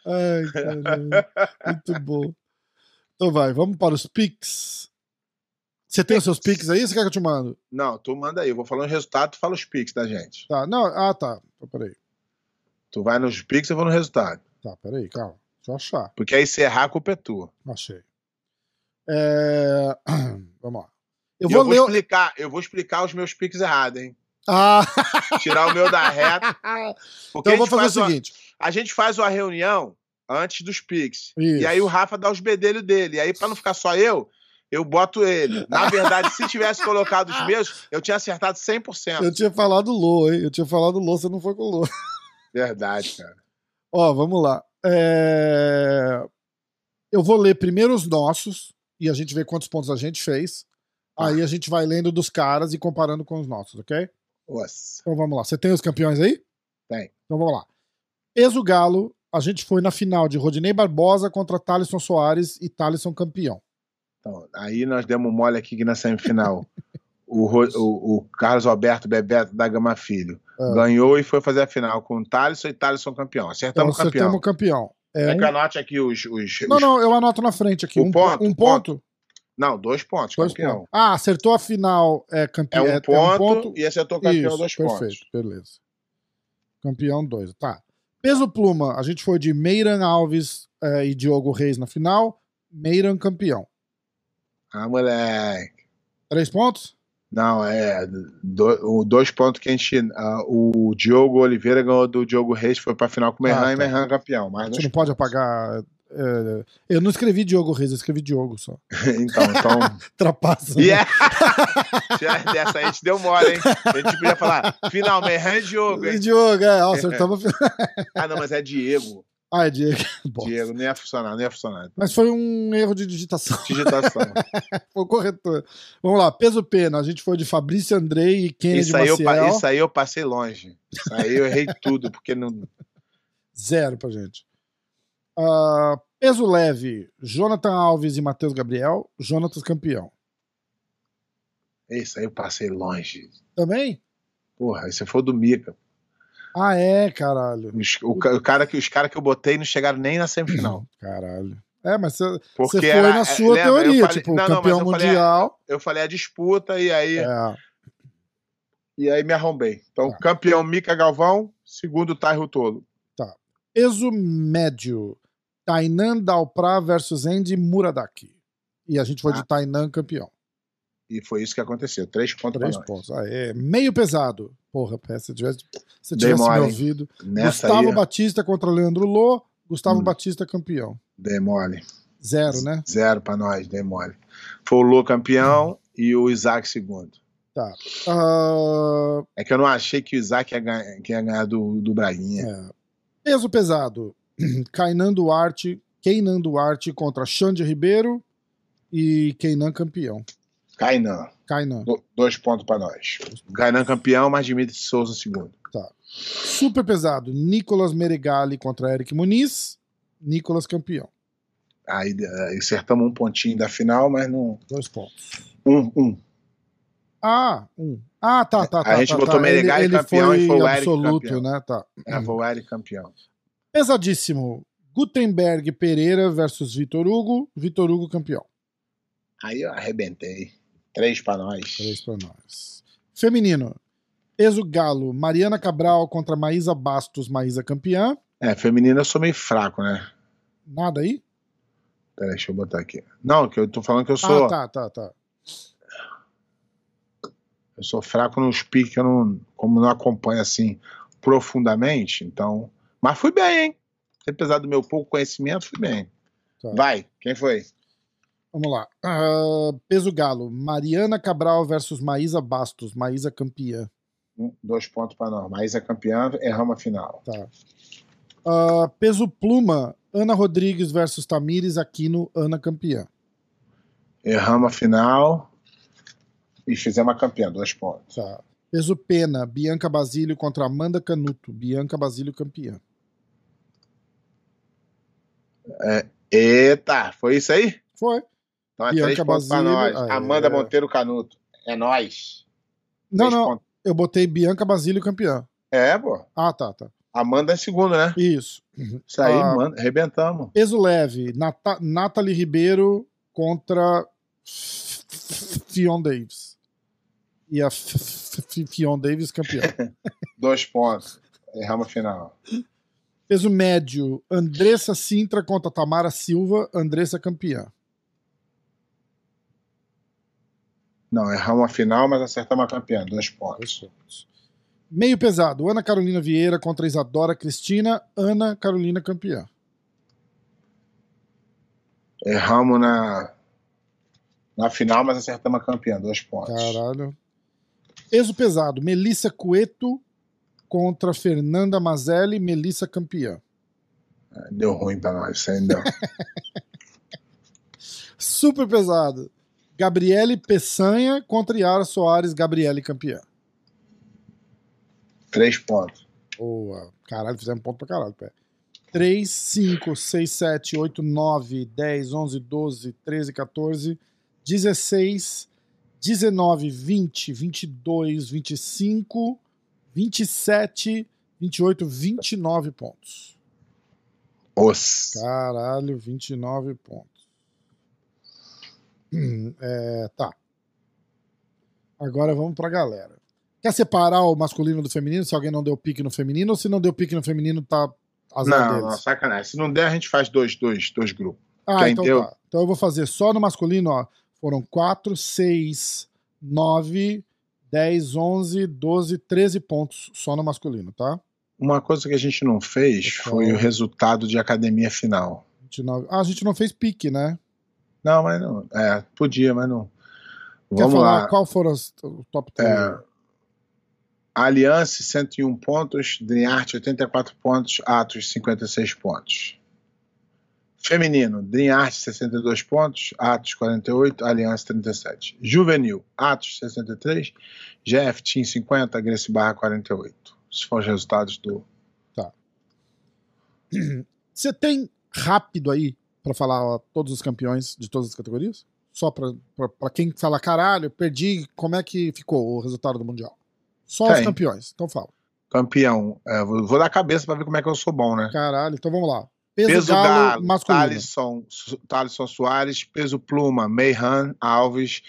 B: Ai, caralho. Muito bom. Então vai, vamos para os pics. Você tem os seus pics aí? Você quer que eu te mando?
C: Não, tu manda aí. Eu vou falando o resultado, tu fala os piques da gente.
B: Tá, não, ah, tá. Então, peraí.
C: Tu vai nos piques, eu vou no resultado.
B: Tá, peraí, calma. Deixa eu achar.
C: Porque aí se errar, a culpa é tua.
B: Achei. É, Vamos lá. Eu vou
C: eu vou
B: ler.
C: explicar, eu vou explicar os meus piques errados, hein?
B: Ah!
C: Tirar o meu da reta. Porque
B: Então eu vou fazer o
C: faz uma-
B: seguinte.
C: a gente faz uma reunião antes dos Pix.
B: Isso.
C: E aí o Rafa dá os bedelhos dele. E aí, pra não ficar só eu, eu boto ele. Na verdade, se tivesse colocado os meus, eu tinha acertado 100%.
B: Eu tinha falado Lô, hein? Eu tinha falado Lô, você não foi com Lô.
C: Verdade, cara.
B: Ó, vamos lá. É, Eu vou ler primeiro os nossos e a gente vê quantos pontos a gente fez. Aí a gente vai lendo dos caras e comparando com os nossos, ok?
C: Nossa.
B: Então vamos lá. Você tem os campeões aí?
C: Tem.
B: Então vamos lá. Peso Galo, a gente foi na final de Rodinei Barbosa contra Thalisson Soares e Thalisson campeão.
C: Então, aí nós demos mole aqui que na semifinal. o, o, o Carlos Alberto Bebeto da Gama Filho
B: Ah.
C: ganhou e foi fazer a final com o Thaleson e Thaleson campeão.
B: Então
C: Acertamos o campeão.
B: acertamos o campeão. É
C: É
B: um-
C: que anote aqui os. os-
B: Não, não, eu anoto na frente aqui.
C: O
B: um
C: ponto,
B: um
C: o
B: ponto.
C: Não, dois pontos,
B: Dois
C: campeão.
B: pontos. Ah, acertou a final, é
C: É
B: campeão.
C: um, ponto, e acertou o campeão,
B: Isso,
C: dois
B: perfeito,
C: pontos.
B: beleza. Campeão, dois. Tá. Peso pluma, a gente foi de Meiran Alves eh, e Diogo Reis na final. Meiran campeão.
C: Ah, moleque.
B: Três pontos?
C: Não, é. do- o dois pontos que a gente. o Diogo Oliveira ganhou do Diogo Reis, foi pra final com o Merran
B: Ah,
C: e
B: tá.
C: Merran campeão. Mais
B: Você
C: dois
B: não pode apagar. eh, eu não escrevi Diogo Reis, eu escrevi Diogo só.
C: então, então.
B: Trapaça.
C: E é. Já Dessa aí a gente deu mole, hein? A gente podia falar, final, Merran e Diogo, hein?
B: Diogo, é, ó, acertamos a final.
C: Ah, não, mas é Diego.
B: Ah, é Diego.
C: Diego, não ia funcionar, não ia funcionar.
B: Mas foi um erro de digitação.
C: Digitação.
B: Foi o corretor. Vamos lá, peso pena. A gente foi de Fabrício Andrei e Kennedy
C: Isso aí, eu,
B: Maciel.
C: isso aí eu passei longe. Isso aí eu errei tudo, porque não.
B: Zero pra gente. Ah, peso leve, Jonathan Alves e Matheus Gabriel. Jonatas campeão.
C: Isso aí eu passei longe.
B: Também?
C: Porra, esse foi do Mica.
B: Ah, é, caralho.
C: Os, o, o cara que, os caras que eu botei não chegaram nem na semifinal.
B: Caralho. É, mas você foi
C: era-
B: na sua
C: lembra? Eu
B: teoria,
C: falei-
B: tipo,
C: não, não,
B: campeão
C: eu falei-
B: mundial.
C: Eu falei a disputa e aí,
B: É,
C: e aí me arrombei. Então,
B: Tá.
C: campeão Mica Galvão, segundo Tairo Tolo.
B: peso médio, Tainan Dalprá versus Andy Muradaki. E a gente foi de
C: Ah.
B: Tainan campeão.
C: E foi isso que aconteceu. Três pontos
B: Três pontos. Ah, é. Meio pesado. Porra, pé, se tivesse, se tivesse me ouvido. Gustavo
C: aí,
B: Batista contra Leandro Lô. Gustavo
C: Hum.
B: Batista campeão.
C: dei mole.
B: Zero, né?
C: Zero pra nós, dei mole. Foi o Lô campeão e o Isaac segundo.
B: Tá. Ah,
C: É que eu não achei que o Isaac ia ganhar, ia ganhar do, do Braguinha.
B: é. Peso pesado. Kainan Duarte, Keinan Duarte contra Xande Ribeiro e Keinan campeão.
C: Kainan,
B: Kainan.
C: do- dois pontos pra nós. Kainan campeão, mas Dimitri Souza segundo.
B: Super pesado. Nicolas Meregali contra Eric Muniz. Nicolas campeão.
C: Aí eh, acertamos um pontinho da final, mas não.
B: Dois pontos.
C: Um, um.
B: Ah, um. Ah, tá, tá, tá.
C: A gente
B: tá,
C: botou
B: tá.
C: Meregali
B: ele, ele
C: campeão
B: foi
C: e foi o Eric
B: absoluto,
C: campeão.
B: né? Tá.
C: É, foi o Eric campeão.
B: Pesadíssimo. Gutenberg Pereira versus Vitor Hugo. Vitor Hugo campeão.
C: Aí eu arrebentei. Três pra nós.
B: Três pra nós. Feminino. Peso Galo. Mariana Cabral contra Maísa Bastos. Maísa campeã.
C: É, feminino eu sou meio fraco, né?
B: Nada aí?
C: Peraí, deixa eu botar aqui. Não, que eu tô falando que eu sou.
B: Ah, tá, tá, tá.
C: Eu sou fraco nos piques, eu não, como não acompanho assim profundamente, então. Mas fui bem, hein? Apesar do meu pouco conhecimento, fui bem.
B: Tá.
C: Vai, quem foi?
B: Vamos lá. Ah, peso Galo. Mariana Cabral versus Maísa Bastos. Maísa campeã.
C: Um, dois pontos pra nós. Maísa é campeã, erramos a final.
B: Tá. Ah, peso Pluma. Ana Rodrigues versus Tamires Aquino. Ana campeã.
C: Erramos a final e fizemos a campeã, dois pontos.
B: Tá. Peso Pena. Bianca Basílio contra Amanda Canuto. Bianca Basílio campeã.
C: Eita, foi isso aí?
B: Foi.
C: Então é
B: Bianca
C: pra
B: Basílio, ah, é.
C: Amanda Monteiro Canuto. É nós.
B: Não, não.
C: pontos.
B: Eu botei Bianca Basílio campeã.
C: É, pô.
B: Ah, tá, tá.
C: Amanda é segundo, né?
B: Isso.
C: Isso aí,
B: Ah.
C: mano, arrebentamos.
B: Peso leve. Nata Nathalie Ribeiro contra Fion Davis. E a Fion Davis campeã.
C: Dois pontos. Erramos a final.
B: Peso médio. Andressa Sintra contra Tamara Silva. Andressa campeã.
C: Não, erramos a final, mas acertamos a campeã. Dois pontos.
B: Meio pesado. Ana Carolina Vieira contra Isadora Cristina. Ana Carolina campeã.
C: Erramos na, na final, mas acertamos a campeã. Dois pontos.
B: Caralho. Peso pesado. Melissa Cueto contra Fernanda Mazelli. Melissa campeã.
C: Deu ruim pra nós, deu.
B: Super pesado. Gabriele Peçanha contra Yara Soares. Gabriele campeã.
C: Três pontos.
B: Boa. Caralho, fizemos ponto pra caralho, pé. 3, 5, 6, 7, 8, 9, 10, 11, 12, 13, 14. 16, 19, 20, 22, 25, 27, 28, 29 pontos.
C: Os.
B: Caralho, 29 pontos. É, tá. Agora vamos pra galera. Quer separar o masculino do feminino se alguém não deu pique no feminino ou se não deu pique no feminino tá azar
C: Não, não,
B: deles?
C: sacanagem. Se não der, a gente faz dois, dois, dois grupos.
B: Ah,
C: Quem
B: então
C: deu?
B: tá. Então eu vou fazer só no masculino, ó. Foram 4, 6, 9, 10, 11, 12, 13 pontos só no masculino, tá?
C: Uma coisa que a gente não fez
B: Qual?
C: foi o resultado de academia final.
B: 29. Ah, a gente não fez pique, né?
C: Não, mas não. É, podia, mas não.
B: Quer
C: Vamos
B: falar
C: lá.
B: qual foram os, o top 3?
C: É, Aliança, 101 pontos. Dreamart, 84 pontos. Atos, 56 pontos. Feminino, Dreamart, 62 pontos. Atos, 48. Aliança, 37. Juvenil, Atos, 63. GF, Team, 50. Grace Barra, 48. Esses foram os resultados do.
B: Você tem rápido aí pra falar ó, todos os campeões de todas as categorias? Só pra quem fala, caralho, perdi, como é que ficou o resultado do Mundial? Só os
C: Tem.
B: campeões. Então fala.
C: Campeão. É, vou, vou dar a cabeça pra ver como é que eu sou bom, né?
B: Caralho, então vamos lá. Peso,
C: Peso
B: galo,
C: Galo,
B: masculino.
C: Thalisson, Su- Thalisson Soares. Peso Pluma, Meihan Alves.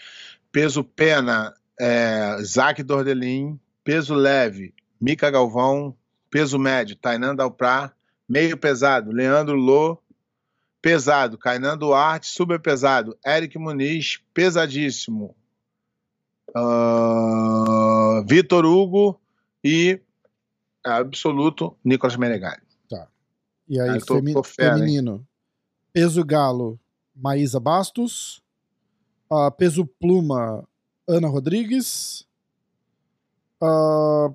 C: Peso Pena, é, Zac Dordelin. Peso Leve, Mica Galvão. Peso Médio, Tainan Dalprá. Meio Pesado, Leandro Lô. Pesado, Kainan Duarte. Super Pesado, Eric Muniz. Pesadíssimo, ah, Vitor Hugo. E absoluto, Nicolas Menegali.
B: E aí,
C: Ah, tô-
B: femi-
C: tô fera, hein?
B: feminino. Peso galo, Maísa Bastos. Ah, peso pluma, Ana Rodrigues. Ah,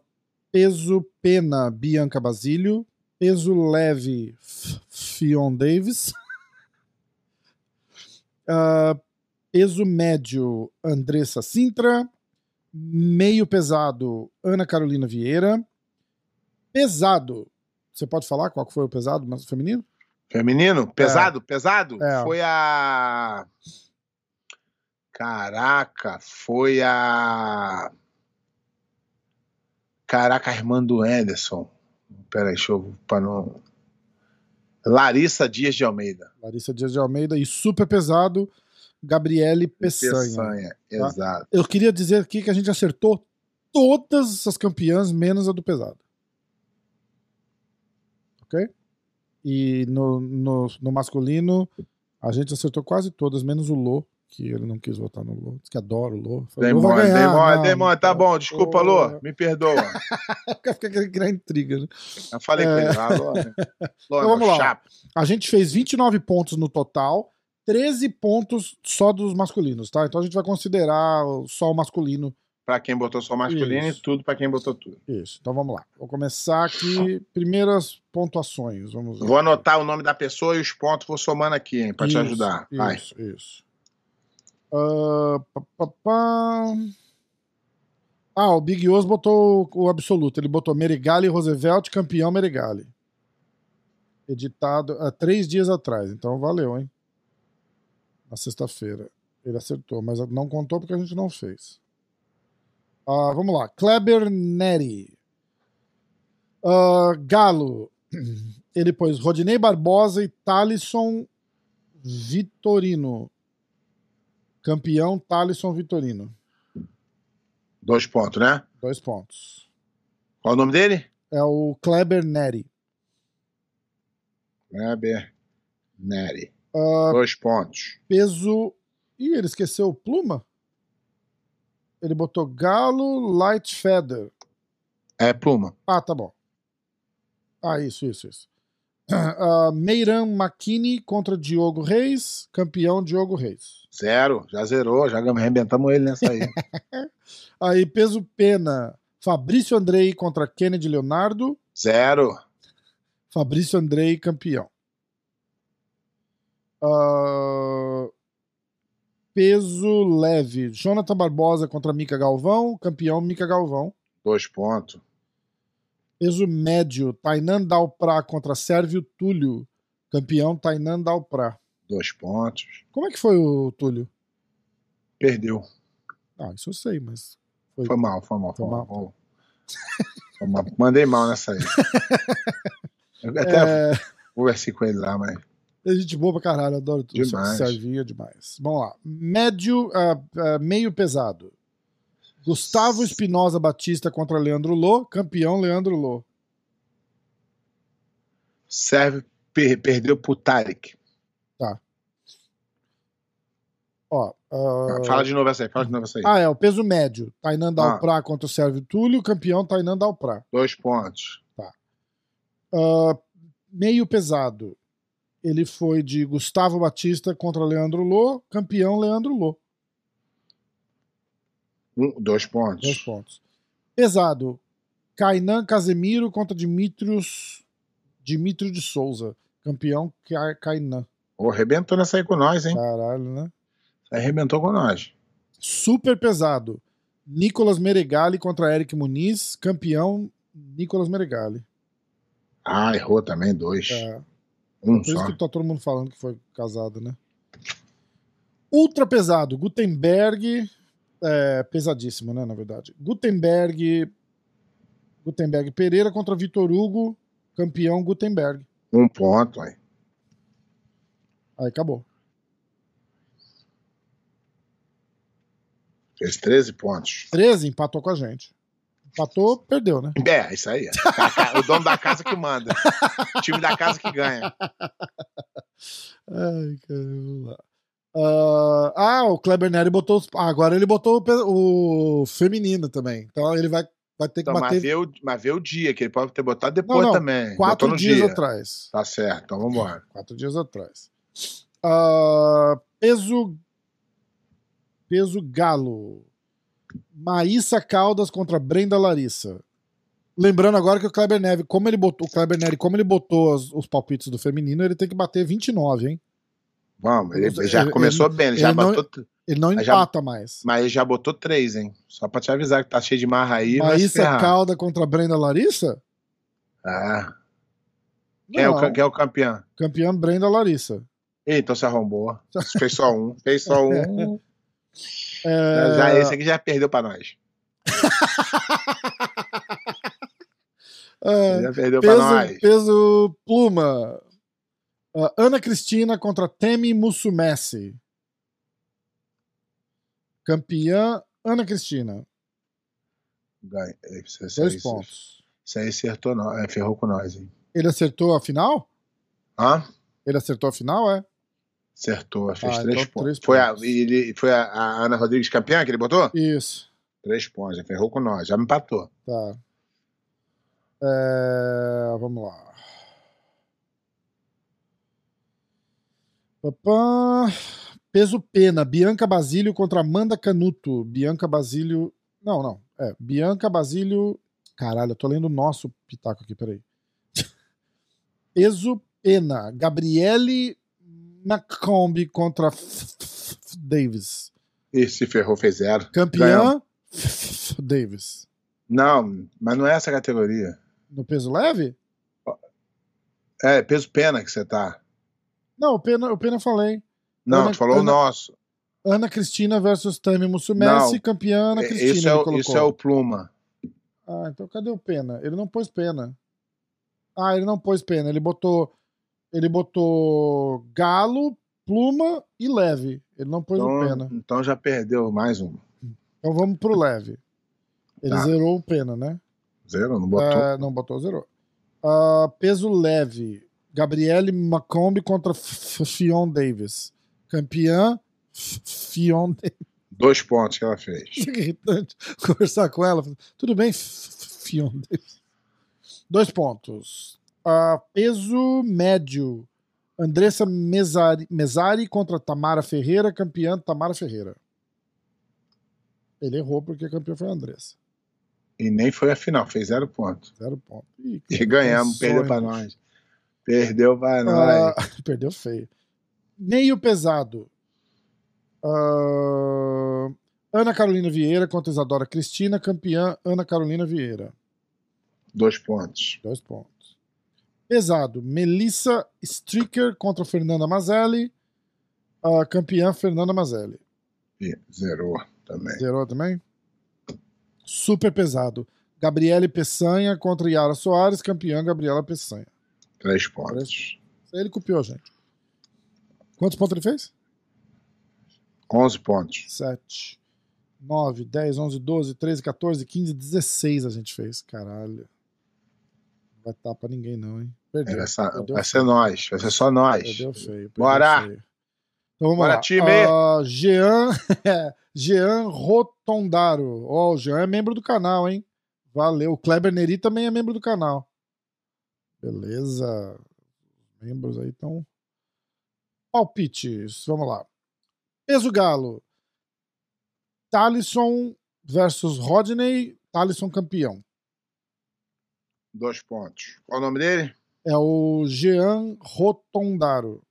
B: peso pena, Bianca Basílio. Peso leve, Fion Davis. Ah, peso médio, Andressa Sintra. Meio pesado, Ana Carolina Vieira. Pesado, você pode falar qual foi o pesado mas feminino?
C: Feminino? Pesado? Pesado?
B: É.
C: Foi a. Caraca, foi a. Caraca, a irmã do Ederson. Peraí, deixa eu. Pra não... Larissa Dias de Almeida.
B: Larissa Dias de Almeida e super pesado, Gabriele Peçanha.
C: Peçanha, exato.
B: Eu queria dizer aqui que a gente acertou todas as campeãs, menos a do pesado. Ok? E no, no, no masculino, a gente acertou quase todas, menos o Lô, que ele não quis votar no Lô. Diz que adora o Lô. Falou, "Lô vai
C: Demônio,
B: ganhar."
C: demônio, demônio, tá bom, desculpa, Lô, me perdoa.
B: Fica criar intriga, né?
C: Eu falei
B: É.
C: com ele, ah, Lô, né? Lô,
B: Então vamos lá.
C: chapa.
B: A gente fez 29 pontos no total, 13 pontos só dos masculinos, tá? Então a gente vai considerar o- só o masculino.
C: Pra quem botou só masculino
B: Isso.
C: e tudo pra quem botou tudo.
B: Isso. Então vamos lá. Vou começar aqui. Primeiras pontuações. Vamos ver.
C: Vou anotar o nome da pessoa e os pontos, vou somando aqui, hein, pra te
B: Isso,
C: ajudar. Vai.
B: Isso, isso. Ah, pá, pá, pá. Ah, o Big Oz botou o absoluto. Ele botou Merigali Roosevelt, campeão Merigali. Editado há três dias atrás. Então valeu, hein? Na sexta-feira. Ele acertou, mas não contou porque a gente não fez. Ah, vamos lá. Kleber Neri. Ah, Galo. Ele pôs Rodinei Barbosa e Thalisson Vitorino. Campeão Thalisson Vitorino.
C: Dois pontos, né?
B: Dois pontos.
C: Qual o nome dele?
B: É o Kleber Neri.
C: Kleber Neri.
B: Ah,
C: Dois pontos.
B: peso. Ih, ele esqueceu o pluma? Ele botou Galo Light Feather.
C: É Pluma.
B: Ah, tá bom. Ah, isso, isso, isso. Ah, Meiran Makini contra Diogo Reis. Campeão Diogo Reis.
C: Zero. Já zerou. Já arrebentamos ele nessa aí.
B: Aí, peso pena. Fabrício Andrei contra Kennedy Leonardo.
C: Zero.
B: Fabrício Andrei, campeão. Ah, peso leve. Jonathan Barbosa contra Mica Galvão. Campeão Mica Galvão.
C: Dois pontos.
B: Peso médio. Tainan Dalprá contra Sérvio Túlio. Campeão Tainan Dalprá.
C: Dois pontos.
B: Como é que foi o Túlio?
C: Perdeu.
B: Ah, isso eu sei, mas.
C: Foi mal, foi mal, foi
B: Foi
C: mal.
B: mal.
C: Foi mal. Mandei mal nessa aí. Eu até
B: É,
C: conversei com ele lá, mas.
B: é gente boa pra caralho, adoro tudo.
C: Demais.
B: Servia demais. Vamos lá. Médio, ah, ah, meio pesado. Gustavo Espinosa Batista contra Leandro Lô, campeão Leandro Lô.
C: Serve, per- perdeu pro Tarek.
B: Ó, ah,
C: Fala de novo essa aí, fala de novo essa aí.
B: ah, é, o peso médio. Tainan
C: Ah.
B: Dalprá contra o Sérvio Túlio, campeão Tainan Dalprá.
C: Dois pontos.
B: Ah, meio pesado. Ele foi de Gustavo Batista contra Leandro Lô, campeão Leandro Lô.
C: Um, dois pontos.
B: Dois pontos. Pesado. Kainan Casemiro contra Dimitrios Dimitrio de Souza. Campeão Ka- Kainan.
C: Ô, arrebentou nessa aí com nós, hein?
B: Caralho, né?
C: Arrebentou com nós.
B: Super pesado. Nicolas Meregali contra Eric Muniz. Campeão Nicolas Meregali.
C: Ah, errou também, dois.
B: É,
C: Um
B: por isso
C: só.
B: que tá todo mundo falando que foi casado, né? Ultra pesado. Gutenberg. É, pesadíssimo, né? Na verdade. Gutenberg. Gutenberg Pereira contra Vitor Hugo. Campeão Gutenberg.
C: Um ponto, aí.
B: Aí acabou.
C: Fez 13 pontos.
B: 13 empatou com a gente. Empatou, perdeu, né?
C: É, isso aí. o dono da casa que manda. O time da casa que ganha.
B: Ai, caramba. Vamos lá. Ah, o Kleber Neri botou. os- ah, agora ele botou o, o feminino também. Então ele vai, vai ter que
C: Então, mas,
B: bater
C: vê o, mas vê o dia, que ele pode ter botado depois
B: Não, não,
C: também.
B: quatro dias
C: dia.
B: atrás.
C: Tá certo, então vambora.
B: Quatro dias atrás. Ah, peso. Peso galo. Maíssa Caldas contra Brenda Larissa. Lembrando agora que o Kleber Neve, como ele botou, o Kleber Neri, como ele botou os, os palpites do feminino, ele tem que bater 29, hein?
C: Vamos, ele
B: Ele-
C: já
B: ele-
C: começou bem, ele já
B: ele não-
C: botou.
B: Ele não
C: Mas já-
B: empata mais.
C: Mas ele já botou três, hein? Só pra te avisar que tá cheio de marra aí. ferrar.
B: Calda contra Brenda Larissa?
C: Ah. Quem é, o,
B: Não,
C: quem é o campeão?
B: campeã Brenda Larissa.
C: Ih, então se arrombou. Fez só um. Fez só um.
B: É,
C: Já, esse aqui já perdeu pra nós.
B: é,
C: Já perdeu pra nós.
B: peso, peso pluma. Ah, Ana Cristina contra Temi Mussumessi. Campeã Ana Cristina.
C: Ganha. Isso, isso,
B: Dois
C: isso,
B: pontos.
C: Isso aí acertou, nós, é, ferrou com nós, hein?
B: Ele acertou a final?
C: Hã?
B: Ele acertou a final, é?
C: Acertou, fez
B: Ah,
C: três
B: então
C: pontos.
B: três
C: Foi, a,
B: pontos.
C: ele, foi a, a Ana Rodrigues campeã que ele botou?
B: Isso.
C: Três pontos, já ferrou com nós, já me empatou.
B: Tá. É, vamos lá. Papá. Peso pena. Bianca Basílio contra Amanda Canuto. Bianca Basílio. Não, não. É. Bianca Basílio. Caralho, eu tô lendo o nosso pitaco aqui, peraí. Peso pena. Gabriele McComb contra Davis.
C: E se ferrou, fez zero.
B: Campeã Davis.
C: Não, mas não é essa categoria.
B: No peso leve?
C: É, peso pena que você tá.
B: Não, o pena, o pena eu falei.
C: Não,
B: Ana-
C: tu falou o
B: Ana-
C: nosso.
B: Ana Cristina versus Tami Mussumessi, campeã Ana
C: É,
B: Cristina.
C: Isso é, o, isso é o pluma.
B: Ah, então cadê o pena? Ele não pôs pena. Ah, ele não pôs pena. Ele botou. Ele botou galo, pluma e leve. Ele não pôs o pena.
C: Então, então já perdeu mais um.
B: Então vamos pro leve. Ele
C: Tá.
B: zerou o pena, né?
C: Zero, não botou.
B: Ah, não botou, zerou. Ah, peso leve. Gabriele Macomb contra Fion Davis. Campeã Fion Davis.
C: Dois pontos que ela fez.
B: Irritante conversar com ela. Tudo bem, Fion Davis. Dois pontos. Ah, peso médio. Andressa Mesari, Mesari contra Tamara Ferreira, campeã Tamara Ferreira. Ele errou porque a campeã foi a Andressa.
C: E nem foi a final, fez zero ponto.
B: Zero ponto. Ih,
C: E ganhamos, perdeu
B: bicho.
C: nós. Perdeu
B: Ah,
C: nós.
B: perdeu feio. Meio pesado. Ah, Ana Carolina Vieira contra Isadora Cristina, campeã Ana Carolina Vieira.
C: Dois pontos.
B: Dois pontos. Pesado. Melissa Stricker contra Fernanda Mazelli. A campeã Fernanda Mazelli.
C: E zerou também.
B: Zerou também? Super pesado. Gabriele Peçanha contra Yara Soares, campeã Gabriela Peçanha.
C: Três pontos.
B: Ele copiou, gente. Quantos pontos ele fez?
C: 11 pontos.
B: 7, 9, 10, 11, 12, 13, 14, 15, 16 a gente fez. Caralho. Não vai dar pra ninguém, não, hein? Perdeu.
C: Vai, ser,
B: Perdeu
C: vai ser nós. Vai ser só nós.
B: Perdeu feio. perdeu
C: Bora!
B: feio. Então vamos
C: Bora,
B: lá.
C: time!
B: Ah, Jean, Jean Rotondaro. Ó, o Jean é membro do canal, hein? Valeu. O Kleber Neri também é membro do canal. Beleza. Membros aí estão. Palpites. Vamos lá. Peso Galo. Talisson versus Rodney. Talisson campeão.
C: Dois pontos. Qual o nome dele?
B: É o Jean Rotondaro.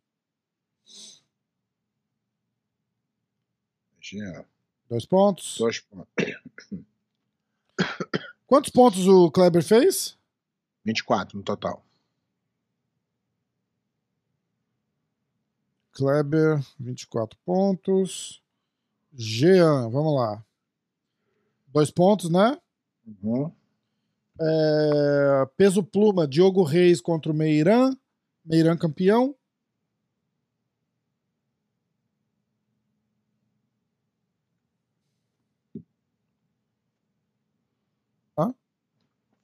C: Jean.
B: Dois pontos.
C: Dois pontos.
B: Quantos pontos o Kleber fez?
C: 24 no total.
B: Kleber, 24 pontos. Jean, vamos lá. Dois pontos, né?
C: Uhum.
B: É, peso pluma, Diogo Reis contra o Meiran. Meiran campeão.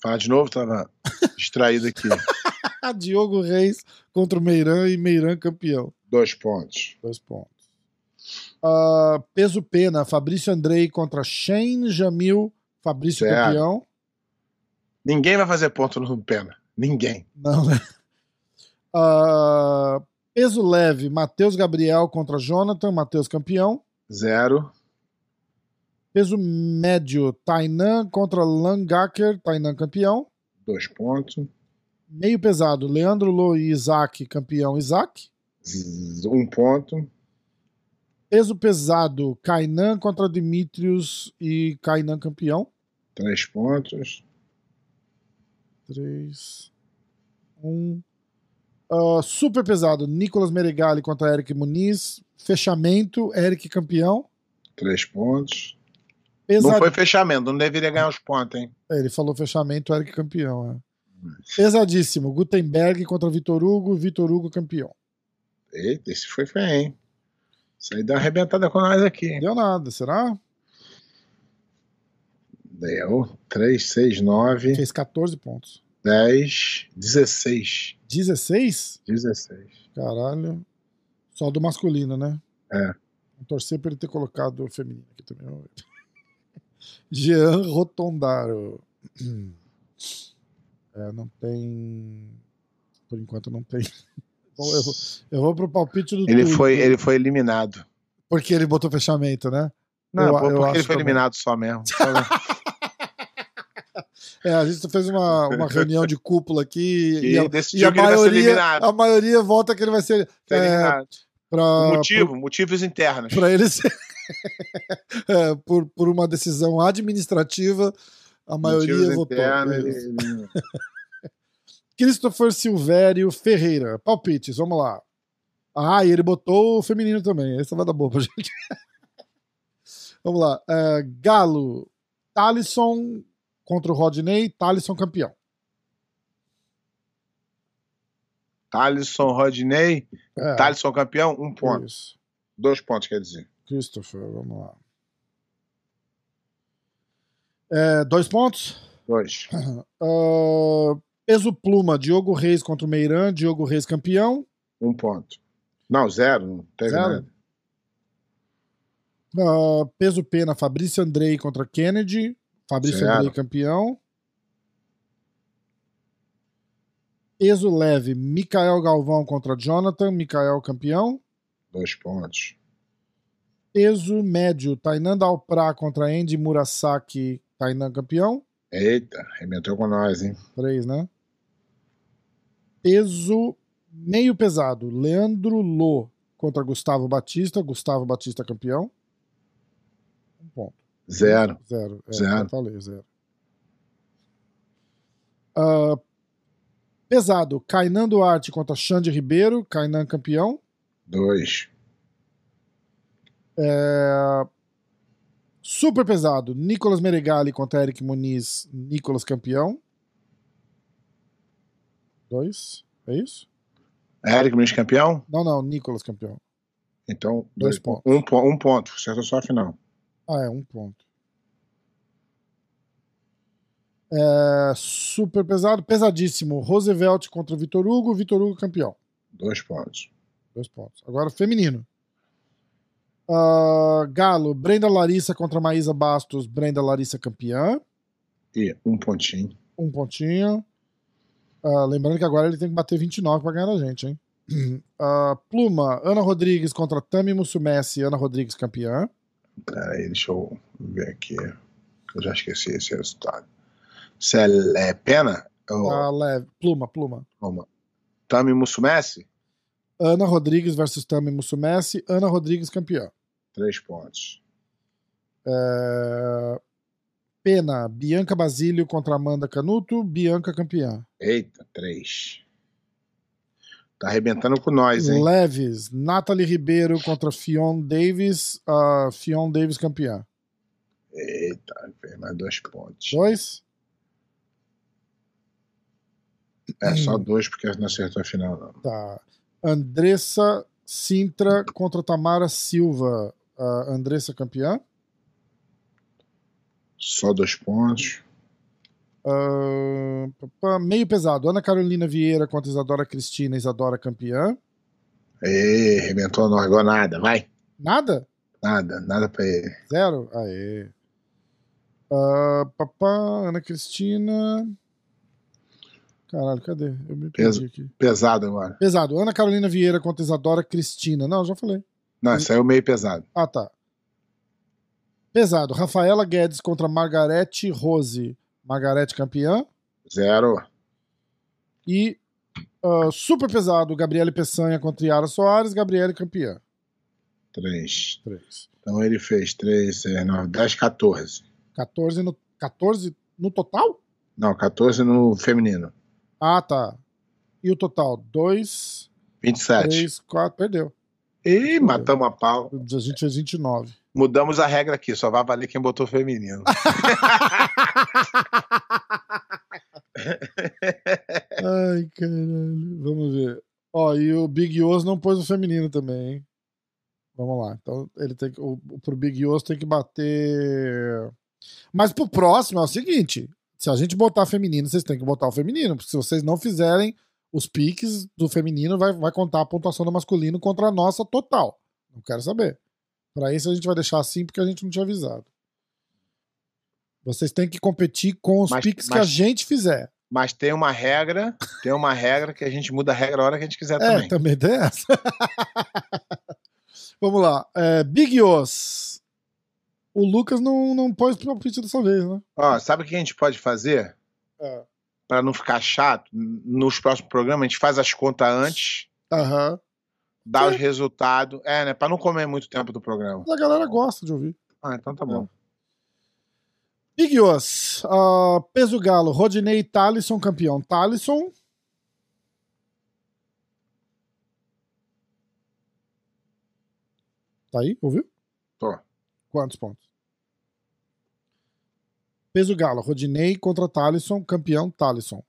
C: Fala de novo, tava distraído aqui.
B: Diogo Reis contra o Meiran e Meiran campeão.
C: Dois pontos.
B: Dois pontos. Ah, peso pena, Fabrício Andrei contra Shane Jamil. Fabrício
C: Certo.
B: campeão.
C: Ninguém vai fazer ponto no pena. Ninguém.
B: Não, né? Ah, peso leve, Matheus Gabriel contra Jonathan, Matheus campeão.
C: Zero.
B: Peso médio, Tainan contra Langaker, Tainan campeão.
C: Dois pontos.
B: Meio pesado, Leandro Lô e Isaac, campeão, Isaac.
C: Um ponto.
B: Peso pesado, Kainan contra Dimitrios e Kainan campeão.
C: Três pontos.
B: 3, 1. Ah, super pesado, Nicolas Meregali contra Eric Muniz. Fechamento, Eric campeão.
C: Três pontos.
B: Pesado...
C: Não foi fechamento, não deveria ganhar os pontos, hein?
B: É, ele falou fechamento, Eric campeão. é. Pesadíssimo, Gutenberg contra Vitor Hugo, Vitor Hugo campeão.
C: Eita, esse foi feio, hein? Isso aí deu uma arrebentada com nós aqui.
B: Deu nada, será?
C: Deu. 3, 6, 9,
B: Fez 14 pontos.
C: 10, 16.
B: 16?
C: 16.
B: Caralho. Só do masculino, né?
C: É.
B: Vou torcer pra ele ter colocado o feminino aqui também. Jean Rotondaro. É, não tem. Por enquanto não tem. Bom, eu, vou, eu vou pro palpite do
C: Ele foi, ele foi eliminado.
B: Porque ele botou fechamento, né?
C: Não,
B: Eu- eu
C: porque
B: acho
C: ele foi eliminado só mesmo.
B: É, a gente fez uma, uma reunião de cúpula aqui
C: E
B: e, a,
C: decidiu
B: e a
C: que ele vai ser
B: maioria,
C: eliminado.
B: a maioria vota que ele vai ser
C: Foi
B: é,
C: eliminado.
B: pra,
C: motivo, motivos internos.
B: para ele ser é, por, por uma decisão administrativa, a maioria votou. Isso.
C: ele-
B: Christopher Silvério Ferreira, palpites, vamos lá. Ah, e ele botou o feminino também, essa vai dar boa pra gente. vamos lá. é, Galo, Talisson contra o Rodney, Talisson campeão.
C: Thalisson Rodney.
B: É,
C: Thalisson campeão, um ponto.
B: isso.
C: Dois pontos, quer dizer.
B: Christopher, vamos lá. É, dois pontos.
C: Dois.
B: Ah, peso pluma, Diogo Reis contra o Meiran, Diogo Reis campeão.
C: Um ponto. Não, zero. Não teve
B: Zero?
C: nada.
B: Ah, peso pena, Fabrício Andrei contra Kennedy. Fabrício
C: Zero.
B: Andrei campeão. Peso leve, Mikael Galvão contra Jonathan, Mikael campeão.
C: Dois pontos.
B: Peso médio, Tainan Dalprá contra Andy Murasaki, Tainan campeão.
C: Eita, arrebentou com nós, hein?
B: Três, né? Peso meio pesado, Leandro Lô contra Gustavo Batista, Gustavo Batista campeão. Um ponto.
C: Zero.
B: Zero. É,
C: Zero.
B: eu falei, zero. Ah, pesado, Kainan Duarte contra Xande Ribeiro, Kainan campeão.
C: Dois.
B: É, Super pesado, Nicolas Meregali contra Eric Muniz, Nicolas campeão. Dois, é isso?
C: Eric Muniz campeão?
B: Não, não, Nicolas campeão.
C: Então,
B: Dois
C: dois,
B: pontos.
C: Um, um ponto. Acertou só a final.
B: Ah, é, um ponto. É, super pesado, pesadíssimo. Roosevelt contra Vitor Hugo, Vitor Hugo campeão.
C: Dois pontos.
B: Dois pontos. Agora, feminino. Ah, Galo, Brenda Larissa contra Maísa Bastos, Brenda Larissa campeã.
C: E um pontinho.
B: Um pontinho. Ah, lembrando que agora ele tem que bater 29 pra ganhar da gente, hein? Ah, Pluma, Ana Rodrigues contra Tami Mussumessi, Ana Rodrigues campeã.
C: Peraí, deixa eu ver aqui. Eu já esqueci esse resultado. Se é, é pena? Ou,
B: Ah, leve. Pluma, Pluma.
C: Calma. Tami Mussumessi?
B: Ana Rodrigues versus Tami Mussumessi, Ana Rodrigues campeã.
C: Três pontos.
B: É, Pena, Bianca Basílio contra Amanda Canuto, Bianca campeã.
C: Eita, três. Tá arrebentando com nós, hein?
B: Leves, Nathalie Ribeiro contra Fion Davis, ah, Fion Davis campeã.
C: Eita, mais dois pontos.
B: Dois?
C: É só dois porque não acertou a final, não.
B: Tá. Andressa Sintra contra Tamara Silva. Ah, Andressa campeã.
C: Só dois pontos.
B: Pá, meio pesado. Ana Carolina Vieira contra Isadora Cristina. Isadora campeã.
C: Ê, arrebentou nós. Agora nada, vai.
B: Nada?
C: Nada, nada pra ele.
B: Zero? Aê. Ah, papá, Ana Cristina. Caralho, cadê? Eu me perdi
C: Peso.
B: aqui.
C: Pesado agora.
B: Pesado. Ana Carolina Vieira contra Isadora Cristina. Não, já falei.
C: Não, saiu meio pesado.
B: Ah, tá. Pesado. Rafaela Guedes contra Margarete Rose. Margarete campeã.
C: Zero.
B: E ah, super pesado. Gabriele Peçanha contra Yara Soares. Gabriele campeã.
C: Três.
B: Três.
C: Então ele fez três, seis, nove, dez, 14.
B: 14 no, 14 no total?
C: Não, 14 no feminino.
B: Ah, tá. E o total? 2,
C: 27.
B: 3, 4. Perdeu.
C: Ih, matamos a pau.
B: A gente fez 29.
C: Mudamos a regra aqui, só vai valer quem botou feminino.
B: Ai, caralho. Vamos ver. Ó, e o Big Oz não pôs o feminino também, hein? Vamos lá. Então, ele tem que, o, pro Big Oz tem que bater. Mas pro próximo é o seguinte: se a gente botar feminino, vocês têm que botar o feminino. Se vocês não fizerem os piques do feminino, vai, vai contar a pontuação do masculino contra a nossa total. Não quero saber. Pra isso a gente vai deixar assim porque a gente não tinha avisado. Vocês têm que competir com os
C: Mas-
B: piques que a gente fizer.
C: Mas tem uma regra, tem uma regra que a gente muda a regra a hora que a gente quiser
B: É,
C: também.
B: também tem essa. Vamos lá. É, Big Os. O Lucas não, não pôs palpite dessa vez, né?
C: Ó, sabe o que a gente pode fazer?
B: É.
C: Pra não ficar chato, nos próximos programas a gente faz as contas antes,
B: Aham.
C: dá
B: Sim.
C: os resultados. É, né? Pra não comer muito tempo do programa.
B: A galera gosta de ouvir.
C: Ah, então tá bom.
B: Os. ah, peso galo. Rodinei Talisson, campeão. Talisson. Tá aí? Ouviu?
C: Tô.
B: Quantos pontos? Peso galo. Rodinei contra Talisson, campeão Talisson.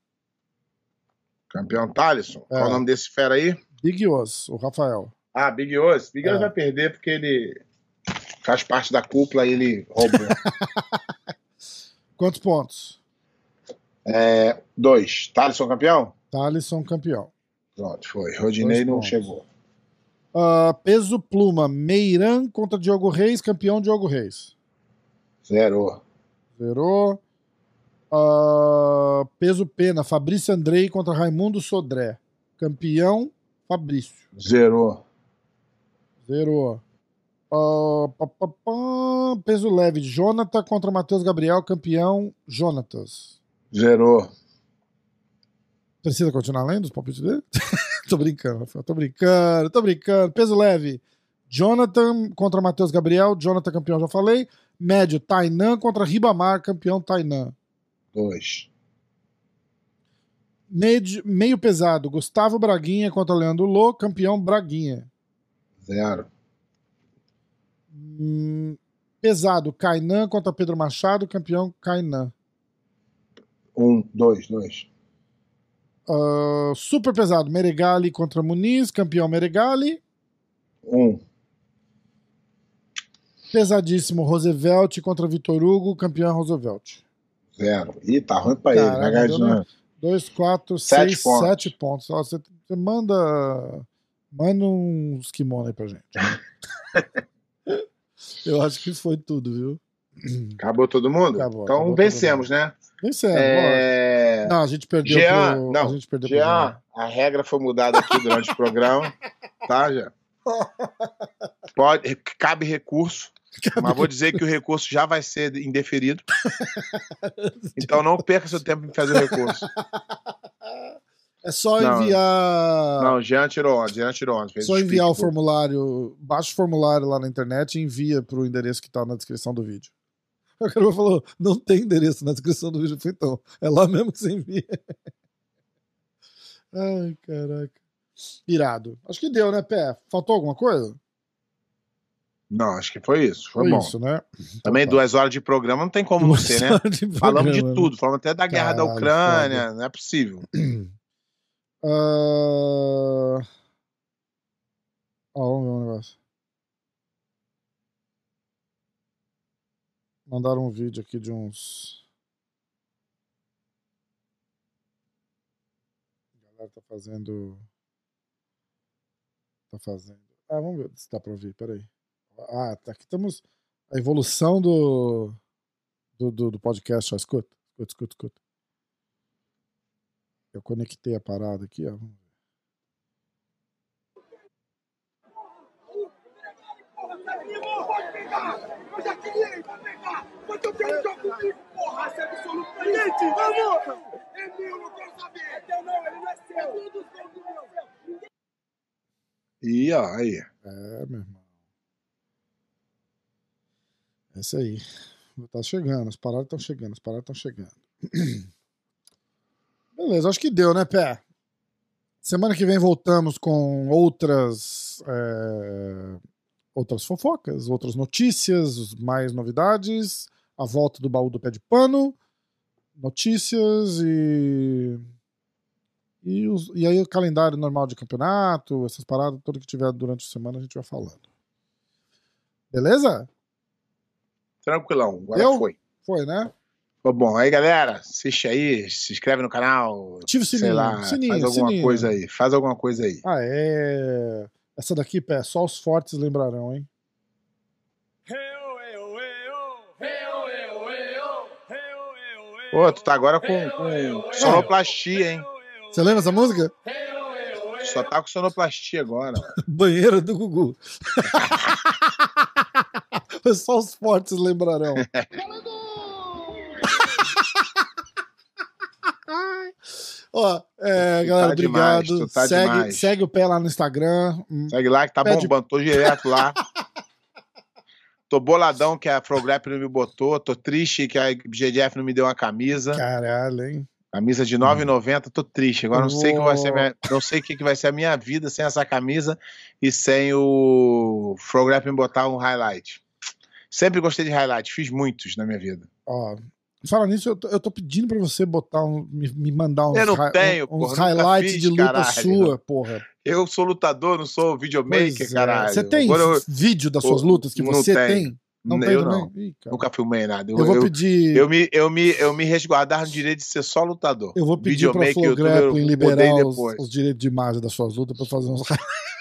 C: Campeão Thalisson. Qual
B: É.
C: o nome desse fera aí?
B: Big Os, o Rafael.
C: Ah, Big Oz. Big Oz
B: É.
C: vai perder porque ele faz parte da cúpula e ele roubou.
B: Quantos pontos?
C: é, dois. Thalisson campeão?
B: Talisson campeão.
C: Pronto, foi. Rodinei
B: Dois
C: não
B: pontos.
C: chegou.
B: Ah, peso pluma. Meiran contra Diogo Reis, campeão Diogo Reis.
C: Zero.
B: Zerou. Ah, peso pena. Fabrício Andrei contra Raimundo Sodré. Campeão Fabrício.
C: Zerou.
B: Zerou. Ah, pá, pá, pá. Peso leve. Jonathan contra Matheus Gabriel. Campeão Jonatas.
C: Zerou.
B: Precisa continuar lendo os palpites dele? tô brincando, Rafael. Tô brincando, tô brincando. Peso leve. Jonathan contra Matheus Gabriel. Jonathan campeão, já falei. Médio, Tainan contra Ribamar, campeão Tainan.
C: Dois.
B: Meio, meio pesado, Gustavo Braguinha contra Leandro Lô, campeão Braguinha.
C: Zero.
B: Hum, pesado, Kainan contra Pedro Machado, campeão Kainan.
C: Um, dois, dois.
B: Uh, super pesado, Meregali contra Muniz, campeão Meregali.
C: Um.
B: Pesadíssimo, Roosevelt contra Vitor Hugo, campeão Roosevelt.
C: Zero. Ih, tá ruim pra ele. Vai ganhar de novo.
B: 2, 4,
C: Sete
B: 6,
C: pontos.
B: 7 pontos. Ó, Você, você manda. Manda uns kimono aí pra gente. Eu acho que foi tudo, viu?
C: Acabou todo mundo?
B: Acabou,
C: então
B: acabou
C: vencemos, né?
B: Vencemos.
C: É...
B: Não, a gente perdeu
C: Jean,
B: pro.
C: não,
B: a gente perdeu pro
C: Jean, a regra foi mudada aqui durante o programa, tá, Jean? Pode, cabe recurso, mas vou dizer que o recurso já vai ser indeferido. Então não perca seu tempo em fazer o recurso.
B: É só
C: Não.
B: enviar.
C: Não, Jean tirou ontem, Jean tirou fez
B: Só enviar o formulário, baixa o formulário lá na internet e envia pro endereço que tá na descrição do vídeo. O cara falou, não tem endereço na descrição do vídeo. Eu falei, então, é lá mesmo que você envia. Ai, caraca. Irado. Acho que deu, né, Pé? Faltou alguma coisa?
C: Não, acho que foi isso. Foi,
B: Foi
C: bom.
B: isso, né?
C: Também
B: tá.
C: duas horas de programa não tem como não ser, né?
B: De
C: Falamos de
B: né?
C: tudo, falamos até da guerra da
B: Caralho,
C: Ucrânia, não é possível.
B: Ah, Ó, vamos ver um negócio. Mandaram um vídeo aqui de uns. A galera tá fazendo. Tá fazendo. Ah, vamos ver se dá pra ouvir, peraí. Ah, tá aqui estamos. A evolução do. Do, do, do podcast, ó. Escuta, escuta, escuta, escuta. Eu conectei a parada aqui, ó. Vamos ver.
D: Pode pegar! Eu já queria, vai pegar! Quanto eu quero jogar comigo, porra! Isso é absoluto! Gente, vamos! É meu, não quero saber! É teu não, ele não é seu! É tudo seu, tudo meu!
C: E aí.
B: É, meu irmão. É isso aí. Tá chegando, as paradas estão chegando, as paradas estão chegando. Beleza, acho que deu, né, Pé? Semana que vem voltamos com outras é, outras fofocas, outras notícias, mais novidades, a volta do baú do pé de pano, notícias e e, os- e aí o calendário normal de campeonato, essas paradas, tudo que tiver durante a semana a gente vai falando. Beleza?
C: Tranquilão, agora
B: Deu?
C: foi.
B: Foi, né?
C: Foi bom. Aí, galera, assiste aí, se inscreve no canal.
B: Ativa o
C: sei
B: sininho,
C: lá,
B: sininho,
C: faz alguma
B: sininho.
C: coisa aí. Faz alguma coisa aí.
B: Ah, é. Essa daqui, pé, só os fortes lembrarão, hein?
C: Pô, tu tá agora com, com sonoplastia, hein?
B: Você lembra essa música?
C: Só tá com sonoplastia agora.
B: Banheira do Gugu. só os fortes lembrarão. Ó, é,
C: Tu
B: galera,
C: tá demais,
B: obrigado.
C: tu tá
B: segue,
C: demais.
B: segue o pé lá no Instagram. Hum,
C: Segue lá que tá
B: Pede-
C: bombando. Tô direto lá. Tô boladão que a Frograp não me botou. Tô triste que a GDF não me deu uma camisa.
B: Caralho, hein?
C: Camisa de 9,90. Tô triste. Agora não sei, o que vai ser minha- não sei o que que vai ser a minha vida sem essa camisa e sem o Frograp me botar um highlight. Sempre gostei de highlight. Fiz muitos na minha vida.
B: Ó, fala nisso, eu tô, eu tô pedindo pra você botar um, me, me mandar uns,
C: Eu não tenho,
B: uns
C: porra,
B: highlights
C: fiz,
B: de luta
C: caralho.
B: sua, porra.
C: Eu sou lutador, não sou videomaker,
B: Pois é.
C: caralho.
B: Você tem
C: eu-
B: vídeo das suas lutas que você
C: tenho.
B: tem? Não tem
C: eu
B: também?
C: não.
B: Ih.
C: Nunca filmei nada. Eu,
B: Eu vou pedir.
C: eu me, eu, me, eu me resguardar no direito de ser só lutador.
B: Eu vou pedir pra
C: Videomaker,
B: Flow Grappling liberar os,
C: depois.
B: os direitos de imagem das suas lutas pra fazer uns.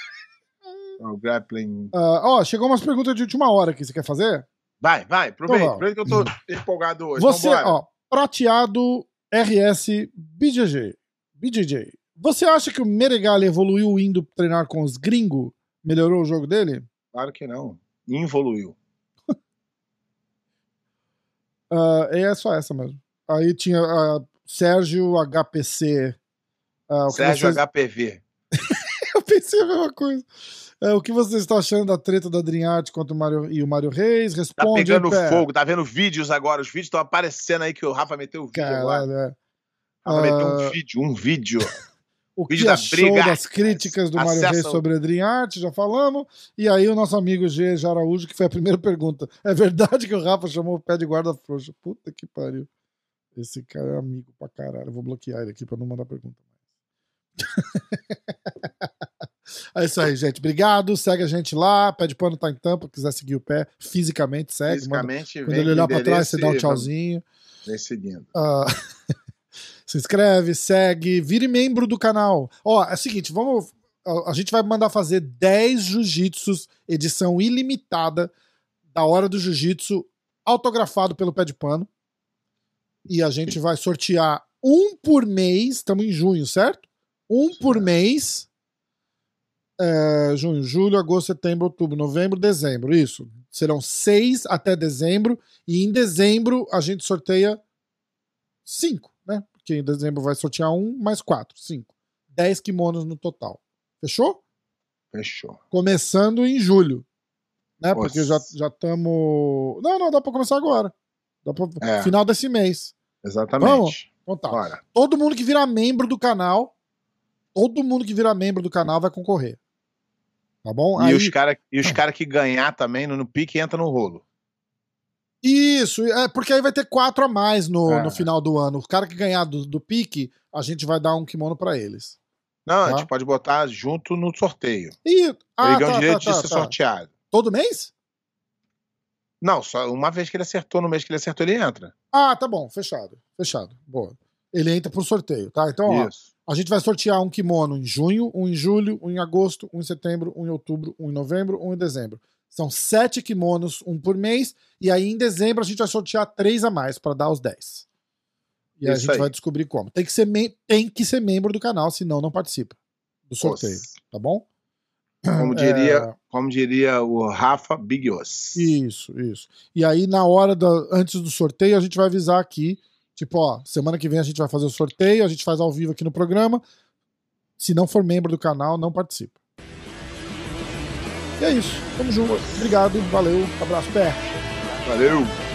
C: O grappling.
B: Ah, ó, chegou umas perguntas de última hora aqui. Você quer fazer?
C: Vai, vai, aproveita.
B: Então,
C: Aproveita que eu tô empolgado hoje.
B: Você,
C: Vambora.
B: ó, prateado RS BJJ. BJJ. Você acha que o Meregali evoluiu indo treinar com os gringos? Melhorou o jogo dele?
C: Claro que não. Evoluiu.
B: Ah, é só essa mesmo. Aí tinha ah, Sérgio HPC. Que
C: Sérgio
B: vocês-
C: HPV.
B: Pensei a mesma coisa. É, o que vocês estão achando da treta da Adriarte contra o Mário e o Mário Reis?
C: Tá
B: Responde
C: pegando
B: aí, Pé.
C: fogo, tá vendo vídeos agora. Os vídeos estão aparecendo aí que o Rafa meteu o vídeo agora.
B: Caralho, é.
C: Rafa meteu
B: Ah.
C: um vídeo, um vídeo.
B: o que
C: Vídeo da
B: achou
C: Briga
B: das críticas do Mário
C: Acessa
B: Reis sobre Adrian Arte, já falamos. E aí o nosso amigo G. G. Araújo, que foi a primeira pergunta. É verdade que o Rafa chamou o pé de guarda frouxo? Puta que pariu. Esse cara é amigo pra caralho. Eu vou bloquear ele aqui pra não mandar pergunta mais. é isso aí, gente. Obrigado. Segue a gente lá. Pé de pano tá em tampa. Quiser seguir o pé fisicamente, segue. Manda-
C: Fisicamente,
B: Quando
C: vem
B: ele olhar pra trás, você dá um tchauzinho.
C: Vem seguindo.
B: Ah, se inscreve, segue, vire membro do canal. Ó, é o seguinte, vamos. A a gente vai mandar fazer 10 jiu-jitsus, edição ilimitada da Hora do Jiu-Jitsu, autografado pelo pé de pano. E a gente vai sortear um por mês. Estamos em junho, certo? Um por mês. É, junho, julho, agosto, setembro, outubro, novembro, dezembro. Isso. Serão seis até dezembro. E em dezembro a gente sorteia cinco, né? Porque em dezembro vai sortear um mais quatro, cinco. Dez kimonos no total. Fechou?
C: Fechou.
B: Começando em julho. Né? Porque já
C: Nossa.
B: já estamos. Não, não, dá pra começar agora. Dá pra...
C: É.
B: Final desse mês.
C: Exatamente.
B: Então tá.
C: Bora.
B: Todo mundo que virar membro do canal, todo mundo que virar membro do canal vai concorrer. Tá bom?
C: E
B: Aí-
C: os caras cara que ganhar também no, no pique entra no rolo.
B: Isso, é porque aí vai ter quatro a mais no,
C: É.
B: no final do ano. O cara que ganhar do, do pique, a gente vai dar um kimono pra eles.
C: Não,
B: Tá.
C: a gente pode botar junto no sorteio.
B: E. Ah,
C: Ele ganha
B: tá,
C: o direito
B: tá,
C: de
B: tá,
C: ser
B: tá.
C: sorteado.
B: Todo mês?
C: Não, só uma vez que ele acertou, no mês que ele acertou, ele entra.
B: Ah, tá bom, fechado. Fechado. Boa. Ele entra pro sorteio, tá? Então, ó, a gente vai sortear um kimono em junho, um em julho, um em agosto, um em setembro, um em outubro, um em novembro, um em dezembro. São sete kimonos, um por mês, e aí em dezembro a gente vai sortear três a mais pra dar os dez. E aí a gente
C: aí.
B: vai descobrir como. Tem que, ser tem que ser membro do canal, senão não participa do sorteio,
C: Os.
B: tá bom?
C: Como diria,
B: É.
C: como diria o Rafa Big Os.
B: Isso, isso. E aí, na hora da. Antes do sorteio, a gente vai avisar aqui. Tipo, ó, semana que vem a gente vai fazer o sorteio, a gente faz ao vivo aqui no programa. Se não for membro do canal, não participa. E é isso. Tamo junto. Obrigado, valeu, abraço, pé.
C: Valeu!